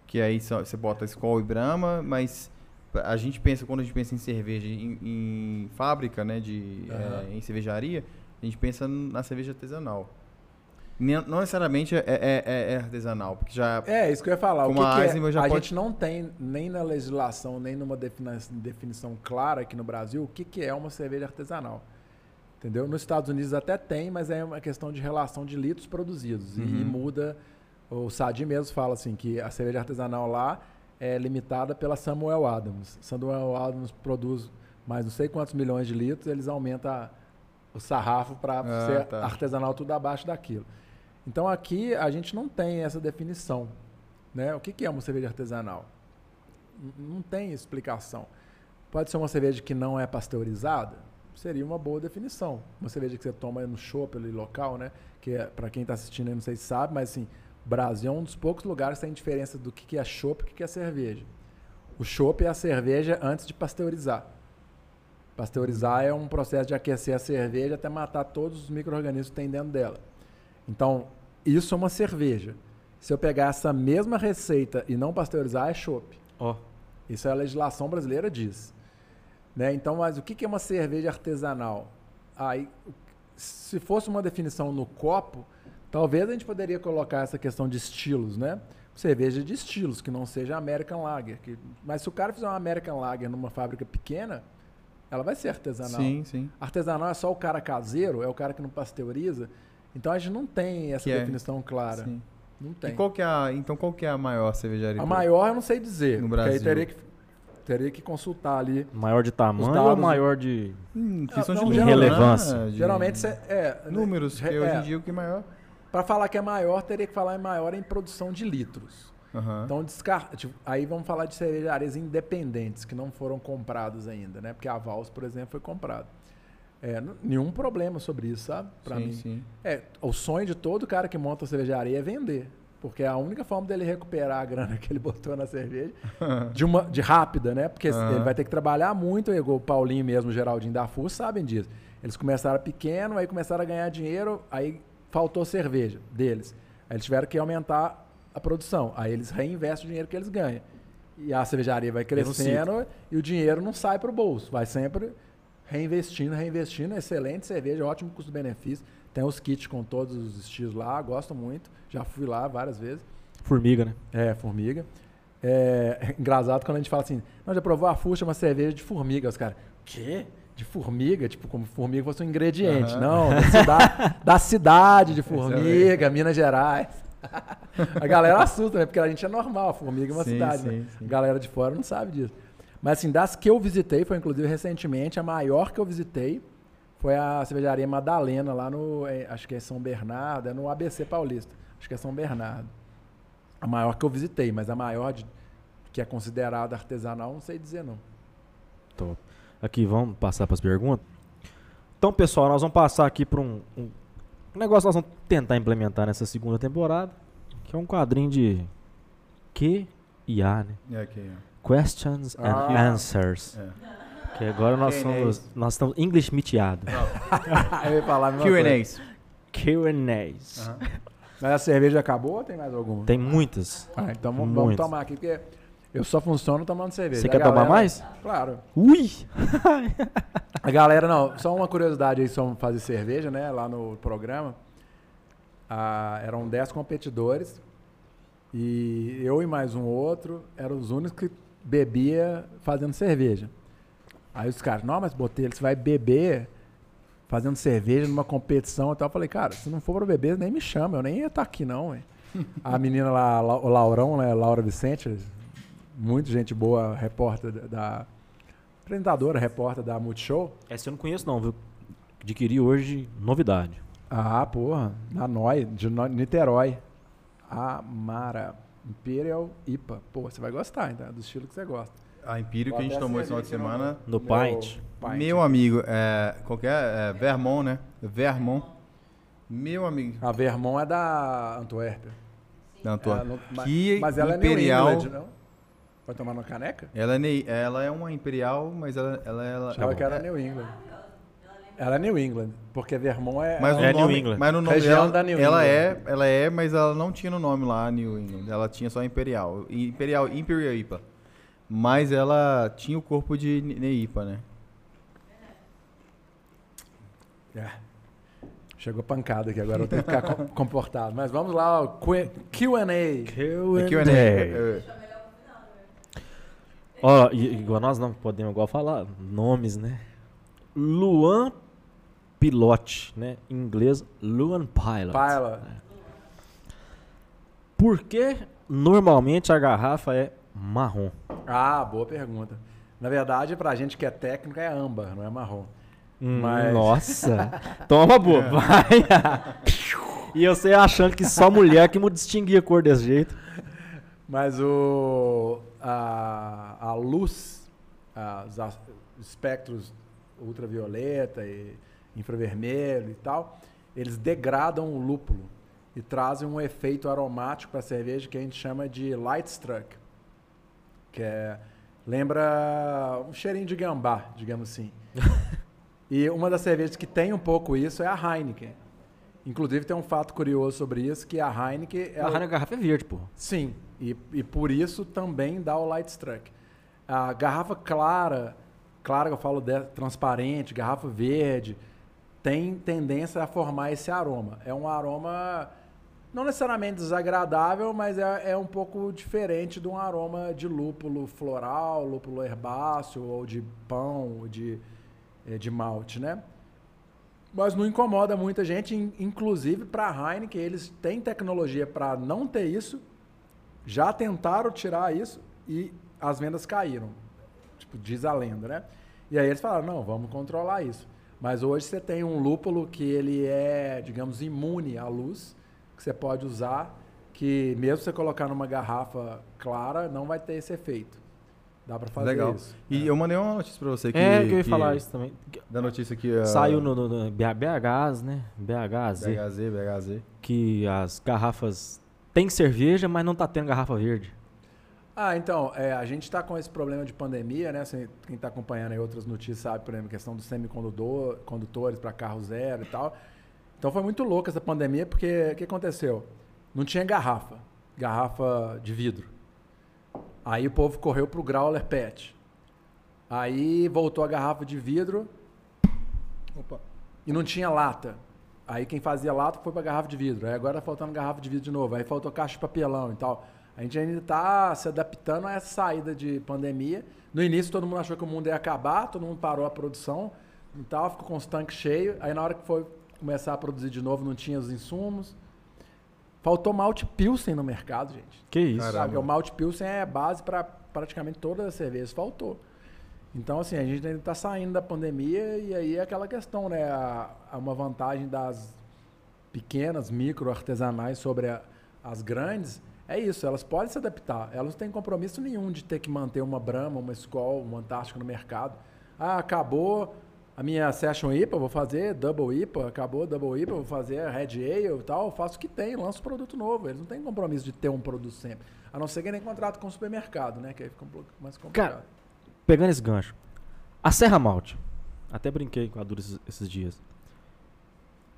Que aí você bota Skol e Brahma, mas a gente pensa, quando a gente pensa em cerveja em, em fábrica, né? De, Aham. eh, em cervejaria, a gente pensa na cerveja artesanal. Ne- Não necessariamente é, é- é- é artesanal, porque já. É, isso que eu ia falar. O Como que a que é? Já a pode- gente não tem nem na legislação, nem numa defini- definição clara aqui no Brasil o que, que é uma cerveja artesanal. Entendeu? Nos Estados Unidos até tem, mas é uma questão de relação de litros produzidos. Uhum. e muda. O Sadi mesmo fala assim que a cerveja artesanal lá é limitada pela Samuel Adams. Samuel Adams produz mais não sei quantos milhões de litros, eles aumentam o sarrafo para Ah, ser tá. artesanal tudo abaixo daquilo. Então aqui a gente não tem essa definição. Né? O que, que é uma cerveja artesanal? Não tem explicação. Pode ser uma cerveja que não é pasteurizada? Seria uma boa definição. Uma cerveja que você toma no show ali local, né? Que é, para quem está assistindo aí, não sei se sabe, mas assim, Brasil é um dos poucos lugares que tem diferença do que, é chopp e o que, é cerveja. O chopp é a cerveja antes de pasteurizar. Pasteurizar é um processo de aquecer a cerveja até matar todos os micro-organismos que tem dentro dela. Então, isso é uma cerveja. Se eu pegar essa mesma receita e não pasteurizar, é chopp. Ó, Isso é a legislação brasileira diz. Né? Então, mas o que é uma cerveja artesanal? Aí, se fosse uma definição no copo, talvez a gente poderia colocar essa questão de estilos, né? Cerveja de estilos, que não seja American Lager. que- mas se o cara fizer uma American Lager numa fábrica pequena, ela vai ser artesanal. Sim, sim. Artesanal é só o cara caseiro, é o cara que não pasteuriza. Então a gente não tem essa Que é- definição clara. sim. Não E tem. qual que é a, então qual que é a maior cervejaria? A maior eu não sei dizer. No porque aí Brasil. teria que, teria que consultar ali. maior de tamanho ou maior de. Hum, questão Não, de não, relevância. né? De Geralmente cê- é. números, que é, hoje em dia o que é maior. Para falar que é maior, teria que falar em maior em produção de litros. Aham. Então, descar... tipo, aí vamos falar de cervejarias independentes que não foram compradas ainda, né? Porque a Vals, por exemplo, foi comprada. É, nenhum problema sobre isso, sabe? Pra sim, mim. sim. É, o sonho de todo cara que monta cervejaria é vender. Porque é a única forma dele recuperar a grana que ele botou na cerveja, de, uma, de rápida, né? Porque Aham. ele vai ter que trabalhar muito, igual o Paulinho mesmo, o Geraldinho da FUS, sabem disso. Eles começaram pequeno, aí começaram a ganhar dinheiro, aí faltou cerveja deles. Aí eles tiveram que aumentar a produção. Aí eles reinvestem o dinheiro que eles ganham. E a cervejaria vai crescendo e o dinheiro não sai para o bolso. Vai sempre reinvestindo, reinvestindo. Excelente cerveja, ótimo custo-benefício. Tem os kits com todos os estilos lá, gosto muito. Já fui lá várias vezes. Formiga, né? É, formiga. É, engraçado quando a gente fala assim, não, já provou a Fuxa, uma cerveja de formiga. Os caras, quê? De formiga? Tipo, como formiga fosse um ingrediente. Aham. Não, da cidade, da cidade de formiga, Minas Gerais. a galera assusta, né? Porque a gente é normal, a formiga é uma Sim, cidade. sim, né? sim. A galera de fora não sabe disso. Mas assim, das que eu visitei, foi inclusive recentemente, a maior que eu visitei foi a cervejaria Madalena, lá no, eh, acho que é São Bernardo, é no ABC Paulista. Acho que é São Bernardo. A maior que eu visitei, mas a maior de- que é considerada artesanal, não sei dizer não. Top. Aqui, vamos passar para as perguntas? Então, pessoal, nós vamos passar aqui para um, um negócio que nós vamos tentar implementar nessa segunda temporada, que é um quadrinho de Q e A, né? É aqui, Questions and Ah. Answers. É. Que agora nós somos, nós estamos English miteado. eu ia falar. Q&As. Q&As. Mas a cerveja acabou ou tem mais alguma? Tem muitas. Ah, então vamos, vamos tomar aqui, porque eu só funciono tomando cerveja. Você quer tomar galera- mais? Claro. Ui! A galera, não, só uma curiosidade aí sobre fazer cerveja, né? Lá no programa. ah, eram 10 competidores e eu e mais um outro eram os únicos que bebia fazendo cerveja. Aí os caras, não, mas Botelho, você vai beber fazendo cerveja numa competição e tal. Eu falei, cara, se não for pra beber, nem me chama, eu nem ia estar aqui não, ué. A menina lá, o Laurão, né, Laura Vicente, muito gente boa, repórter da- apresentadora, repórter da Multishow. Essa eu não conheço não, viu? Adquiri hoje novidade. Ah, porra, na Noi, de No- Niterói. A Mara Imperial IPA. Pô, você vai gostar, então, é do estilo que você gosta. A Empírio que a gente tomou esse final de semana. No Meu Pint. Pint. Meu amigo, é, qualquer. É, Vermont, né? Vermont. Meu amigo. A Vermont é da Antuérpia. Da. Ela não- mas- que mas ela Imperial. é New England, não? Vai tomar na caneca? ela, é, ela é uma Imperial, mas ela. ela, ela Achava que era é- New England. Ela é New England, porque Vermont é... Mas, É o New nome, England. mas no nome Região dela, da New ela England. é, ela é, mas ela não tinha no nome lá New England. Ela tinha só Imperial, Imperial, Imperial IPA. Mas ela tinha o corpo de Neipa, né? É. Chegou pancada aqui, agora eu tenho que ficar com- comportado. Mas vamos lá, Q&A. Q&A. Q&A. É, Ó, igual nós não podemos igual falar nomes, né? Luan Pilote, né? Em inglês, Luan Pilot. Paila. Por que normalmente a garrafa é marrom? Ah, boa pergunta. Na verdade, pra gente que é técnico, é âmbar, não é marrom. Hum, Mas- Nossa. Toma, boa. Vai. e você achando que só mulher que me distinguia a cor desse jeito. Mas o, a, a luz, as- as- os espectros ultravioleta e infravermelho e tal, eles degradam o lúpulo e trazem um efeito aromático para a cerveja que a gente chama de light struck, que é lembra um cheirinho de gambá, digamos assim. e uma das cervejas que tem um pouco isso é a Heineken. Inclusive tem um fato curioso sobre isso que a Heineken A Heineken garrafa é verde, pô. Sim, e, e por isso também dá o light struck. A garrafa clara, clara que eu falo de, transparente, garrafa verde, tem tendência a formar esse aroma. É um aroma não necessariamente desagradável, mas é, é um pouco diferente de um aroma de lúpulo floral, lúpulo herbáceo, ou de pão, ou de, eh, de malte, né? Mas não incomoda muita gente, in- inclusive para a Heineken, eles têm tecnologia para não ter isso, já tentaram tirar isso e as vendas caíram. Tipo, diz a lenda, né? E aí eles falaram, não, vamos controlar isso. Mas hoje você tem um lúpulo que ele é, digamos, imune à luz, que você pode usar, que mesmo você colocar numa garrafa clara, não vai ter esse efeito. Dá para fazer Legal. isso. E eu mandei uma notícia pra você que. é, que eu ia que- falar isso também. Da notícia que. ah, Saiu no, no, no BHs, né? BHZ. BHZ, BHZ. Que as garrafas tem cerveja, mas não tá tendo garrafa verde. Ah, então, é, a gente está com esse problema de pandemia, né? Quem está acompanhando aí outras notícias sabe, por exemplo, questão dos semicondutores para carro zero e tal. Então foi muito louco essa pandemia, porque o que aconteceu? Não tinha garrafa, garrafa de vidro. Aí o povo correu pro growler PET. Aí voltou a garrafa de vidro Opa. e não tinha lata. Aí quem fazia lata foi para garrafa de vidro. Aí agora tá faltando garrafa de vidro de novo. Aí faltou caixa de papelão e tal. A gente ainda está se adaptando a essa saída de pandemia. No início todo mundo achou que o mundo ia acabar, todo mundo parou a produção e tal, ficou com os tanques cheios. Aí na hora que foi começar a produzir de novo, não tinha os insumos. Faltou malte pilsen no mercado, gente. Que isso. Caramba. Sabe? O malte pilsen é base para praticamente todas as cervejas. Faltou. Então, assim, a gente ainda está saindo da pandemia e aí é aquela questão, né? A, a uma vantagem das pequenas, micro artesanais sobre a- as grandes é isso, elas podem se adaptar. Elas não têm compromisso nenhum de ter que manter uma Brahma, uma Skol, uma Antártica no mercado. Ah, acabou a minha Session IPA, vou fazer Double IPA, acabou Double IPA, vou fazer Red Ale e tal, faço o que tem, lanço produto novo. Eles não têm compromisso de ter um produto sempre. A não ser que nem contrato com o supermercado, né? Que aí fica um pouco mais complicado. Cara, pegando esse gancho. A Serra Malte. Até brinquei com a Dura esses, esses dias.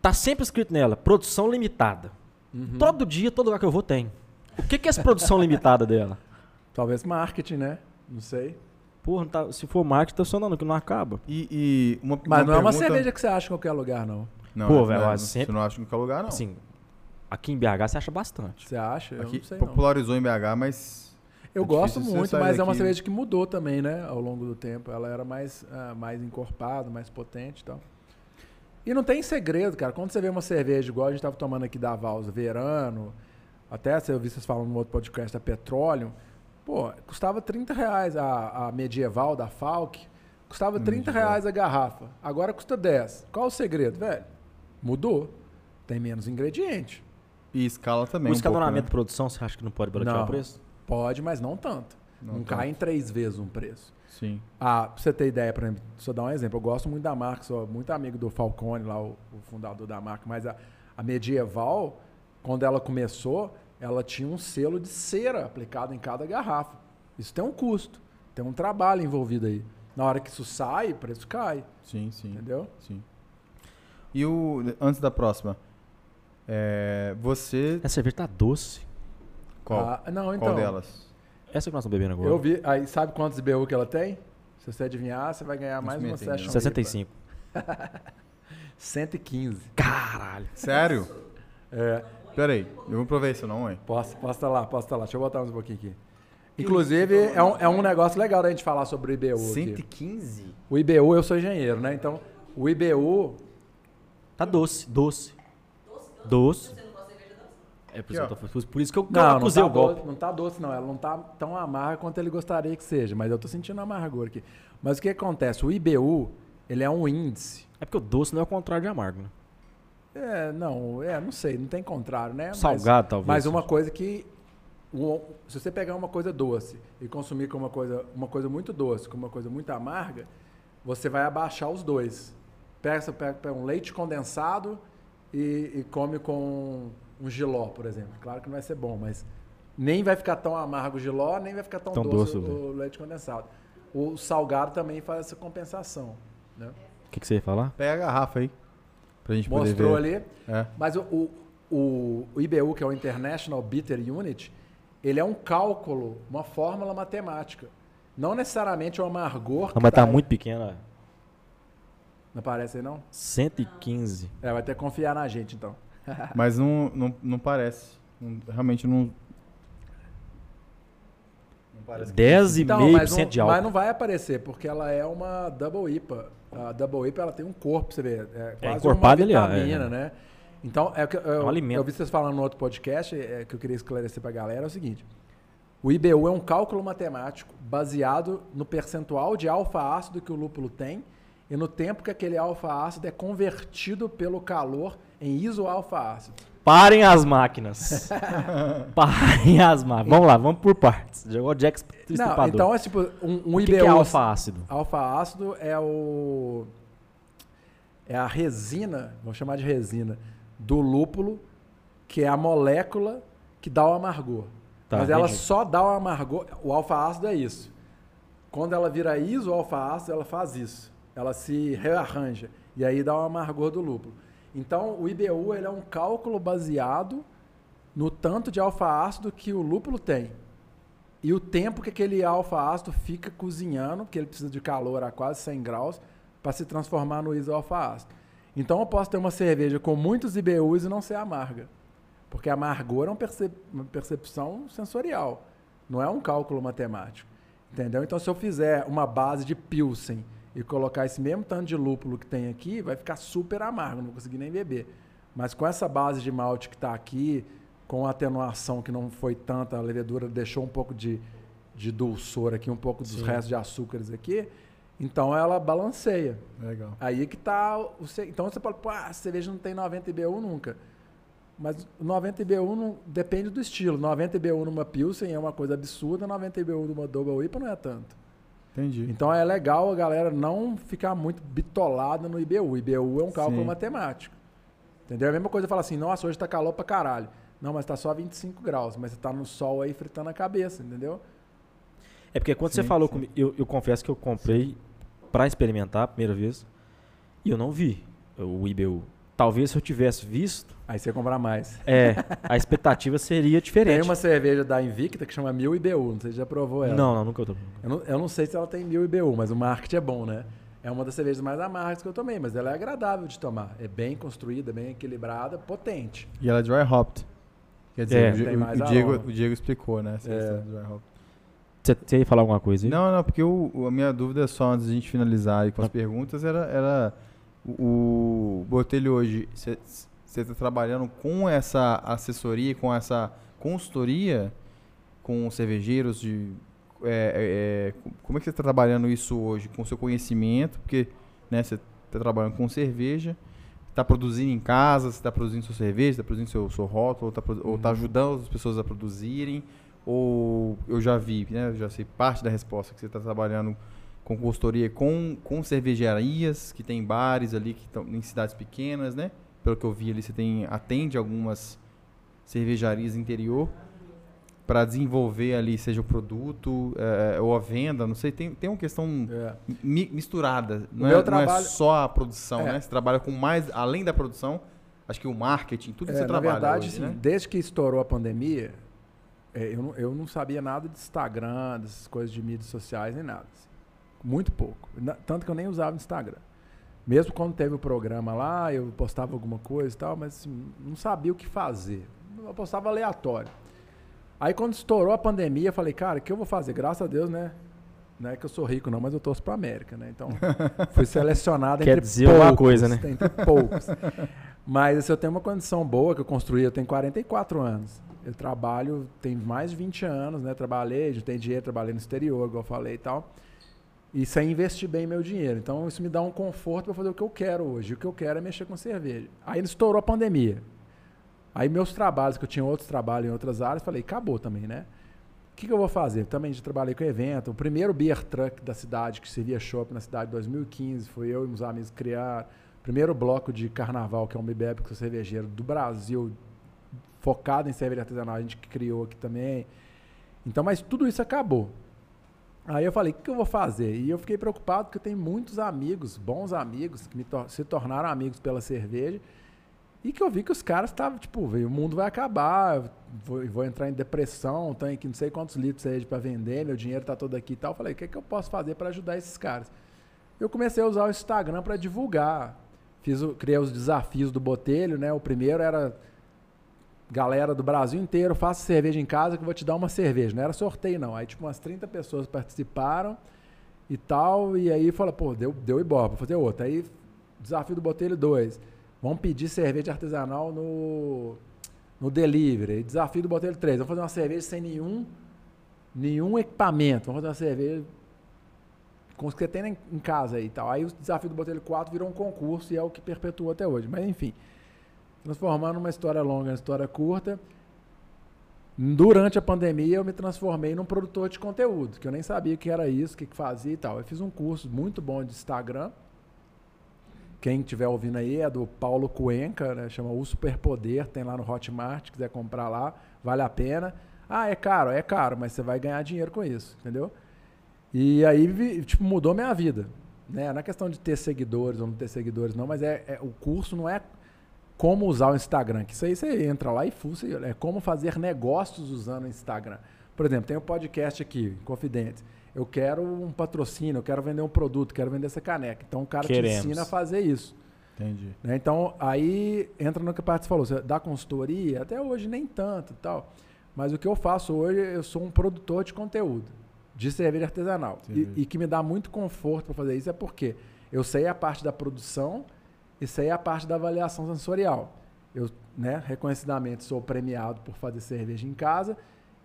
Tá sempre escrito nela, produção limitada. Uhum. Todo dia, todo lugar que eu vou tem. O que, que é essa produção limitada dela? Talvez marketing, né? Não sei. Porra, não tá- se for marketing, tá funcionando, que não acaba. E, e uma, Mas não é uma pergunta- cerveja que você acha em qualquer lugar, não. Não, Pô, não, velho, não, eu Você sempre- não acha em qualquer lugar, não. Assim, aqui em BH você acha bastante. Você acha? Eu Aqui não sei, não. popularizou em BH, mas... Eu É gosto difícil você muito, mas é uma daqui. cerveja que mudou também, né? Ao longo do tempo. Ela era mais, ah, mais encorpada, mais potente e tal. E não tem segredo, cara. Quando você vê uma cerveja igual a gente tava tomando aqui da Valsa, Verano, até se eu vi vocês falando no outro podcast da Petróleo, pô, custava 30 reais a, a medieval da Falk, custava 30 Medieval. reais a garrafa. Agora custa 10. Qual o segredo, velho? Mudou. Tem menos ingrediente. E escala também o um pouco, escalonamento né? de produção, você acha que não pode baratear Não. o preço? Pode, mas não tanto. Não Não, tanto. cai em três vezes um preço. Sim. Ah, pra você ter ideia, por exemplo, só dar um exemplo. Eu gosto muito da marca, sou muito amigo do Falcone, lá, o, o fundador da marca, mas a, a Medieval, quando ela começou, ela tinha um selo de cera aplicado em cada garrafa. Isso tem um custo, tem um trabalho envolvido aí. Na hora que isso sai, o preço cai, Sim, sim. entendeu? Sim. E o... Antes da próxima. é, você... Essa cerveja tá doce. Qual? Ah, não, então. Qual delas? Essa que nós estamos bebendo agora. Eu vi, aí sabe quantos IBU que ela tem? Se você adivinhar, você vai ganhar mais uma session. não. 65. IPA. 115. Caralho. Sério? É. Pera aí. Eu vou provar isso não, ué. Posso, estar lá, posso estar lá. Deixa eu botar mais um pouquinho aqui. Inclusive, é um, é um negócio legal da gente falar sobre o IBU aqui. 115? O IBU, eu sou engenheiro, né? Então, o IBU, Tá doce, doce. Doce. Você É por Aqui, isso, ó. que eu tô- por isso que eu, não, não acusei tá, o golpe. doce, não tá doce não. Ela não tá tão amarga quanto ele gostaria que seja. Mas eu tô sentindo amargor aqui. Mas o que acontece? O IBU, ele é um índice. É porque o doce não é o contrário de amargo, né? É, não, é, não sei, não tem contrário, né? Mas- Salgado, talvez. Mas uma coisa que. o- Se você pegar uma coisa doce e consumir com uma coisa, uma coisa muito doce, com uma coisa muito amarga, você vai abaixar os dois. Pega, pega, pega um leite condensado e, e come com um giló, por exemplo. Claro que não vai ser bom, mas nem vai ficar tão amargo o giló, nem vai ficar tão, Tão doce, doce o leite condensado. O salgado também faz essa compensação. Né? O que, que você ia falar? Pega a garrafa aí. Pra gente poder Mostrou ver. ali. É. Mas o, o, o- o IBU, que é o International Bitter Unit, ele é um cálculo, uma fórmula matemática. Não necessariamente o amargor. Não, que mas tá muito pequena. Não aparece aí, não? 115. É, vai ter que confiar na gente, então. Mas não, não, não parece. Não- realmente não... Não parece que- 10,5% Então, mas, não, de álcool. mas não vai aparecer, porque ela é uma Double IPA. A Double IPA ela tem um corpo, você vê. É quase encorpado uma ali, ó, vitamina, é. né? Então, é o que eu, eu, um alimento. eu vi vocês falando no outro podcast, é, que eu queria esclarecer pra galera, é o seguinte. O IBU é um cálculo matemático baseado no percentual de alfa-ácido que o lúpulo tem e no tempo que aquele alfa-ácido é convertido pelo calor em isoalfa-ácido. Parem as máquinas. Parem as máquinas. Vamos lá, vamos por partes. Jogou Jack Não, então é tipo um, um o que, IBU. que é alfa-ácido? Alfa-ácido é o é a resina, vamos chamar de resina, do lúpulo, que é a molécula que dá o amargor. Tá, Mas ela entendi. só dá o amargor. O alfa-ácido é isso. Quando ela vira iso-alfa-ácido, ela faz isso. Ela se rearranja. E aí dá o amargor do lúpulo. Então, o IBU ele é um cálculo baseado no tanto de alfa-ácido que o lúpulo tem. E o tempo que aquele alfa-ácido fica cozinhando, porque ele precisa de calor a quase 100 graus, para se transformar no isoalfa-ácido. Então eu posso ter uma cerveja com muitos IBUs e não ser amarga. Porque amargor é um percep- uma percepção sensorial, não é um cálculo matemático. Entendeu? Então se eu fizer uma base de Pilsen e colocar esse mesmo tanto de lúpulo que tem aqui, vai ficar super amargo, não vou conseguir nem beber. Mas com essa base de malte que está aqui, com a atenuação que não foi tanta, a levedura deixou um pouco de, de dulçor aqui, um pouco dos Sim. restos de açúcares aqui, então ela balanceia. Legal. Aí que tá o se- Então você fala, pô, ah, a cerveja não tem 90 IBU nunca. Mas o 90 IBU não, depende do estilo. 90 IBU numa Pilsen é uma coisa absurda, 90 IBU numa Double IPA não é tanto. Entendi. Então é legal a galera não ficar muito bitolada no IBU. IBU é um cálculo Sim. matemático. Entendeu? É a mesma coisa falar assim, nossa, hoje tá calor pra caralho. Não, mas tá só 25 graus, mas você tá no sol aí fritando a cabeça, entendeu? É porque quando você Sim, falou sim. comigo, eu, eu confesso que eu comprei pra experimentar a primeira vez e eu não vi o IBU. Talvez se eu tivesse visto, Aí você comprar mais. é, a expectativa seria diferente. Tem uma cerveja da Invicta que chama Mil IBU, não sei se já provou ela. Não, não, nunca eu tô. Eu não, eu não sei se ela tem Mil IBU, mas o marketing é bom, né? É uma das cervejas mais amargas que eu tomei, mas ela é agradável de tomar. É bem construída, bem equilibrada, potente. E ela é dry hopped. Quer dizer, É, o, o- mais o Diego, o Diego explicou, né? É. do dry hop. Você, você ia falar alguma coisa aí? Não, não, porque a minha dúvida só antes de a gente finalizar aí com as perguntas era, era o, Botelho hoje, você está trabalhando com essa assessoria, com essa consultoria com cervejeiros de... é, é, é, como é que você está trabalhando isso hoje? Com seu conhecimento, porque né, você está trabalhando com cerveja, está produzindo em casa, você está produzindo sua cerveja, está produzindo seu, seu rótulo, ou está Uhum. ajudando as pessoas a produzirem, ou eu já vi, né, eu já sei parte da resposta que você está trabalhando com consultoria com, com cervejarias, que tem bares ali que estão em cidades pequenas, né? Pelo que eu vi ali, você tem atende algumas cervejarias interior para desenvolver ali, seja o produto eh, ou a venda, não sei, tem, tem uma questão É. mi- misturada. Não meu é, trabalho- não é só a produção, É. né? Você trabalha com mais, além da produção, acho que o marketing, tudo que É, você na trabalha verdade, hoje, sim, né? desde que estourou a pandemia, é, eu, não, eu não sabia nada de Instagram, dessas coisas de mídias sociais, nem nada. Muito pouco. Na- tanto que eu nem usava Instagram. Mesmo quando teve o programa lá, eu postava alguma coisa e tal, mas assim, não sabia o que fazer. Eu postava aleatório. Aí quando estourou a pandemia, eu falei, cara, o que eu vou fazer? Graças a Deus, né? Não é que eu sou rico, não, mas eu torço pra América, né? Então, fui selecionado Quer entre dizer poucos. uma coisa, né? Entre poucos. Mas assim, eu tenho uma condição boa que eu construí, eu tenho 44 anos. Eu trabalho, tem mais de 20 anos, né? Trabalhei, juntei dinheiro, trabalhei no exterior, igual eu falei e tal. E sem investir bem meu dinheiro. Então isso me dá um conforto para fazer o que eu quero hoje. O que eu quero é mexer com cerveja. Aí estourou a pandemia. Aí meus trabalhos, que eu tinha outros trabalhos em outras áreas, falei, acabou também, né? O que, que eu vou fazer? Também já trabalhei com evento. O primeiro beer truck da cidade, que servia shopping na cidade em 2015, foi eu e uns amigos criar. Primeiro bloco de carnaval, que é um bebê com cervejeiro do Brasil, focado em cerveja artesanal, a gente que criou aqui também. Então, mas tudo isso acabou. Aí eu falei, o que, que eu vou fazer? E eu fiquei preocupado porque eu tenho muitos amigos, bons amigos, que tor- se tornaram amigos pela cerveja. E que eu vi que os caras estavam, tipo, "Véi, o mundo vai acabar, vou, vou entrar em depressão, tenho aqui não sei quantos litros aí para vender, meu dinheiro tá todo aqui e tal. Eu falei, o que, que eu posso fazer para ajudar esses caras? Eu comecei a usar o Instagram para divulgar. Fiz o, criei os desafios do Botelho, né? O primeiro era galera do Brasil inteiro, faça cerveja em casa que eu vou te dar uma cerveja. Não era sorteio, não. Aí, tipo, umas 30 pessoas participaram e tal. E aí, fala, pô, deu, deu ibope, vou fazer outra. Aí, desafio do Botelho 2. Vamos pedir cerveja artesanal no, no delivery. Desafio do Botelho 3. Vamos fazer uma cerveja sem nenhum, nenhum equipamento. Vamos fazer uma cerveja com os que tem em- em casa e tal. Aí, o desafio do Botelho 4 virou um concurso e é o que perpetua até hoje. Mas, enfim transformando uma história longa em história curta. Durante a pandemia, eu me transformei num produtor de conteúdo, que eu nem sabia o que era isso, o que fazia e tal. Eu fiz um curso muito bom de Instagram. Quem estiver ouvindo aí é do Paulo Cuenca, né? chama O Superpoder, tem lá no Hotmart, quiser comprar lá, vale a pena. Ah, é caro, é caro, mas você vai ganhar dinheiro com isso, entendeu? E aí, tipo, mudou minha vida. Né? Não é questão de ter seguidores ou não ter seguidores, não, mas é, é- o curso não é como usar o Instagram, que isso aí você entra lá e fuça, é como fazer negócios usando o Instagram. Por exemplo, tem um podcast aqui, Confidentes. Eu quero um patrocínio, eu quero vender um produto, quero vender essa caneca. Então o cara Queremos. te ensina a fazer isso. Entendi. né? Então, aí entra no que o Paty falou, você dá consultoria, até hoje nem tanto e tal. Mas o que eu faço hoje, eu sou um produtor de conteúdo, de cerveja artesanal. E, e que me dá muito conforto para fazer isso é porque eu sei a parte da produção e sei a parte da avaliação sensorial. Eu, né, reconhecidamente sou premiado por fazer cerveja em casa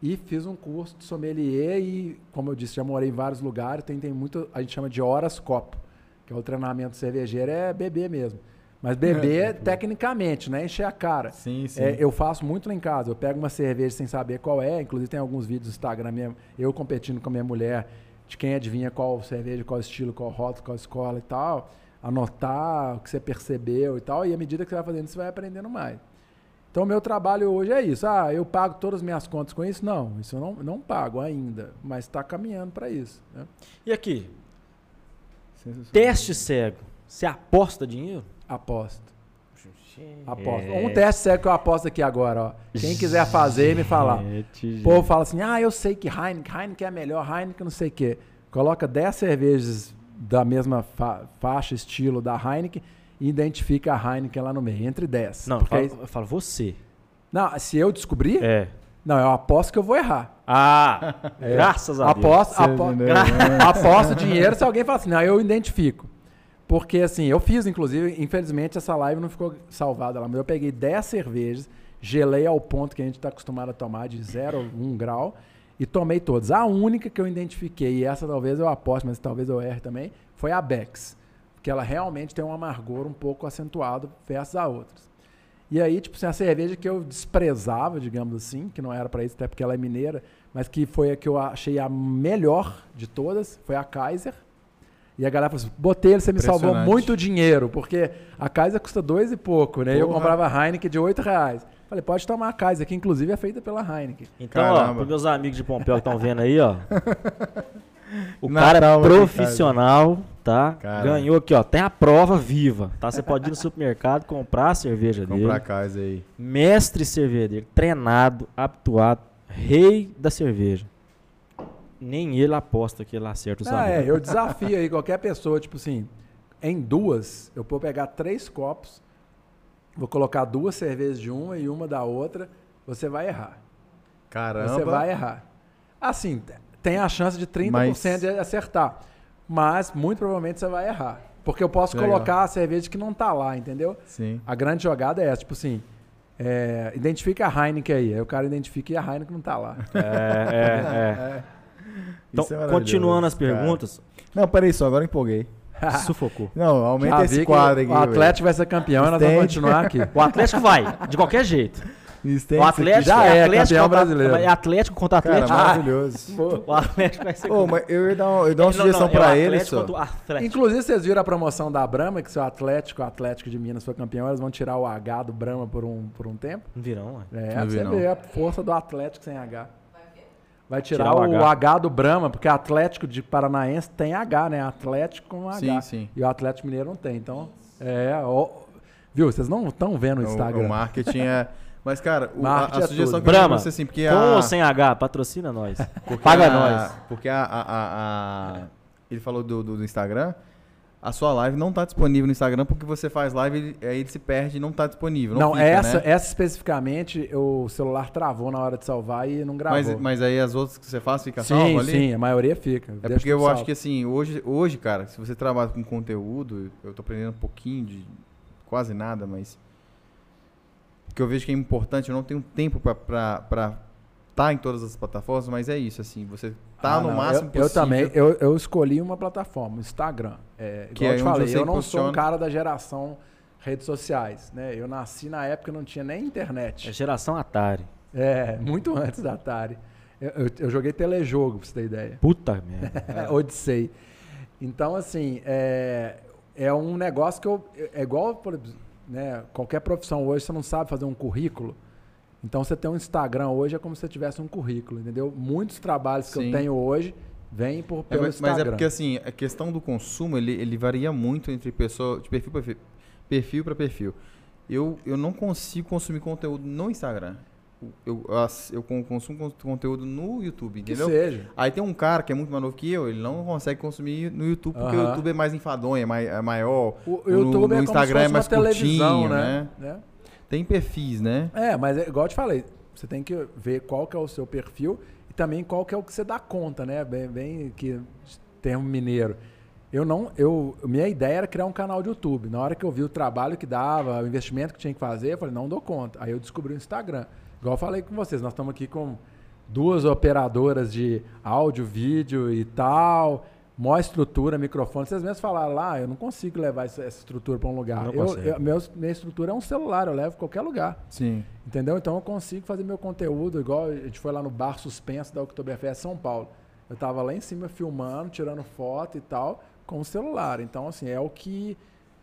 e fiz um curso de sommelier e, como eu disse, já morei em vários lugares, tem, tem muito, a gente chama de horas copo, que é o treinamento cervejeiro, é beber mesmo. Mas beber tecnicamente, né? Encher a cara. Sim, sim. É, eu faço muito lá em casa. Eu pego uma cerveja sem saber qual é. Inclusive tem alguns vídeos no Instagram, minha, eu competindo com a minha mulher, de quem adivinha qual cerveja, qual estilo, qual rótulo, qual escola e tal. Anotar o que você percebeu e tal. E à medida que você vai fazendo, você vai aprendendo mais. Então, o meu trabalho hoje é isso. Ah, eu pago todas as minhas contas com isso? Não, isso eu não, não pago ainda. Mas está caminhando para isso. né? E aqui, teste cego. Você aposta dinheiro? Aposto. Aposto. É. Um teste sério que eu aposto aqui agora, ó. Quem quiser fazer me falar. O povo fala assim: ah, eu sei que Heineken, Heineken é melhor, Heineken não sei o quê. Coloca 10 cervejas da mesma fa- faixa, estilo da Heineken e identifica a Heineken lá no meio, entre 10. Não, eu Porque falo, aí- eu falo você. não, se eu descobrir, É. não, eu aposto que eu vou errar. Ah, graças a Deus. Aposto, Você apo, entendeu? aposto dinheiro se alguém fala assim, não, eu identifico. Porque assim, eu fiz, inclusive, infelizmente essa live não ficou salvada lá, mas eu peguei 10 cervejas, gelei ao ponto que a gente está acostumado a tomar, de 0 a 1 grau, e tomei todas. A única que eu identifiquei, e essa talvez eu aposte, mas talvez eu erre também, foi a Bex. Porque ela realmente tem um amargor um pouco acentuado versus a outras. E aí, tipo assim, a cerveja que eu desprezava, digamos assim, que não era pra isso, até porque ela é mineira, mas que foi a que eu achei a melhor de todas, foi a Kaiser. E a galera falou assim, Botelho, você me salvou muito dinheiro, porque a Kaiser custa dois e pouco, né? E eu Porra. comprava a Heineken de oito reais. Falei, pode tomar a Kaiser, que inclusive é feita pela Heineken. Então, ó, Caramba. pros meus amigos de Pompeu que estão vendo aí, ó. O Natal cara é profissional, tá? Cara. Ganhou aqui, ó. Tem a prova viva, tá? Você pode ir no supermercado comprar a cerveja Comprar dele. casa aí. Mestre cervejeiro, treinado, habituado, rei da cerveja. Nem ele aposta que ele acerta o sabor. Ah, é, eu desafio aí qualquer pessoa, tipo assim, em duas, eu vou pegar três copos, vou colocar duas cervejas de uma e uma da outra, você vai errar. Caramba. Você vai errar. Assim, tem a chance de 30% Mas- de acertar. Mas muito provavelmente você vai errar. Porque eu posso Legal. colocar a cerveja que não tá lá, entendeu? Sim. A grande jogada é essa, tipo assim, é, identifica a Heineken aí. Aí o cara identifica e a Heineken não tá lá. É, é, é. Então, é maravilhoso, continuando as cara. perguntas, Não, peraí só, agora eu empolguei. sufocou. Não, aumenta esse quadro aqui. O Atlético vai ser campeão e nós vamos continuar aqui. O Atlético vai, de qualquer jeito. Estende O. Atlético já é Atlético campeão contra- brasileiro. É Atlético contra Cara, Atlético. maravilhoso. o Atlético vai ser mas eu ia dar, uma- eu ia dar uma Não, sugestão não, é pra ele só. Inclusive, vocês viram a promoção da Brahma, que se o Atlético, o Atlético de Minas for campeão, eles vão tirar o H do Brahma por um, por um tempo? Não virão, ué. É, Não você ver a força do Atlético sem H. Vai tirar, Tirar o o, H. H. do Brahma, porque Atlético de Paranaense tem H, né? Atlético com H. Sim, sim. E o Atlético Mineiro não tem. Então, é. ó, viu? Vocês não estão vendo o Instagram. O, marketing é. Mas, cara, o- a, a é sugestão tudo. que eu tenho Brahma, pra você assim, porque com a, ou sem H, patrocina nós. Paga a- nós. Porque a, a- a- a- ele falou do, do, do Instagram. A sua live não tá disponível no Instagram porque você faz live e aí ele se perde e não tá disponível. Não, Não, fica, essa, né? essa especificamente, o celular travou na hora de salvar e não gravou. Mas, mas aí as outras que você faz fica sim, salvo ali? sim, a maioria fica. É porque eu acho que assim, hoje, hoje, cara, se você trabalha com conteúdo, eu tô aprendendo um pouquinho de quase nada, mas o que eu vejo que é importante, eu não tenho tempo pra- estar em todas as plataformas, mas é isso, assim, você tá Ah, no não, máximo eu, eu possível. também, eu, eu escolhi uma plataforma, o Instagram. É, Que igual é eu te onde falei, você eu não sou impulsiona- um cara da geração redes sociais, né? Eu nasci na época que não tinha nem É internet. geração Atari. É, muito antes da Atari. Eu, eu- eu joguei telejogo, pra você ter ideia. Puta merda. Odyssey. Então, assim, é, é um negócio que eu. É igual, por exemplo, né, qualquer profissão hoje, você não sabe fazer um currículo. Então, você tem um Instagram hoje é como se você tivesse um currículo, entendeu? Muitos trabalhos que Sim. eu tenho hoje vêm por, É, pelo mas, mas Instagram. é porque assim, a questão do consumo, ele, ele varia muito entre pessoa, de perfil para perfil, perfil para perfil. Eu, eu não consigo consumir conteúdo no Instagram. Eu, eu, eu con- consumo con- conteúdo no YouTube, que entendeu? seja. Aí tem um cara que é muito mais novo que eu, ele não consegue consumir no YouTube porque o Aham. YouTube é mais enfadonho, é, mai- é maior. O No- YouTube no é Instagram é se fosse mais curtinho, né? né? Tem perfis, né? É, mas é, igual eu te falei, você tem que ver qual que é o seu perfil e também qual que é o que você dá conta, né? Bem, bem que termo mineiro. Eu não, eu, minha ideia era criar um canal de YouTube. Na hora que eu vi o trabalho que dava, o investimento que tinha que fazer, eu falei, não dou conta. Aí eu descobri o Instagram. Igual eu falei com vocês, nós estamos aqui com duas operadoras de áudio, vídeo e tal, maior estrutura, microfone. Vocês mesmos falaram lá, eu não consigo levar essa, essa estrutura para um lugar. Não Eu, eu- meus- minha estrutura é um celular, eu levo qualquer lugar. Sim. Entendeu? Então eu consigo fazer meu conteúdo, igual a gente foi lá no bar suspenso da Oktoberfest São Paulo. Eu tava lá em cima filmando, tirando foto e tal, com o celular. Então, assim, é o que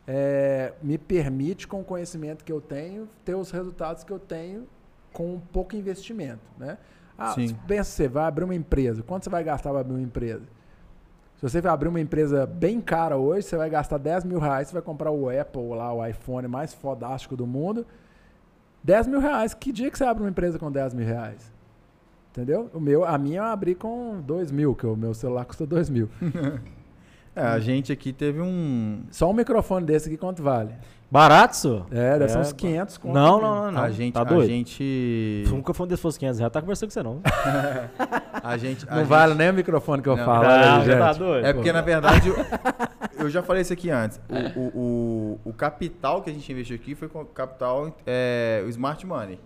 é, me permite, com o conhecimento que eu tenho, ter os resultados que eu tenho com pouco investimento, né? Ah, pensa, você vai abrir uma empresa. Quanto você vai gastar para abrir uma empresa? Se você vai abrir uma empresa bem cara hoje, você vai gastar 10 mil reais, você vai comprar o Apple lá, o iPhone mais fodástico do mundo. 10 mil reais. Que dia que você abre uma empresa com 10 mil reais? Entendeu? O meu, a minha eu abri com 2 mil, que o meu celular custa 2 mil. É, a gente aqui teve um. Só um microfone desse aqui quanto vale? Barato, senhor? É, deve ser É, uns 500 conto. Não, né? não, não, não. a gente. tá a doido? gente. Se um microfone desse fosse 500 reais, tá conversando com você não. A gente. a Não gente- vale nem o microfone que eu Não. falo. Ah, olha aí, já tá gente. doido. É porque, na verdade, eu, eu já falei isso aqui antes. O, o, o, o capital que a gente investiu aqui foi com o capital, é, o Smart Money.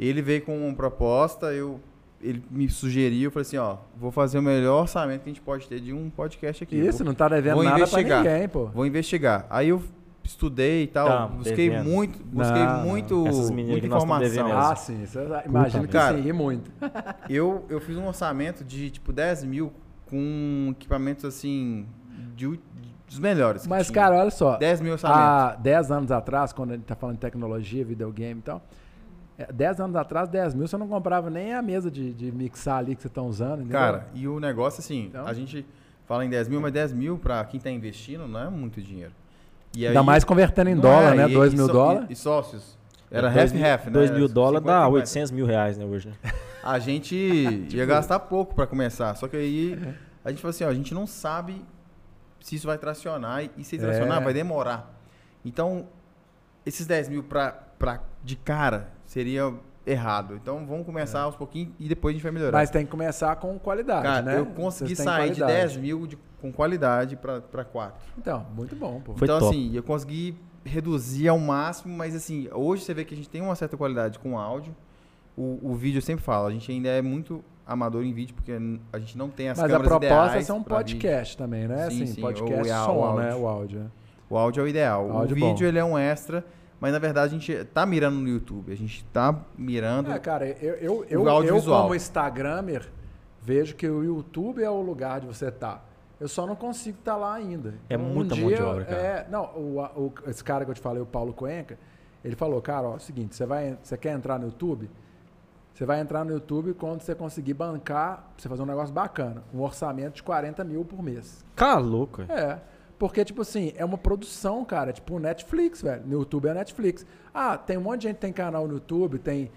Ele veio com uma proposta, eu, ele me sugeriu, eu falei assim, ó, vou fazer o melhor orçamento que a gente pode ter de um podcast aqui. Isso, vou, não tá devendo nada investigar. pra ninguém, pô. vou investigar. Aí eu estudei e tal, Tá, busquei devendo. muito, busquei Não, não. muito, Essas meninas muita informação. Ah, sim. Você imagina que Cara, sim, e muito. Eu, eu fiz um orçamento de tipo 10 mil com equipamentos assim, de, dos melhores. Mas, tinha. cara, olha só. 10 mil orçamento. Há 10 anos atrás, quando a gente tá falando de tecnologia, videogame e tal, é, 10 anos atrás, 10 mil, você não comprava nem a mesa de, de mixar ali que você tá usando. entendeu? Cara, e o negócio assim, Então? a gente fala em 10 mil, mas 10 mil pra quem tá investindo não é muito dinheiro. E Ainda mais convertendo em dólar, é, né? e- 2 e mil dólares. E, e sócios. Era Dois half mil- half, né? dois mil Era dólares 50, dá 50. 800 mil reais, né, hoje, né? A gente ia gastar pouco pra começar. Só que aí a gente falou assim, ó, a gente não sabe se isso vai tracionar e se tracionar É. vai demorar. Então, esses 10 mil pra, pra, de cara seria errado. Então vamos começar aos pouquinhos e depois a gente vai melhorar. Mas tem que começar com qualidade, Cara, né? eu consegui sair de qualidade. 10 mil de- com qualidade pra 4. Então, muito bom, pô. Foi então, top. assim, eu consegui reduzir ao máximo, mas assim, hoje você vê que a gente tem uma certa qualidade com o áudio. O, o vídeo eu sempre falo, a gente ainda é muito amador em vídeo, porque a gente não tem as Mas a proposta é um podcast também, né? Sim, assim, sim, podcast o- o som, áudio. né? O áudio. né? O áudio é o ideal. O, Áudio vídeo bom. ele é um extra, mas na verdade a gente tá mirando no YouTube. A gente tá mirando. É, cara, eu, eu, eu, eu como Instagramer, vejo que o YouTube é o lugar de você estar. Eu só não consigo estar lá ainda. É Então, muita mão de obra, cara. É, não, o, o- esse cara que eu te falei, o Paulo Coenca, ele falou, cara, ó, é o seguinte, você, vai, você quer entrar no YouTube? Você vai entrar no YouTube quando você conseguir bancar, pra você fazer um negócio bacana, um orçamento de 40 mil por mês. Cara, louco. velho. É. Porque, tipo assim, é uma produção, cara. Tipo Netflix, velho. No YouTube é Netflix. Ah, tem um monte de gente que tem canal no YouTube, tem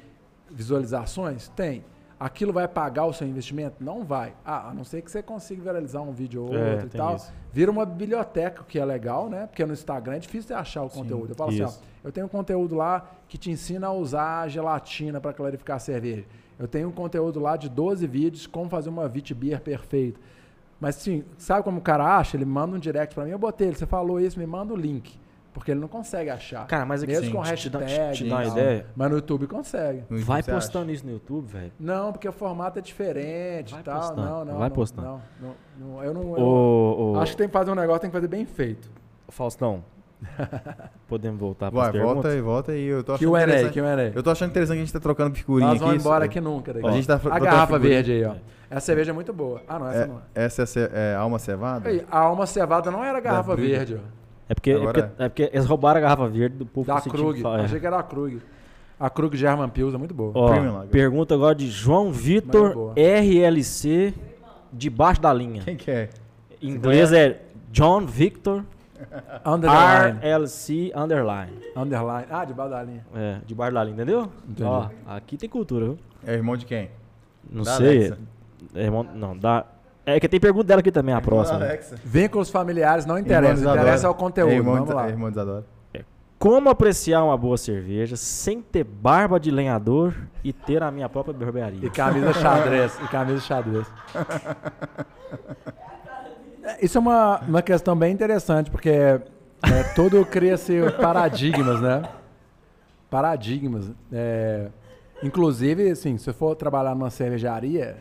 visualizações? Tem. Aquilo vai pagar o seu investimento? Não vai. Ah, a não ser que você consiga viralizar um vídeo ou É, outro e tal. isso. Vira uma biblioteca, que é legal, né? Porque no Instagram é difícil de achar o conteúdo. Eu falo assim, ó, isso. eu tenho um conteúdo lá que te ensina a usar gelatina para clarificar a cerveja. Eu tenho um conteúdo lá de 12 vídeos como fazer uma Vit Beer perfeita. Mas sim, sabe como o cara acha? Ele manda um direct pra mim, eu botei ele, você falou isso, me manda o link. Porque ele não consegue achar. Cara, mas aqui Mesmo sim, com te- te dá- hashtag. te dá uma ideia? Mas no YouTube consegue. No YouTube, Vai postando acha? isso no YouTube, velho. Não, porque o formato é diferente Vai e tal. postando, Não, não. vai não, postando. Não, não, não, eu não. eu Ô, ô, acho que tem que fazer um negócio, tem que fazer bem feito. Faustão, podemos voltar para Vai, perguntas? volta aí, volta aí. Eu tô achando QA, interessante. QA. Eu tô achando interessante que a gente tá trocando figurinha Nós aqui. vamos embora isso- aqui nunca. Daqui. A gente tá a garrafa verde aí, ó. Essa cerveja é muito boa. Ah, não, essa É, não é. essa é, é alma cevada? Aí, a alma cevada não era garrafa verde, ó. É porque, é, Agora porque, é porque eles roubaram a garrafa verde do povo Da que sentiu Krug. fa- é. Achei que era a Krug. A Krug German Pils é muito boa. Ó, pergunta agora de João Vitor. RLC, debaixo da linha. Quem que é? Em inglês é John Victor Underline. RLC underline. Underline. Ah, de da linha. É, debaixo da linha, entendeu? Entendi. Ó, aqui tem cultura, viu? É irmão de quem? Não Da sei. Alexa. É, irmão- não, dá. É que tem pergunta dela aqui também, a próxima. Da. Vínculos familiares não interessa. Irmão. Interessa é o conteúdo. irmão, Vamos lá. Irmão de Isadora. Como apreciar uma boa cerveja sem ter barba de lenhador e ter a minha própria barbearia? E camisa xadrez. E camisa xadrez. É, Isso é uma, uma questão bem interessante, porque é, tudo cria-se paradigmas, né? Paradigmas. É, inclusive, assim, se você for trabalhar numa cervejaria,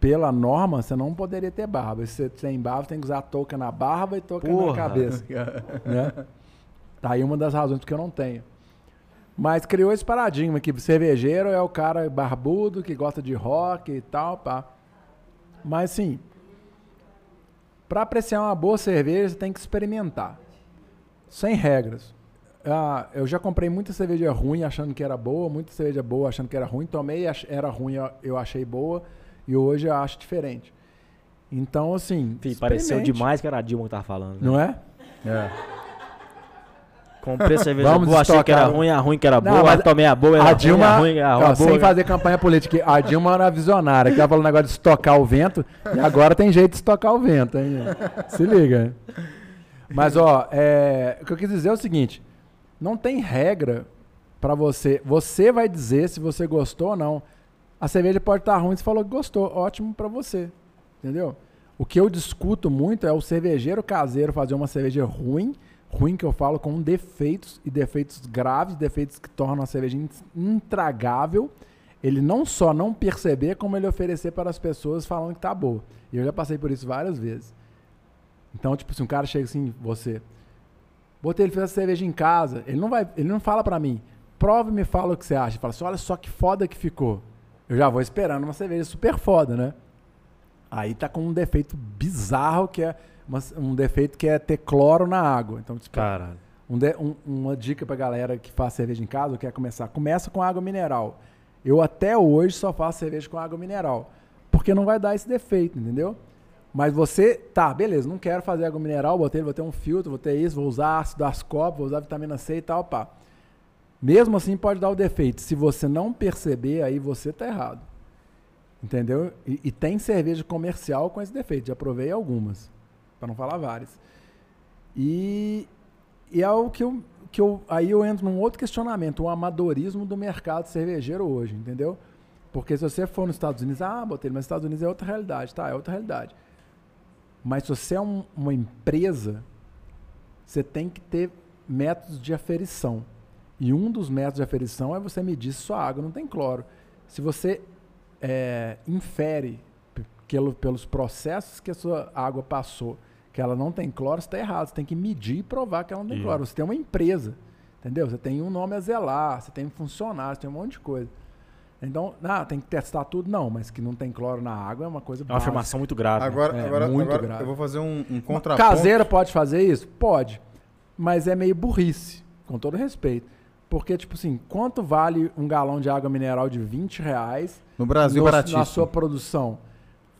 pela norma, você não poderia ter barba. Se você tem barba, você tem que usar touca na barba e touca na Porra. cabeça. né? Tá aí uma das razões porque eu não tenho. Mas criou esse paradigma que cervejeiro é o cara barbudo que gosta de rock e tal, pá. Mas sim, para apreciar uma boa cerveja, você tem que experimentar. Sem regras. Ah, eu já comprei muita cerveja ruim achando que era boa, muita cerveja boa achando que era ruim. Tomei, era ruim, eu- achei boa. E hoje eu acho diferente. Então, assim. Fih, pareceu demais que era a Dilma que tava falando. né? Não é? É. Comprei cerveja Vamos boa, achei que era ruim, a ruim que era Não, boa, mas tomei a boa, era a ruim, Dilma, a ruim, a ó, boa. sem fazer campanha política, a Dilma era visionária, que ela falou um negócio de estocar o vento, e agora tem jeito de estocar o vento, hein? Se liga. Mas, ó, é, o que eu quis dizer é o seguinte: não tem regra pra você. Você vai dizer se você gostou ou não. A cerveja pode estar ruim, você falou que gostou, ótimo pra você. Entendeu? O que eu discuto muito é o cervejeiro caseiro fazer uma cerveja ruim, ruim que eu falo com defeitos e defeitos graves, defeitos que tornam a cerveja in- intragável. Ele não só não perceber, como ele oferecer para as pessoas falando que tá boa. E eu já passei por isso várias vezes. Então, tipo, se um cara chega assim, você, botei ele fez essa cerveja em casa, ele não vai, ele não fala pra mim, prova e me fala o que você acha. Ele fala assim, olha só que foda que ficou. Eu já vou esperando uma cerveja super foda, né? Aí tá com um defeito bizarro que é uma- um defeito que é ter cloro na água. Então, tipo, Caralho. um de- um- uma dica pra galera que faz cerveja em casa ou quer começar, começa com água mineral. Eu até hoje só faço cerveja com água mineral, porque não vai dar esse defeito, entendeu? Mas você, tá, beleza, não quero fazer água mineral, botei, vou ter um filtro, vou ter isso, vou usar ácido ascóbio, vou usar vitamina C e tal, pá. Mesmo assim pode dar o defeito. Se você não perceber, aí você tá errado. Entendeu? E, e tem cerveja comercial com esse defeito. Já provei algumas, para não falar várias. E, e é o que eu, que eu. Aí eu entro num outro questionamento, o amadorismo do mercado cervejeiro hoje, entendeu? Porque se você for nos Estados Unidos, ah, botei, mas Estados Unidos é outra realidade, tá? É outra realidade. Mas se você é um- uma empresa, você tem que ter métodos de aferição. E um dos métodos de aferição é você medir se sua água não tem cloro. Se você é, infere pelo- pelos processos que a sua água passou que ela não tem cloro, você está errado. Você tem que medir e provar que ela não tem Isso. cloro. Você tem uma empresa, entendeu? Você tem um nome a zelar, você tem um funcionário, você tem um monte de coisa. Então, ah, tem que testar tudo? Não, mas que não tem cloro na água é uma coisa É uma básica. afirmação muito grave. né? Agora, É, agora, muito agora grave. eu vou fazer um, um contraponto. Caseira pode fazer isso? Pode. Mas é meio burrice, com todo respeito. Porque, tipo assim, quanto vale um galão de água mineral de 20 reais No Brasil, no- baratíssimo. na sua produção?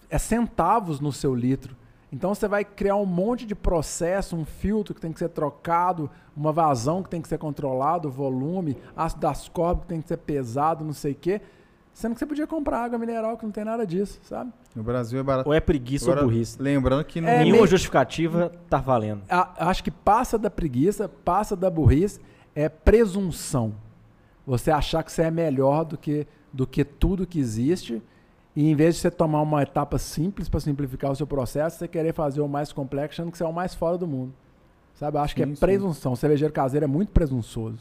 É centavos no seu litro. Então você vai criar um monte de processo, um filtro que tem que ser trocado, uma vazão que tem que ser controlado, volume, ácido ascórbico que tem que ser pesado, não sei o quê. Sendo que você podia comprar água mineral que não tem nada disso, sabe? No Brasil é barato. Ou é preguiça Agora, ou burrice. Lembrando que É, no- Nenhuma meio- justificativa tá valendo. A- acho que passa da preguiça, passa da burrice, é presunção. Você achar que você é melhor do que, do que tudo que existe, e em vez de você tomar uma etapa simples para simplificar o seu processo, você querer fazer o mais complexo, achando que você é o mais fora do mundo. Sabe? Eu acho que Sim, é sim. presunção. O cervejeiro caseiro é muito presunçoso.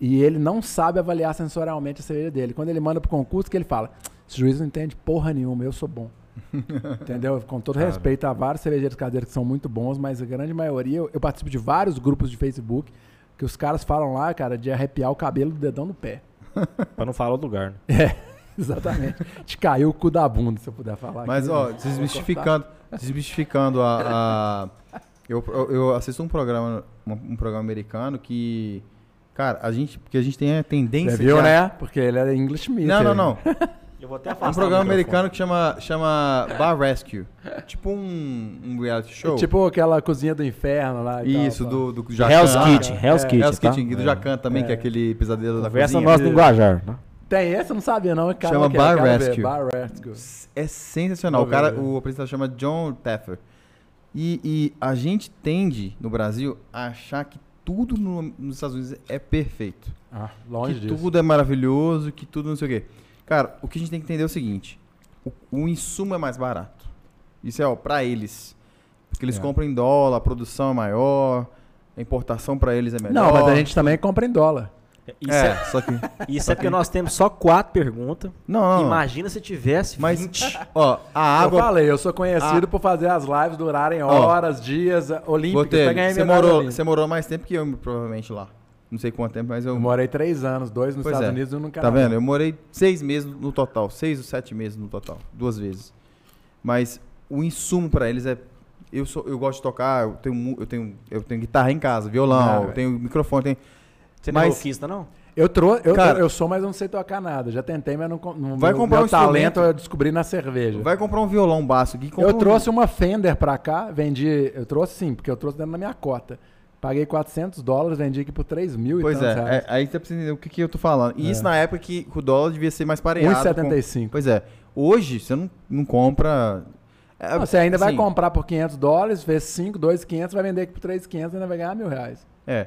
E ele não sabe avaliar sensorialmente a cerveja dele. Quando ele manda pro concurso, que ele fala: esse juiz não entende porra nenhuma, eu sou bom. Entendeu? Com todo Cara. respeito a vários cervejeiros caseiros que são muito bons, mas a grande maioria, eu, eu participo de vários grupos de Facebook que os caras falam lá, cara, de arrepiar o cabelo do dedão do pé. Pra não falar outro lugar, né? É, exatamente. Te caiu o cu da bunda, se eu puder falar. Mas, aqui, ó, né? desmistificando, desmistificando a. a- eu, eu, assisto um programa, um, programa americano que. Cara, a gente. Porque a gente tem a tendência. Você viu, de- né? Porque ele é English Meet. Não, não, não. Eu vou até É um programa americano que chama, chama Bar Rescue. Tipo um, um reality show. Tipo aquela cozinha do inferno lá. e tal, Isso, pá. do, do Jacan. Hell's Kitchen, é, Hell's é, Kitchen, Hell's tá? Kitchen, e do É. Jacan também, É. que é aquele pesadelo da Conversa cozinha. nosso linguajar, né? Tem esse, eu não sabia não. Cara, Chama Bar Rescue. Bar Rescue. É sensacional. O, Vou cara, ver. o apresentador chama John Taffer. E, e a gente tende, no Brasil, a achar que tudo no- nos Estados Unidos é perfeito. Ah, longe que disso. tudo é maravilhoso, que tudo não sei o quê. Cara, o que a gente tem que entender é o seguinte: o, o insumo é mais barato. Isso é, ó, pra eles. Porque eles É. compram em dólar, a produção é maior, a importação pra eles é melhor. Não, mas a gente também compra em dólar. Isso é, é, só que. isso é porque nós temos só quatro perguntas. Não, não. Imagina se tivesse Mas, 20. ó, a água. Eu falei, eu sou conhecido Ah. por fazer as lives durarem Ó. horas, dias, olímpicas. Botelho, até ganhei você morou, você morou mais tempo que eu, provavelmente, lá. Não sei quanto tempo, mas eu. Eu morei três anos, dois nos Pois Estados é. Unidos e um no Tá Canadá. vendo? Eu morei seis meses no total. Seis ou sete meses no total. Duas vezes. Mas o insumo pra eles é. Eu, sou, eu gosto de tocar, eu tenho, eu tenho, eu tenho guitarra em casa, violão, Ah, eu tenho microfone, tenho. Você não é Mas- roquista, não? Eu, trou eu, Cara- eu sou, mas eu não sei tocar nada. Já tentei, mas não, com- não Vai meu, comprar meu um talento eu descobri na cerveja. Vai comprar um violão básico. aqui, Eu um- trouxe uma Fender pra cá, vendi. Eu trouxe sim, porque eu trouxe dentro da minha cota. Paguei 400 dólares, vendi aqui por 3 mil e Pois é, é, aí você precisa entender o que, que eu tô falando. E É. isso na época que o dólar devia ser mais pareado. com- 1,75. Pois é. Hoje, você não, não compra... é, Não, você ainda vai assim, comprar por 500 dólares, fez 5, 2,500, vai vender aqui por 3,500 e ainda vai ganhar mil reais. É.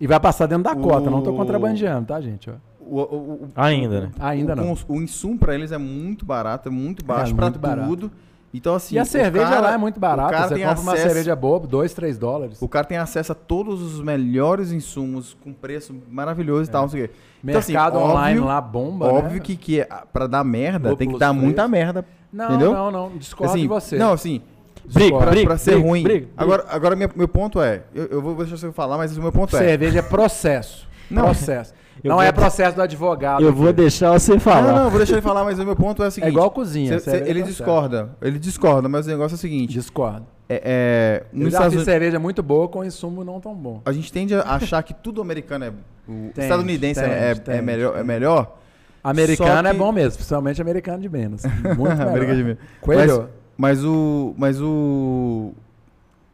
E vai passar dentro da O- cota, não tô contrabandeando, tá, gente? O, o- o- Ainda, né? Ainda o, não. O insumo pra eles é muito barato, é muito baixo pra muito barato. tudo. Então, assim. e a o cerveja cara- lá é muito o barata. cara Você tem compra uma acesso- cerveja boa, 2, 3 dólares. O cara tem acesso a todos os melhores insumos com preço maravilhoso e tal, não sei o quê. Então, assim, Mercado óbvio- online lá bomba. Óbvio né? que, que é, pra dar merda, tem que dar muita merda. Não, entendeu? não, não. Discordo assim, de você. Não, assim, Briga, pra, briga, pra ser briga, ruim. briga, briga. Agora, agora meu, meu ponto é, eu, eu vou deixar você falar, mas o meu ponto é. Cerveja é processo. Não. Processo. Eu não vou- é processo do advogado. Eu aqui. vou deixar você falar. Não, não, vou deixar ele falar, mas o meu ponto é o seguinte. É igual cozinha. cê- cê- é ele discorda, ele discorda, mas o negócio é o seguinte. Discordo. É, é, nos já Estados fiz Unidos, cerveja muito boa com insumo não tão bom. a gente tende a achar que tudo americano é. O Tende, estadunidense é- é, tende, é melhor, é melhor. Americano Só é que- bom mesmo, principalmente americano de menos. Muito melhor. Americano de menos. Coelho. Mas o. Mas o.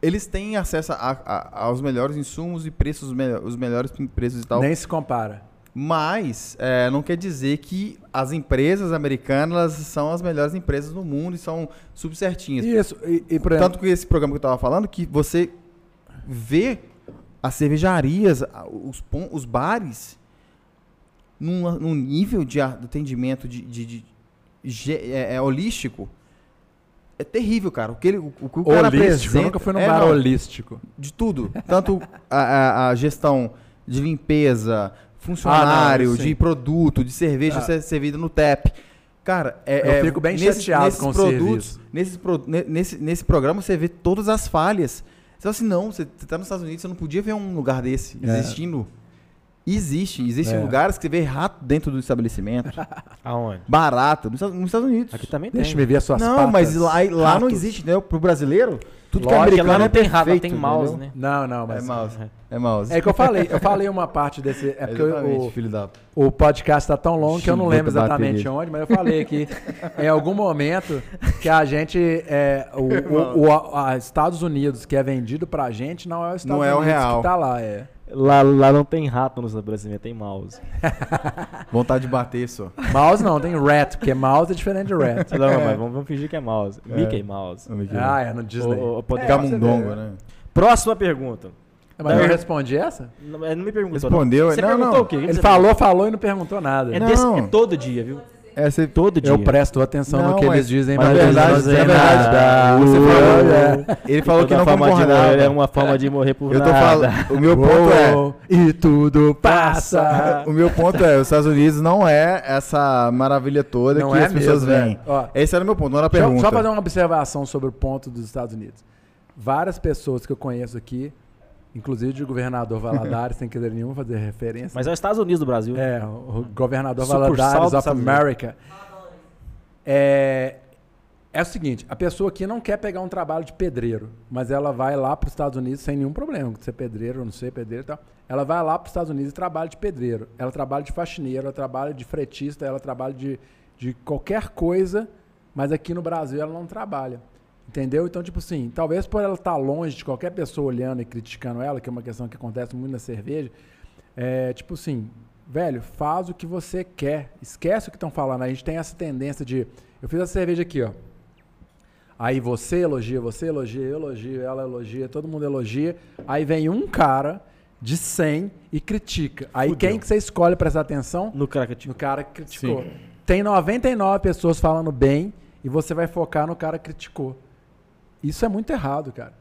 Eles têm acesso a- a- aos melhores insumos e preços, os melhores preços e tal. Nem se compara. Mas é, não quer dizer que as empresas americanas são as melhores empresas do mundo e são super certinhas. Isso. E, e exemplo, Tanto que esse programa que eu tava falando, que você vê as cervejarias, os, os bares, num, num nível de de atendimento de, de- de- ge- é, é, holístico, é terrível, cara. O que, ele, o, o que o cara holístico. Eu nunca fui num é, bar holístico. de tudo. Tanto a, a- a gestão de limpeza, funcionário, Ah, não, de produto, de cerveja Ah. ser servida no tap. Cara, é, Eu é- fico bem nesses- chateado nesses com o produtos, nesses pro- nesse, nesse programa você vê todas as falhas. Você fala assim, não, você, você tá nos Estados Unidos, você não podia ver um lugar desse É. existindo. Existe. Existem É. lugares que você vê rato dentro do estabelecimento. Aonde? Barato. Nos, Estados- nos Estados Unidos. Aqui também tem. Deixa eu ver as suas não, patas, mas lá, lá não existe, né? Pro brasileiro, tudo que é Lógico, americano lá não é tem rato, tem mouse, entendeu? né? Não, não, É mas... mouse. É mouse. É que eu falei, eu falei uma parte desse. É porque o, filho da... o podcast tá tão longo que eu não lembro exatamente onde, mas eu falei aqui em algum momento que a gente. É, o, o, o- a Estados Unidos que é vendido pra gente não é o Estados Não é o Unidos real. que tá lá. É. Lá, lá não tem rato no estabelecimento, tem mouse. Vontade de bater só. Mouse não, tem rat, porque mouse é diferente de rat. Não, mas vamos, vamos fingir que é mouse. Mickey Mouse. Ah, é no Disney. Ô, ô, ô, pode- É, Camundongo, né? Próxima pergunta. Mas eu respondi essa? Não, é, não me perguntou. Respondeu, Não. Você não, perguntou não. o quê? O Ele falou, falou e não perguntou nada. É, Não. desse- é todo dia, viu? É, você... Todo dia. Eu presto atenção Não, no que mas- eles dizem, mas mas, na eles verdade- não dizem na verdade, nada. você Uh, falou- é. Ele falou que não forma de concordava. morrer é uma forma de morrer por Eu tô nada. falando... O meu ponto é... E tudo passa. O meu ponto é, os Estados Unidos não é essa maravilha toda Não que é as pessoas veem. é. Esse era o meu ponto, não era a pergunta. só fazer uma observação sobre o ponto dos Estados Unidos. Várias pessoas que eu conheço aqui, inclusive de governador Valadares, sem querer nenhum fazer referência. Mas é os Estados Unidos do Brasil. É, o governador Sucursal Valadares of. America. É, é o seguinte, a pessoa aqui não quer pegar um trabalho de pedreiro, mas ela vai lá para os Estados Unidos sem nenhum problema, ser pedreiro ou não ser pedreiro e tal. Ela vai lá para os Estados Unidos e trabalha de pedreiro. Ela trabalha de faxineiro, ela trabalha de fretista, ela trabalha de, de qualquer coisa, mas aqui no Brasil ela não trabalha. Entendeu? Então, tipo assim, talvez por ela estar longe de qualquer pessoa olhando e criticando ela, que é uma questão que acontece muito na cerveja, é tipo assim, velho, faz o que você quer. Esquece o que estão falando. A gente tem essa tendência de. Eu fiz a cerveja aqui, ó. Aí você elogia, você elogia, eu elogio, ela elogia, todo mundo elogia. Aí vem um cara de 100 e critica. Aí Fudeu. quem que você escolhe prestar atenção? No crack No cara que criticou. Tem 99 pessoas falando bem e você vai focar no cara que criticou. Isso é muito errado, cara.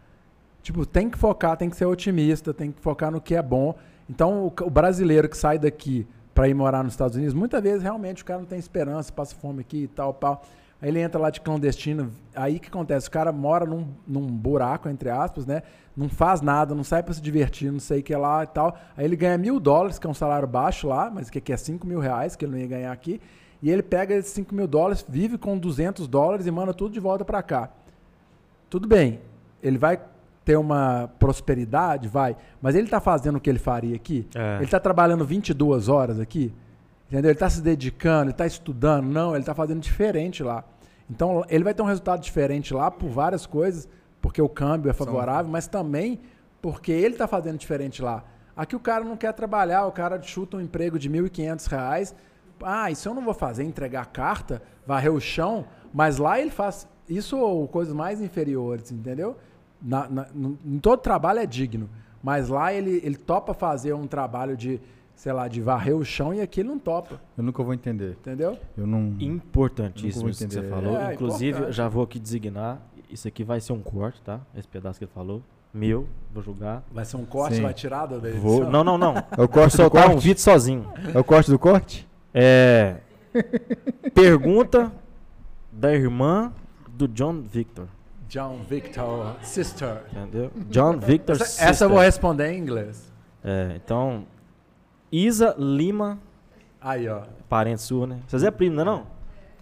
Tipo, tem que focar, tem que ser otimista, tem que focar no que é bom. Então, o, o brasileiro que sai daqui para ir morar nos Estados Unidos, muitas vezes realmente o cara não tem esperança, passa fome aqui e tal, pau. Aí ele entra lá de clandestino. Aí o que acontece? O cara mora num, num buraco, entre aspas, né? Não faz nada, não sai para se divertir, não sei o que lá e tal. Aí ele ganha mil dólares, que é um salário baixo lá, mas que que é 5 mil reais, que ele não ia ganhar aqui. E ele pega esses 5 mil dólares, vive com 200 dólares e manda tudo de volta para cá. Tudo bem, ele vai ter uma prosperidade, vai. Mas ele está fazendo o que ele faria aqui? É. Ele está trabalhando 22 horas aqui? Entendeu? Ele está se dedicando, ele está estudando? Não, ele está fazendo diferente lá. Então, ele vai ter um resultado diferente lá por várias coisas, porque o câmbio é favorável, mas também porque ele está fazendo diferente lá. Aqui o cara não quer trabalhar, o cara chuta um emprego de 1.500 reais. Ah, isso eu não vou fazer, entregar carta, varrer o chão, mas lá ele faz isso ou coisas mais inferiores, entendeu? Na, na, no- em todo trabalho é digno, mas lá ele, ele topa fazer um trabalho de, sei lá, de varrer o chão e aqui ele não topa, Eu nunca vou entender. entendeu? Eu não. Importantíssimo isso que você falou. É, Inclusive, importante. eu já vou aqui designar. Isso aqui vai ser um corte, tá? Esse pedaço que ele falou. Meu, vou julgar. Vai ser um corte, Sim. vai tirar da edição? Vou. Não, não, não. É o corte do Soltar um vídeo sozinho. É o corte do corte? É. Pergunta da irmã do John Victor. John Victor, sister. Entendeu? John Victor. Essa, essa eu sister. vou responder em inglês. É, então. Isa Lima, Aí, ó. parente sua, né? Vocês é primo, não é não?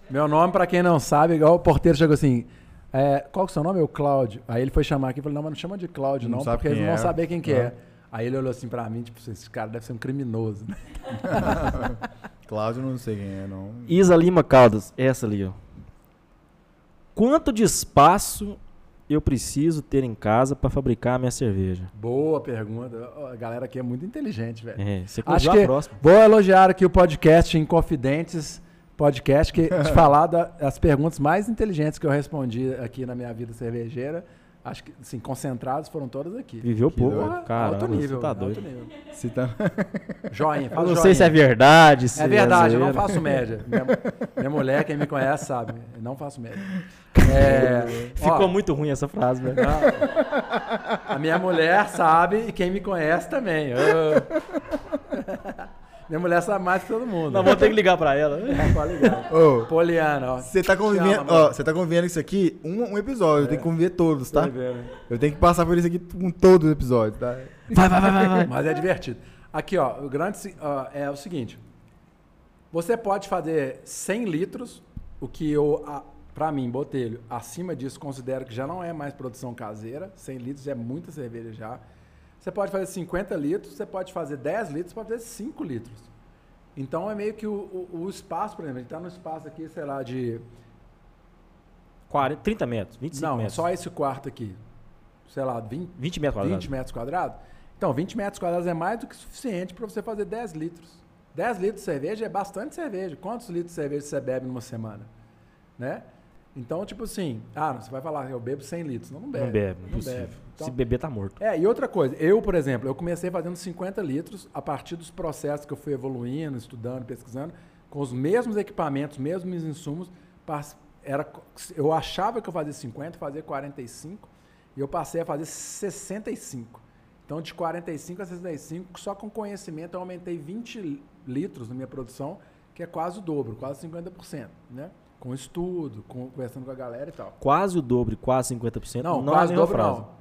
Meu nome, pra quem não sabe, igual o porteiro chegou assim. é, qual que é o seu nome? É o Cláudio. Aí ele foi chamar aqui e falou, não, mas não chama de Cláudio, Não não, porque eles não vão é. saber quem que é. Aí ele olhou assim pra mim, tipo, esse cara deve ser um criminoso. né? Cláudio, não sei quem é, não. Isa Lima Caldas, essa ali, ó. Quanto de espaço eu preciso ter em casa para fabricar a minha cerveja? Boa pergunta. A galera aqui é muito inteligente, velho. É, você Acho que a próxima. vou elogiar aqui o podcast Inconfidentes, podcast que te falar das perguntas mais inteligentes que eu respondi aqui na minha vida cervejeira. Acho que, assim, concentrados foram todas aqui. Viveu pouco, doido. cara. alto nível. Tá alto doido. nível. Se tá... Joinha, Eu faz não joinha. sei se é verdade. Se É verdade, eu não faço média. Minha, minha mulher, quem me conhece, sabe. Eu não faço média. É, Ficou ó, muito ruim essa frase, velho. não. A minha mulher sabe e quem me conhece também. Ô. Minha mulher sabe mais que todo mundo. Não, vou ter que ligar pra ela. É, pode ligar. Ô, Poliana, ó. você tá convivendo, Chama, ó, você tá convivendo isso aqui um, um episódio, eu tenho que conviver todos, tá? Né? Eu tenho que passar por isso aqui com todos os episódios, tá? Vai, vai, vai, vai, vai. Mas é divertido. Aqui, ó, o grande ó, é o seguinte. Você pode fazer 100 litros, o que eu, a- pra mim, botelho, acima disso, considero que já não é mais produção caseira. 100 litros é muita cerveja já. Você pode fazer 50 litros, você pode fazer 10 litros, você pode fazer 5 litros. Então é meio que o, o- o espaço, por exemplo, a gente tá no espaço aqui, sei lá, de 40, 30 metros, 25 não, metros. só esse quarto aqui. Sei lá, 20, 20 metros quadrados. 20 metros quadrados? Então, 20 metros quadrados é mais do que suficiente para você fazer 10 litros. 10 litros de cerveja é bastante cerveja. Quantos litros de cerveja você bebe numa semana? Né? Então, tipo assim, ah, você vai falar, eu bebo 100 litros. Não, não bebe. Não bebe, Não impossível. bebe. Então, Se beber, tá morto. é, e outra coisa, eu, por exemplo, eu comecei fazendo 50 litros a partir dos processos que eu fui evoluindo, estudando, pesquisando, com os mesmos equipamentos, mesmos insumos. Era, eu achava que eu fazia 50, fazia 45, e eu passei a fazer 65. Então, de 45 a 65, só com conhecimento, eu aumentei 20 litros na minha produção, que é quase o dobro, quase 50%, né? Com estudo, com, conversando com a galera e tal. Quase o dobro, quase 50%. Não, não é quase nenhuma dobro frase. não.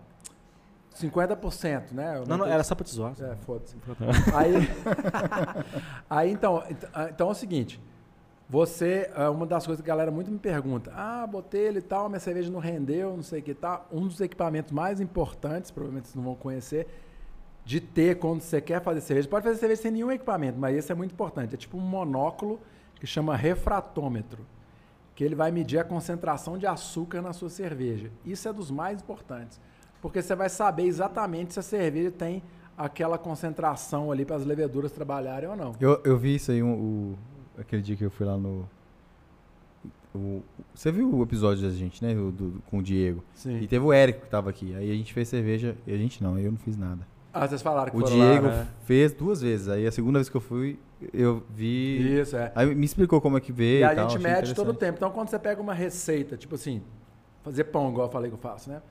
50%, né? Eu Não, não, aumentei- era só pra te zoar. É, foda-se. Aí, aí então, ent- ah, então é o seguinte. Você, é uma das coisas que a galera muito me pergunta, ah, botei ele e tal, minha cerveja não rendeu, não sei o que tal. Um dos equipamentos mais importantes, provavelmente vocês não vão conhecer, de ter quando você quer fazer cerveja. Pode fazer cerveja sem nenhum equipamento, mas esse é muito importante. É tipo um monóculo que chama refratômetro, que ele vai medir a concentração de açúcar na sua cerveja. Isso é dos mais importantes, porque você vai saber exatamente se a cerveja tem aquela concentração ali para as leveduras trabalharem ou não. Eu, eu vi isso aí, um, o, aquele dia que eu fui lá no... o- você viu o episódio da gente, né? o do- com o Diego. Sim. E teve o Érico que tava aqui. Aí a gente fez cerveja. E a gente não, eu não fiz nada. Ah, vocês falaram que O Diego lá, né? fez duas vezes. Aí a segunda vez que eu fui, eu vi. Isso, é. Aí me explicou como é que veio. E a tal, gente mede todo o tempo. Então, quando você pega uma receita, tipo assim, fazer pão, igual eu falei que eu faço, né?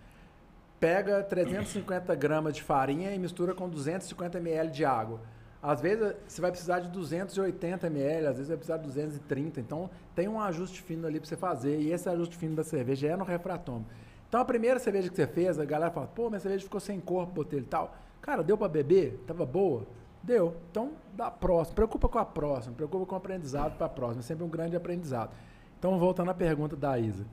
Pega 350 gramas de farinha e mistura com 250 ml de água. Às vezes você vai precisar de 280 ml, às vezes vai precisar de 230. Então, tem um ajuste fino ali para você fazer. E esse ajuste fino da cerveja é no refratômetro. Então, a primeira cerveja que você fez, a galera fala, pô, minha cerveja ficou sem corpo, botei ele e tal. Cara, deu para beber? Tava boa? Deu. Então, dá próxima. Preocupa com a próxima, preocupa com o aprendizado para a próxima. É sempre um grande aprendizado. Então, voltando à pergunta da Isa.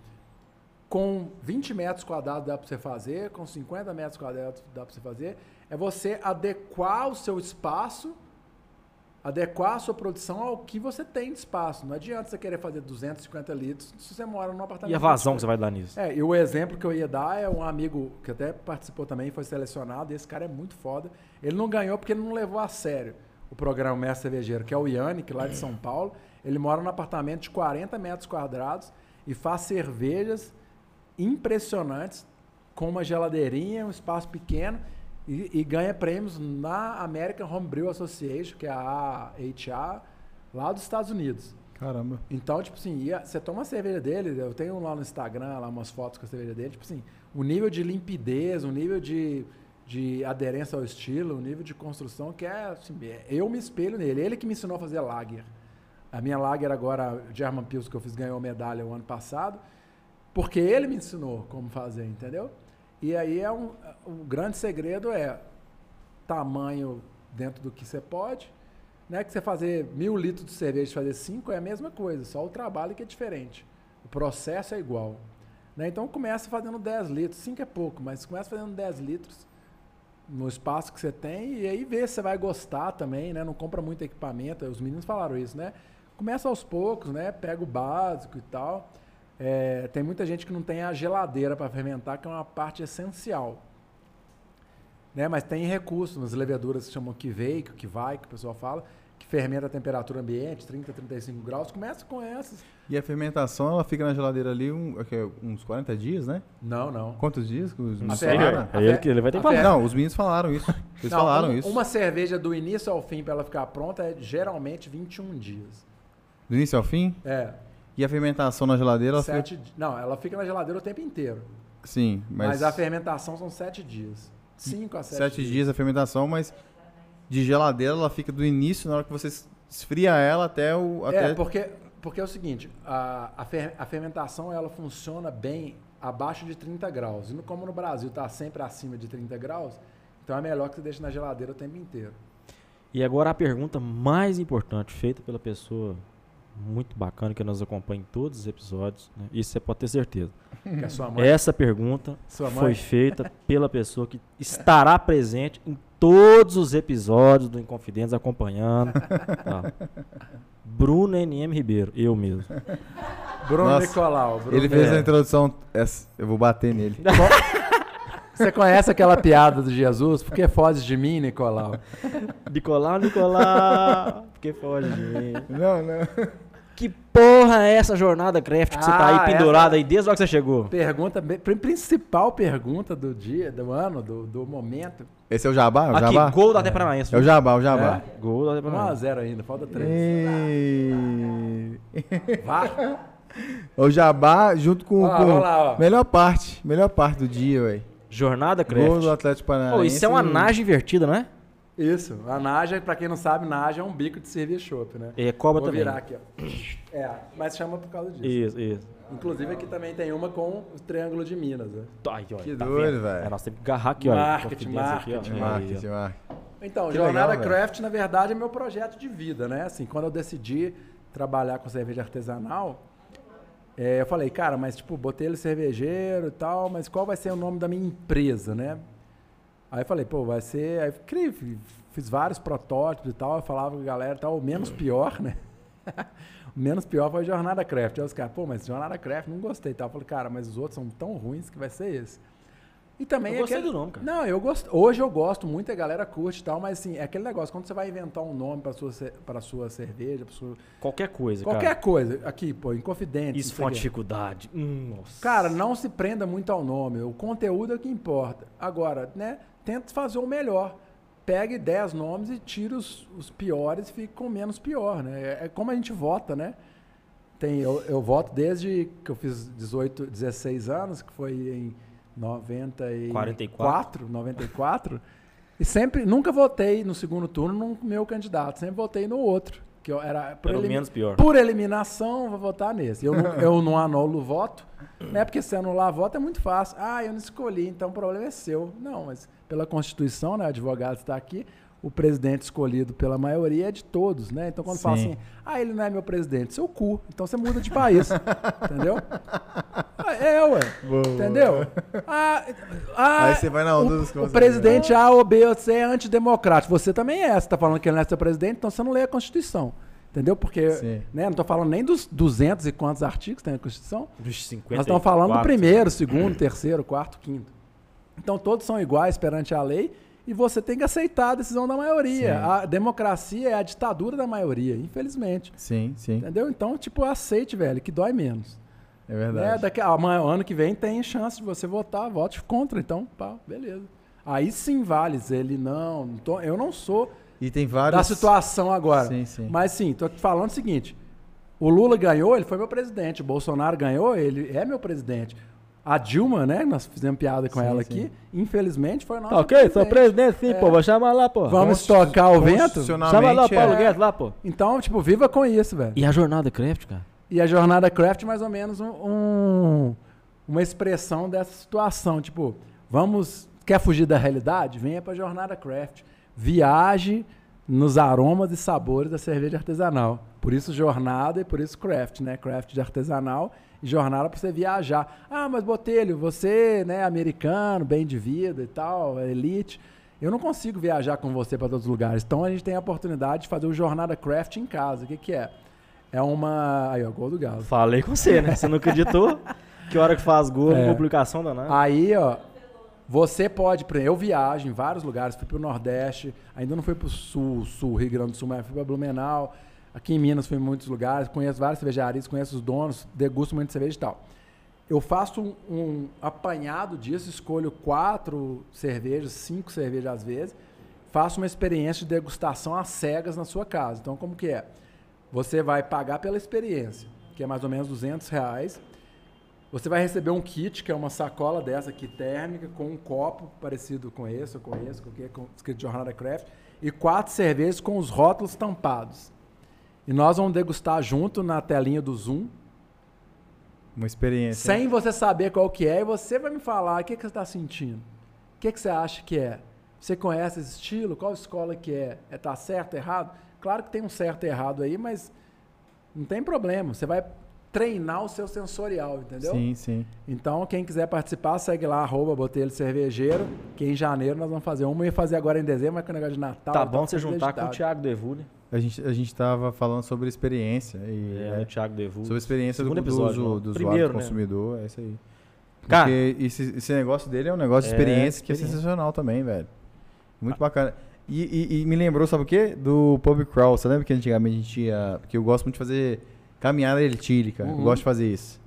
com 20 metros quadrados dá para você fazer, com 50 metros quadrados dá para você fazer. É você adequar o seu espaço, adequar a sua produção ao que você tem de espaço. Não adianta você querer fazer 250 litros se você mora num apartamento. E a vazão que você vai dar nisso? É, e o exemplo que eu ia dar é um amigo que até participou também, foi selecionado, e esse cara é muito foda. Ele não ganhou porque ele não levou a sério o programa Mestre Cervejeiro, que é o Yannick, lá de São Paulo. Ele mora num apartamento de 40 metros quadrados e faz cervejas impressionantes, com uma geladeirinha, um espaço pequeno, e, e ganha prêmios na American Homebrew Association, que é a AHA, lá dos Estados Unidos. Caramba. Então, tipo assim, você toma a cerveja dele, eu tenho lá no Instagram lá umas fotos com a cerveja dele, tipo assim, o nível de limpidez, o nível de, de aderência ao estilo, o nível de construção que é, assim, é- eu me espelho nele. Ele que me ensinou a fazer lager. A minha lager agora, German Pils que eu fiz, ganhou medalha o ano passado, porque ele me ensinou como fazer, entendeu? E aí é um, o grande segredo é tamanho dentro do que você pode, né? Que você fazer mil litros de cerveja e fazer cinco é a mesma coisa, só o trabalho que é diferente. O processo é igual. Né? Então começa fazendo 10 litros, 5 é pouco, mas começa fazendo 10 litros no espaço que você tem e aí vê se você vai gostar também, né? Não compra muito equipamento, os meninos falaram isso, né? Começa aos poucos, né? Pega o básico e tal. É, tem muita gente que não tem a geladeira para fermentar, que é uma parte essencial. Né? Mas tem recursos nas leveduras que chamam que que vai, que o pessoal fala, que fermenta a temperatura ambiente, 30, 35 graus. Começa com essas. E a fermentação, ela fica na geladeira ali um, ok, uns 40 dias, né? Não, não. Quantos dias? que Os? É ele que ele vai ter que falar. Não, os meninos falaram isso. Eles Não, falaram um- isso. Uma cerveja do início ao fim para ela ficar pronta é geralmente 21 dias. Do início ao fim. É. E a fermentação na geladeira, ela fica... Sete, di- Não, ela fica na geladeira o tempo inteiro. Sim, Mas, mas... a fermentação são 7 dias. 5 a 7 Sete dias a fermentação, mas de geladeira ela fica do início, na hora que você es- esfria ela até o... Até... É, porque, porque é o seguinte, a, a, fer- a fermentação ela funciona bem abaixo de 30 graus. E no- como no Brasil está sempre acima de 30 graus, então é melhor que você deixe na geladeira o tempo inteiro. E agora a pergunta mais importante, feita pela pessoa muito bacana que nos acompanha em todos os episódios, né? isso você pode ter certeza. Que a sua mãe, Essa pergunta sua foi feita pela pessoa que estará presente em todos os episódios do Inconfidentes acompanhando. Tá. Bruno NM Ribeiro, eu mesmo. Bruno Nossa, Nicolau. Bruno Ele fez É. a introdução... essa- eu vou bater nele. Você conhece aquela piada do Jesus? Por que foges de mim, Nicolau? Nicolau, Nicolau, porque foge de mim. Não, não. Que porra é essa jornada craft que você tá Ah, aí pendurado essa- aí desde a hora que você chegou? Pergunta, principal pergunta do dia, do ano, do, do momento. Esse é o Jabá? O Aqui, Jabá? gol da Paranaense. É o Jabá, o Jabá. Gol da Até 1 a Paranaense. 0 ainda, falta 3. Ei. Vá. O Jabá junto com, Ó lá, com lá, melhor parte, melhor parte do dia, velho. Jornada Gol do craft. Atlético Paranaense. Pô, isso é uma naja invertida, não é? Isso. A Naja, pra quem não sabe, Naja é um bico de servir chopp, né? É cobra Vou também. virar aqui, ó. É, mas chama por causa disso. Isso, isso. Inclusive aqui também tem uma com o Triângulo de Minas, né? Ai, olha, Que tá doido, vendo? velho. É, nós temos que agarrar aqui, olha. Marketing, confidência aqui, ó. marketing, Marketing, marketing. Então, Que Jornada legal, velho. Craft, na verdade, é meu projeto de vida, né? Assim, quando eu decidi trabalhar com cerveja artesanal, é, eu falei, cara, mas tipo, botei ele cervejeiro e tal, mas qual vai ser o nome da minha empresa, né? Aí falei, pô, vai ser. Aí criei, fi- fiz vários protótipos e tal, eu falava com a galera e tal, o menos pior, né? o menos pior foi Jornada Craft. Aí os caras, pô, mas Jornada Craft não gostei e tal. Eu falei, cara, mas os outros são tão ruins que vai ser esse. E também Eu é gostei aquele- do nome, cara. Não, eu gosto. Hoje eu gosto muito, a galera curte e tal, mas assim, é aquele negócio, quando você vai inventar um nome para sua pra sua cerveja, pra sua Qualquer coisa, qualquer cara. coisa, aqui, pô, Inconfidente. Isso foi uma dificuldade. Hum, nossa. Cara, não se prenda muito ao nome, o conteúdo é o que importa. Agora, né, tenta fazer o melhor. Pegue 10 nomes e tire os, os piores e fique com o menos pior, né? É, é como a gente vota, né? Tem, eu, eu voto desde que eu fiz 18, 16 anos, que foi em 94, 44. 94. E sempre, nunca votei no segundo turno no meu candidato, sempre votei no outro. Que eu era, por menos pior. por eliminação, vou votar nesse. Eu não, eu não anulo o voto, né? Porque se anular voto é muito fácil. Ah, eu não escolhi, então o problema é seu. Não, mas pela Constituição, né? O advogado está aqui. O presidente escolhido pela maioria é de todos, né? Então quando fala Sim. assim, ah, ele não é meu presidente, seu cu. Então você muda de país. entendeu? Ah, É, ué. Entendeu? Ah, ah, Aí você vai na onda o, dos o presidente A ou B ou C é antidemocrático. Você também é. Você tá falando que ele não é seu presidente, então você não lê a Constituição. Entendeu? Porque, Sim. né, não tô falando nem dos 200 e quantos artigos tem na Constituição. Dos 50 Nós estamos falando do primeiro, segundo, terceiro, quarto, quinto. Então todos são iguais perante a lei e você tem que aceitar a decisão da maioria. Sim. A democracia é a ditadura da maioria, infelizmente. Sim, sim. Entendeu? Então, tipo, aceite, velho, que dói menos. É Né? verdade. Daqui, amanhã, ano que vem tem chance de você votar, vote contra. Então, pá, beleza. Aí sim vale ele não, não tô- eu não sou E tem vários. da situação agora. Sim, sim. Mas sim, tô falando o seguinte: o Lula ganhou, ele foi meu presidente. O Bolsonaro ganhou, ele é meu presidente. A Dilma, né? Nós fizemos piada com Sim, ela sim. aqui. Infelizmente foi nossa. Tá ok, sou presidente sim, É. pô. Vou chamar lá, pô. Vamos tocar o vento? Chama lá o Paulo é- Guedes lá, pô. Então, tipo, viva com isso, velho. E a jornada Craft, cara? E a jornada craft mais ou menos um, um- uma expressão dessa situação. Tipo, vamos. Quer fugir da realidade? Venha pra jornada craft. Viaje nos aromas e sabores da cerveja artesanal. Por isso jornada e por isso craft, né? Craft de artesanal jornada para você viajar. Ah, mas Botelho, você, né, americano, bem de vida e tal, elite. Eu não consigo viajar com você para todos os lugares. Então a gente tem a oportunidade de fazer o jornada craft em casa. O que que é? É uma. Aí, ó, gol do Galo. Falei com você, né? Você não acreditou? que hora que faz gol, É. publicação danada. Aí, ó, você pode, eu viajo em vários lugares, fui pro Nordeste, ainda não fui pro Sul, Sul, Rio Grande do Sul, mas fui pra Blumenau. Aqui em Minas fui em muitos lugares, conheço várias cervejarias, conheço os donos, degusto muito cerveja e tal. Eu faço um, um apanhado disso, escolho quatro cervejas, cinco cervejas às vezes, faço uma experiência de degustação às cegas na sua casa. Então, como que é? Você vai pagar pela experiência, que é mais ou menos 200 reais. Você vai receber um kit, que é uma sacola dessa aqui térmica, com um copo parecido com esse, ou com esse, com, o que, com escrito Jornada Craft, e quatro cervejas com os rótulos tampados. E nós vamos degustar junto na telinha do Zoom, Uma experiência. sem você saber qual que é, e você vai me falar o que, que você está sentindo. O que, que você acha que é? Você conhece esse estilo? Qual escola que é? É tá certo, errado? Claro que tem um certo e errado aí, mas não tem problema. Você vai treinar o seu sensorial, entendeu? Sim, sim. Então, quem quiser participar, segue lá, arroba Botelho Cervejeiro, que em janeiro nós vamos fazer uma e fazer agora em dezembro, mas com o negócio de Natal. tá e tal, bom você juntar com o. Thiago Devu, né? A gente, a gente tava falando sobre experiência. E, É, o Thiago Devu. Sobre experiência do, Segundo do, episódio, né? do usuário, Primeiro, do né? consumidor. É isso aí. Cara, Porque esse, esse negócio dele é um negócio de É, experiência que é sensacional também, velho. Muito bacana. E, e- e me lembrou, sabe o quê? Do pub crawl. Você lembra que antigamente a gente tinha... Porque eu gosto muito de fazer caminhada etílica. Eu Uhum. gosto de fazer isso.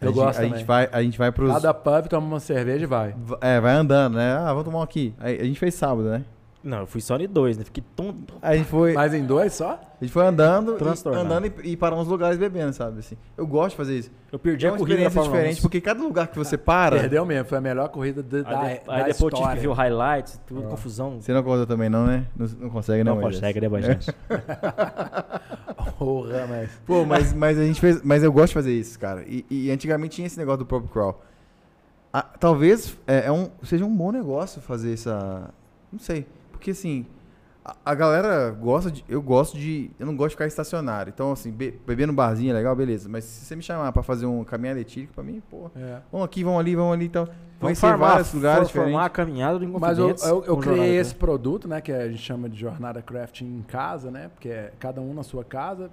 A Eu gente, gosto a gente vai A gente vai pros... Cada pub toma uma cerveja e vai. É, vai andando, né? Ah, vamos tomar um aqui. A gente fez sábado, né? Não, eu fui só em dois, né? Fiquei tonto. Aí a gente foi... Mas em dois só? A gente foi andando, e, andando e, e parando nos lugares bebendo, sabe? Assim, eu gosto de fazer isso. Eu perdi É a uma corrida da experiência Fórmula 1. diferente, porque cada lugar que você para... Perdeu mesmo, foi a melhor corrida de- Aí, da, de- da aí depois eu tive história. que ver o highlights, tudo, É. confusão. Você não conta também não, né? Não, não consegue não, Não Moisés? consegue, né, Bajante? Porra, mas... Pô, mas, mas a gente fez. Mas eu gosto de fazer isso, cara. E, e antigamente tinha esse negócio do pub crawl. Ah, talvez é, é um, seja um bom negócio fazer essa. Não sei. Porque assim. A, a galera gosta de. Eu gosto de. Eu não gosto de ficar estacionário. Então, assim, be- beber no barzinho é legal, beleza. Mas se você me chamar pra fazer um caminhada etílica, pra mim, pô. É. Vamos aqui, vamos ali, vamos ali. Então, Vamos conhecer formar, vários lugares for- formar diferentes. a caminhada do Mas eu, eu, eu criei esse produto, né, que a gente chama de jornada crafting em casa, né, porque é cada um na sua casa.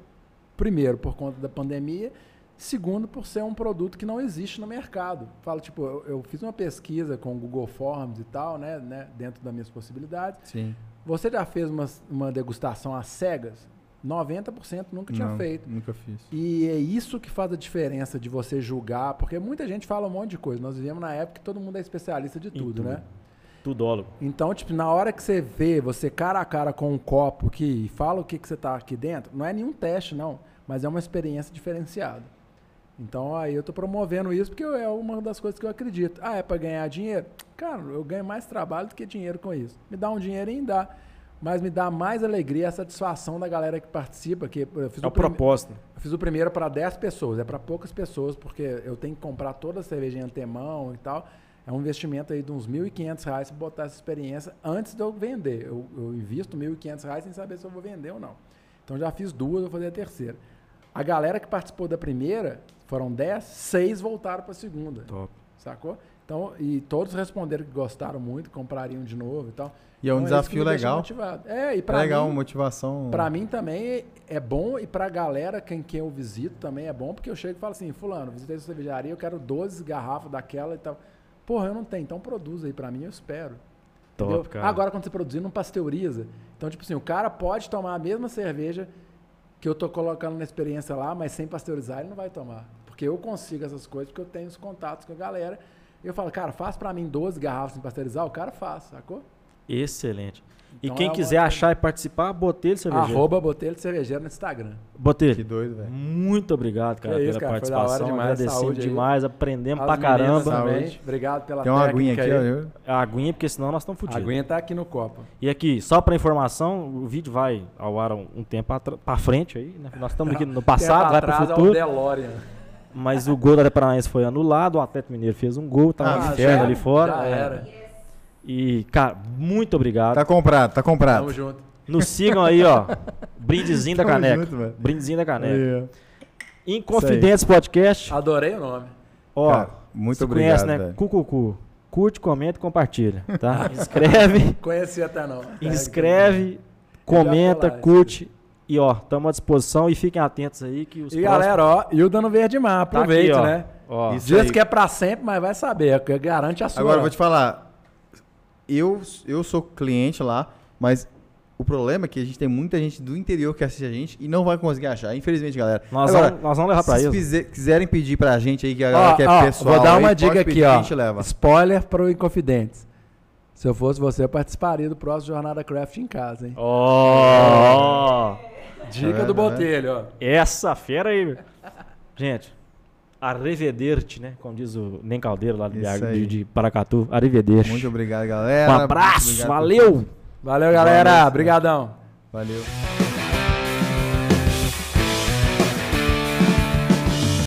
Primeiro, por conta da pandemia. Segundo, por ser um produto que não existe no mercado. Falo, tipo, eu, eu fiz uma pesquisa com o Google Forms e tal, né, né, dentro das minhas possibilidades. Sim. Você já fez uma, uma degustação às cegas? 90% nunca tinha Não, feito. Nunca fiz. E é isso que faz a diferença de você julgar, porque muita gente fala um monte de coisa. Nós vivemos na época que todo mundo é especialista de tudo, tudo. né? Tudólogo. Então, tipo, na hora que você vê, você cara a cara com um copo que e fala o que, que você tá aqui dentro, não é nenhum teste, não, mas é uma experiência diferenciada. Então, aí eu tô promovendo isso porque é uma das coisas que eu acredito. Ah, é para ganhar dinheiro? Cara, eu ganho mais trabalho do que dinheiro com isso. Me dá um dinheirinho, dá. Mas me dá mais alegria a satisfação da galera que participa. Que eu fiz É o propósito. eu fiz o primeiro para 10 pessoas, é para poucas pessoas, porque eu tenho que comprar toda a cerveja em antemão e tal. É um investimento aí de uns 1.500 reais para botar essa experiência antes de eu vender. Eu, eu invisto 1.500 reais sem saber se eu vou vender ou não. Então já fiz duas, vou fazer a terceira. A galera que participou da primeira, foram 10, 6 voltaram para a segunda. Top. Sacou? Então, e todos responderam que gostaram muito, comprariam de novo e tal. E é um Então, que desafio legal. É, e para legal, mim, motivação. Pra mim também é bom e pra galera, quem, quem eu visito também é bom, porque eu chego e falo assim, fulano, visitei sua cervejaria, eu quero 12 garrafas daquela e tal. Porra, eu não tenho, então produz aí pra mim, eu espero. Top. Agora, quando você produzir, não pasteuriza. Então, tipo assim, o cara pode tomar a mesma cerveja que eu tô colocando na experiência lá, mas sem pasteurizar, ele não vai tomar. Porque eu consigo essas coisas, porque eu tenho os contatos com a galera. Eu falo, cara, faz pra mim 12 garrafas sem pasteurizar, o cara faz, sacou? Excelente. E Então quem é uma- quiser achar e participar, Botelho Cervejeiro. Arroba Botelho de Cervejeiro no Instagram. Que Botelho, doido, velho. muito obrigado, cara, Que isso, pela cara, participação. demais, Agradecemos aí. demais, aprendemos As pra caramba. Saúde. Obrigado pela Tem uma aguinha aqui, aí. ó. A aguinha, porque senão nós estamos A fodidos. aguinha tá aqui no copo. E aqui, só pra informação, o vídeo vai ao ar um, um tempo atra- pra frente aí, né? Nós estamos aqui no passado, vai pro atrás é o futuro. DeLorean. Mas o gol da Paranaense foi anulado, o Atlético Mineiro fez um gol, tá um Ah, inferno já- ali fora. já É. era. E, cara, muito obrigado. Tá comprado, tá comprado. Tamo junto. Nos sigam aí, ó. Brindezinho da Tamo caneca. junto. Brindezinho da caneca. Aí, Inconfidentes Podcast. Adorei o nome. Ó, Cara, muito você obrigado, conhece, né? velho. Cucucu. Curte, comenta e compartilha, tá? Inscreve, Conheci até não. inscreve, comenta, falar, curte. E ó, estamos à disposição e fiquem atentos aí que os E próximos- galera, ó, Hilda no Verde Mar, Tá aqui, né? Ó, Diz aí. que é pra sempre, mas vai saber, que garante a sua. Agora eu vou te falar. Eu, eu sou cliente lá, mas o problema é que a gente tem muita gente do interior que assiste a gente e não vai conseguir achar. Infelizmente, galera. nós, Agora, vamos, nós vamos levar pra se eles. quiser- quiserem pedir pra gente aí, que a Ó, galera que é ó, pessoal. vou dar aí, uma pode dica aqui, que ó. A gente leva. Spoiler pro Inconfidentes. Se eu fosse você, eu participaria do próximo Jornada Craft em casa, hein? Ó, Dica É, do né? Botelho, ó. essa fera aí. Gente, arrivederci, né? Como diz o Nem Caldeiro lá de, BH, de, de Paracatu. Arrivederci. Muito obrigado, galera. Um abraço, valeu! Valeu, galera. noite, Obrigadão. Valeu.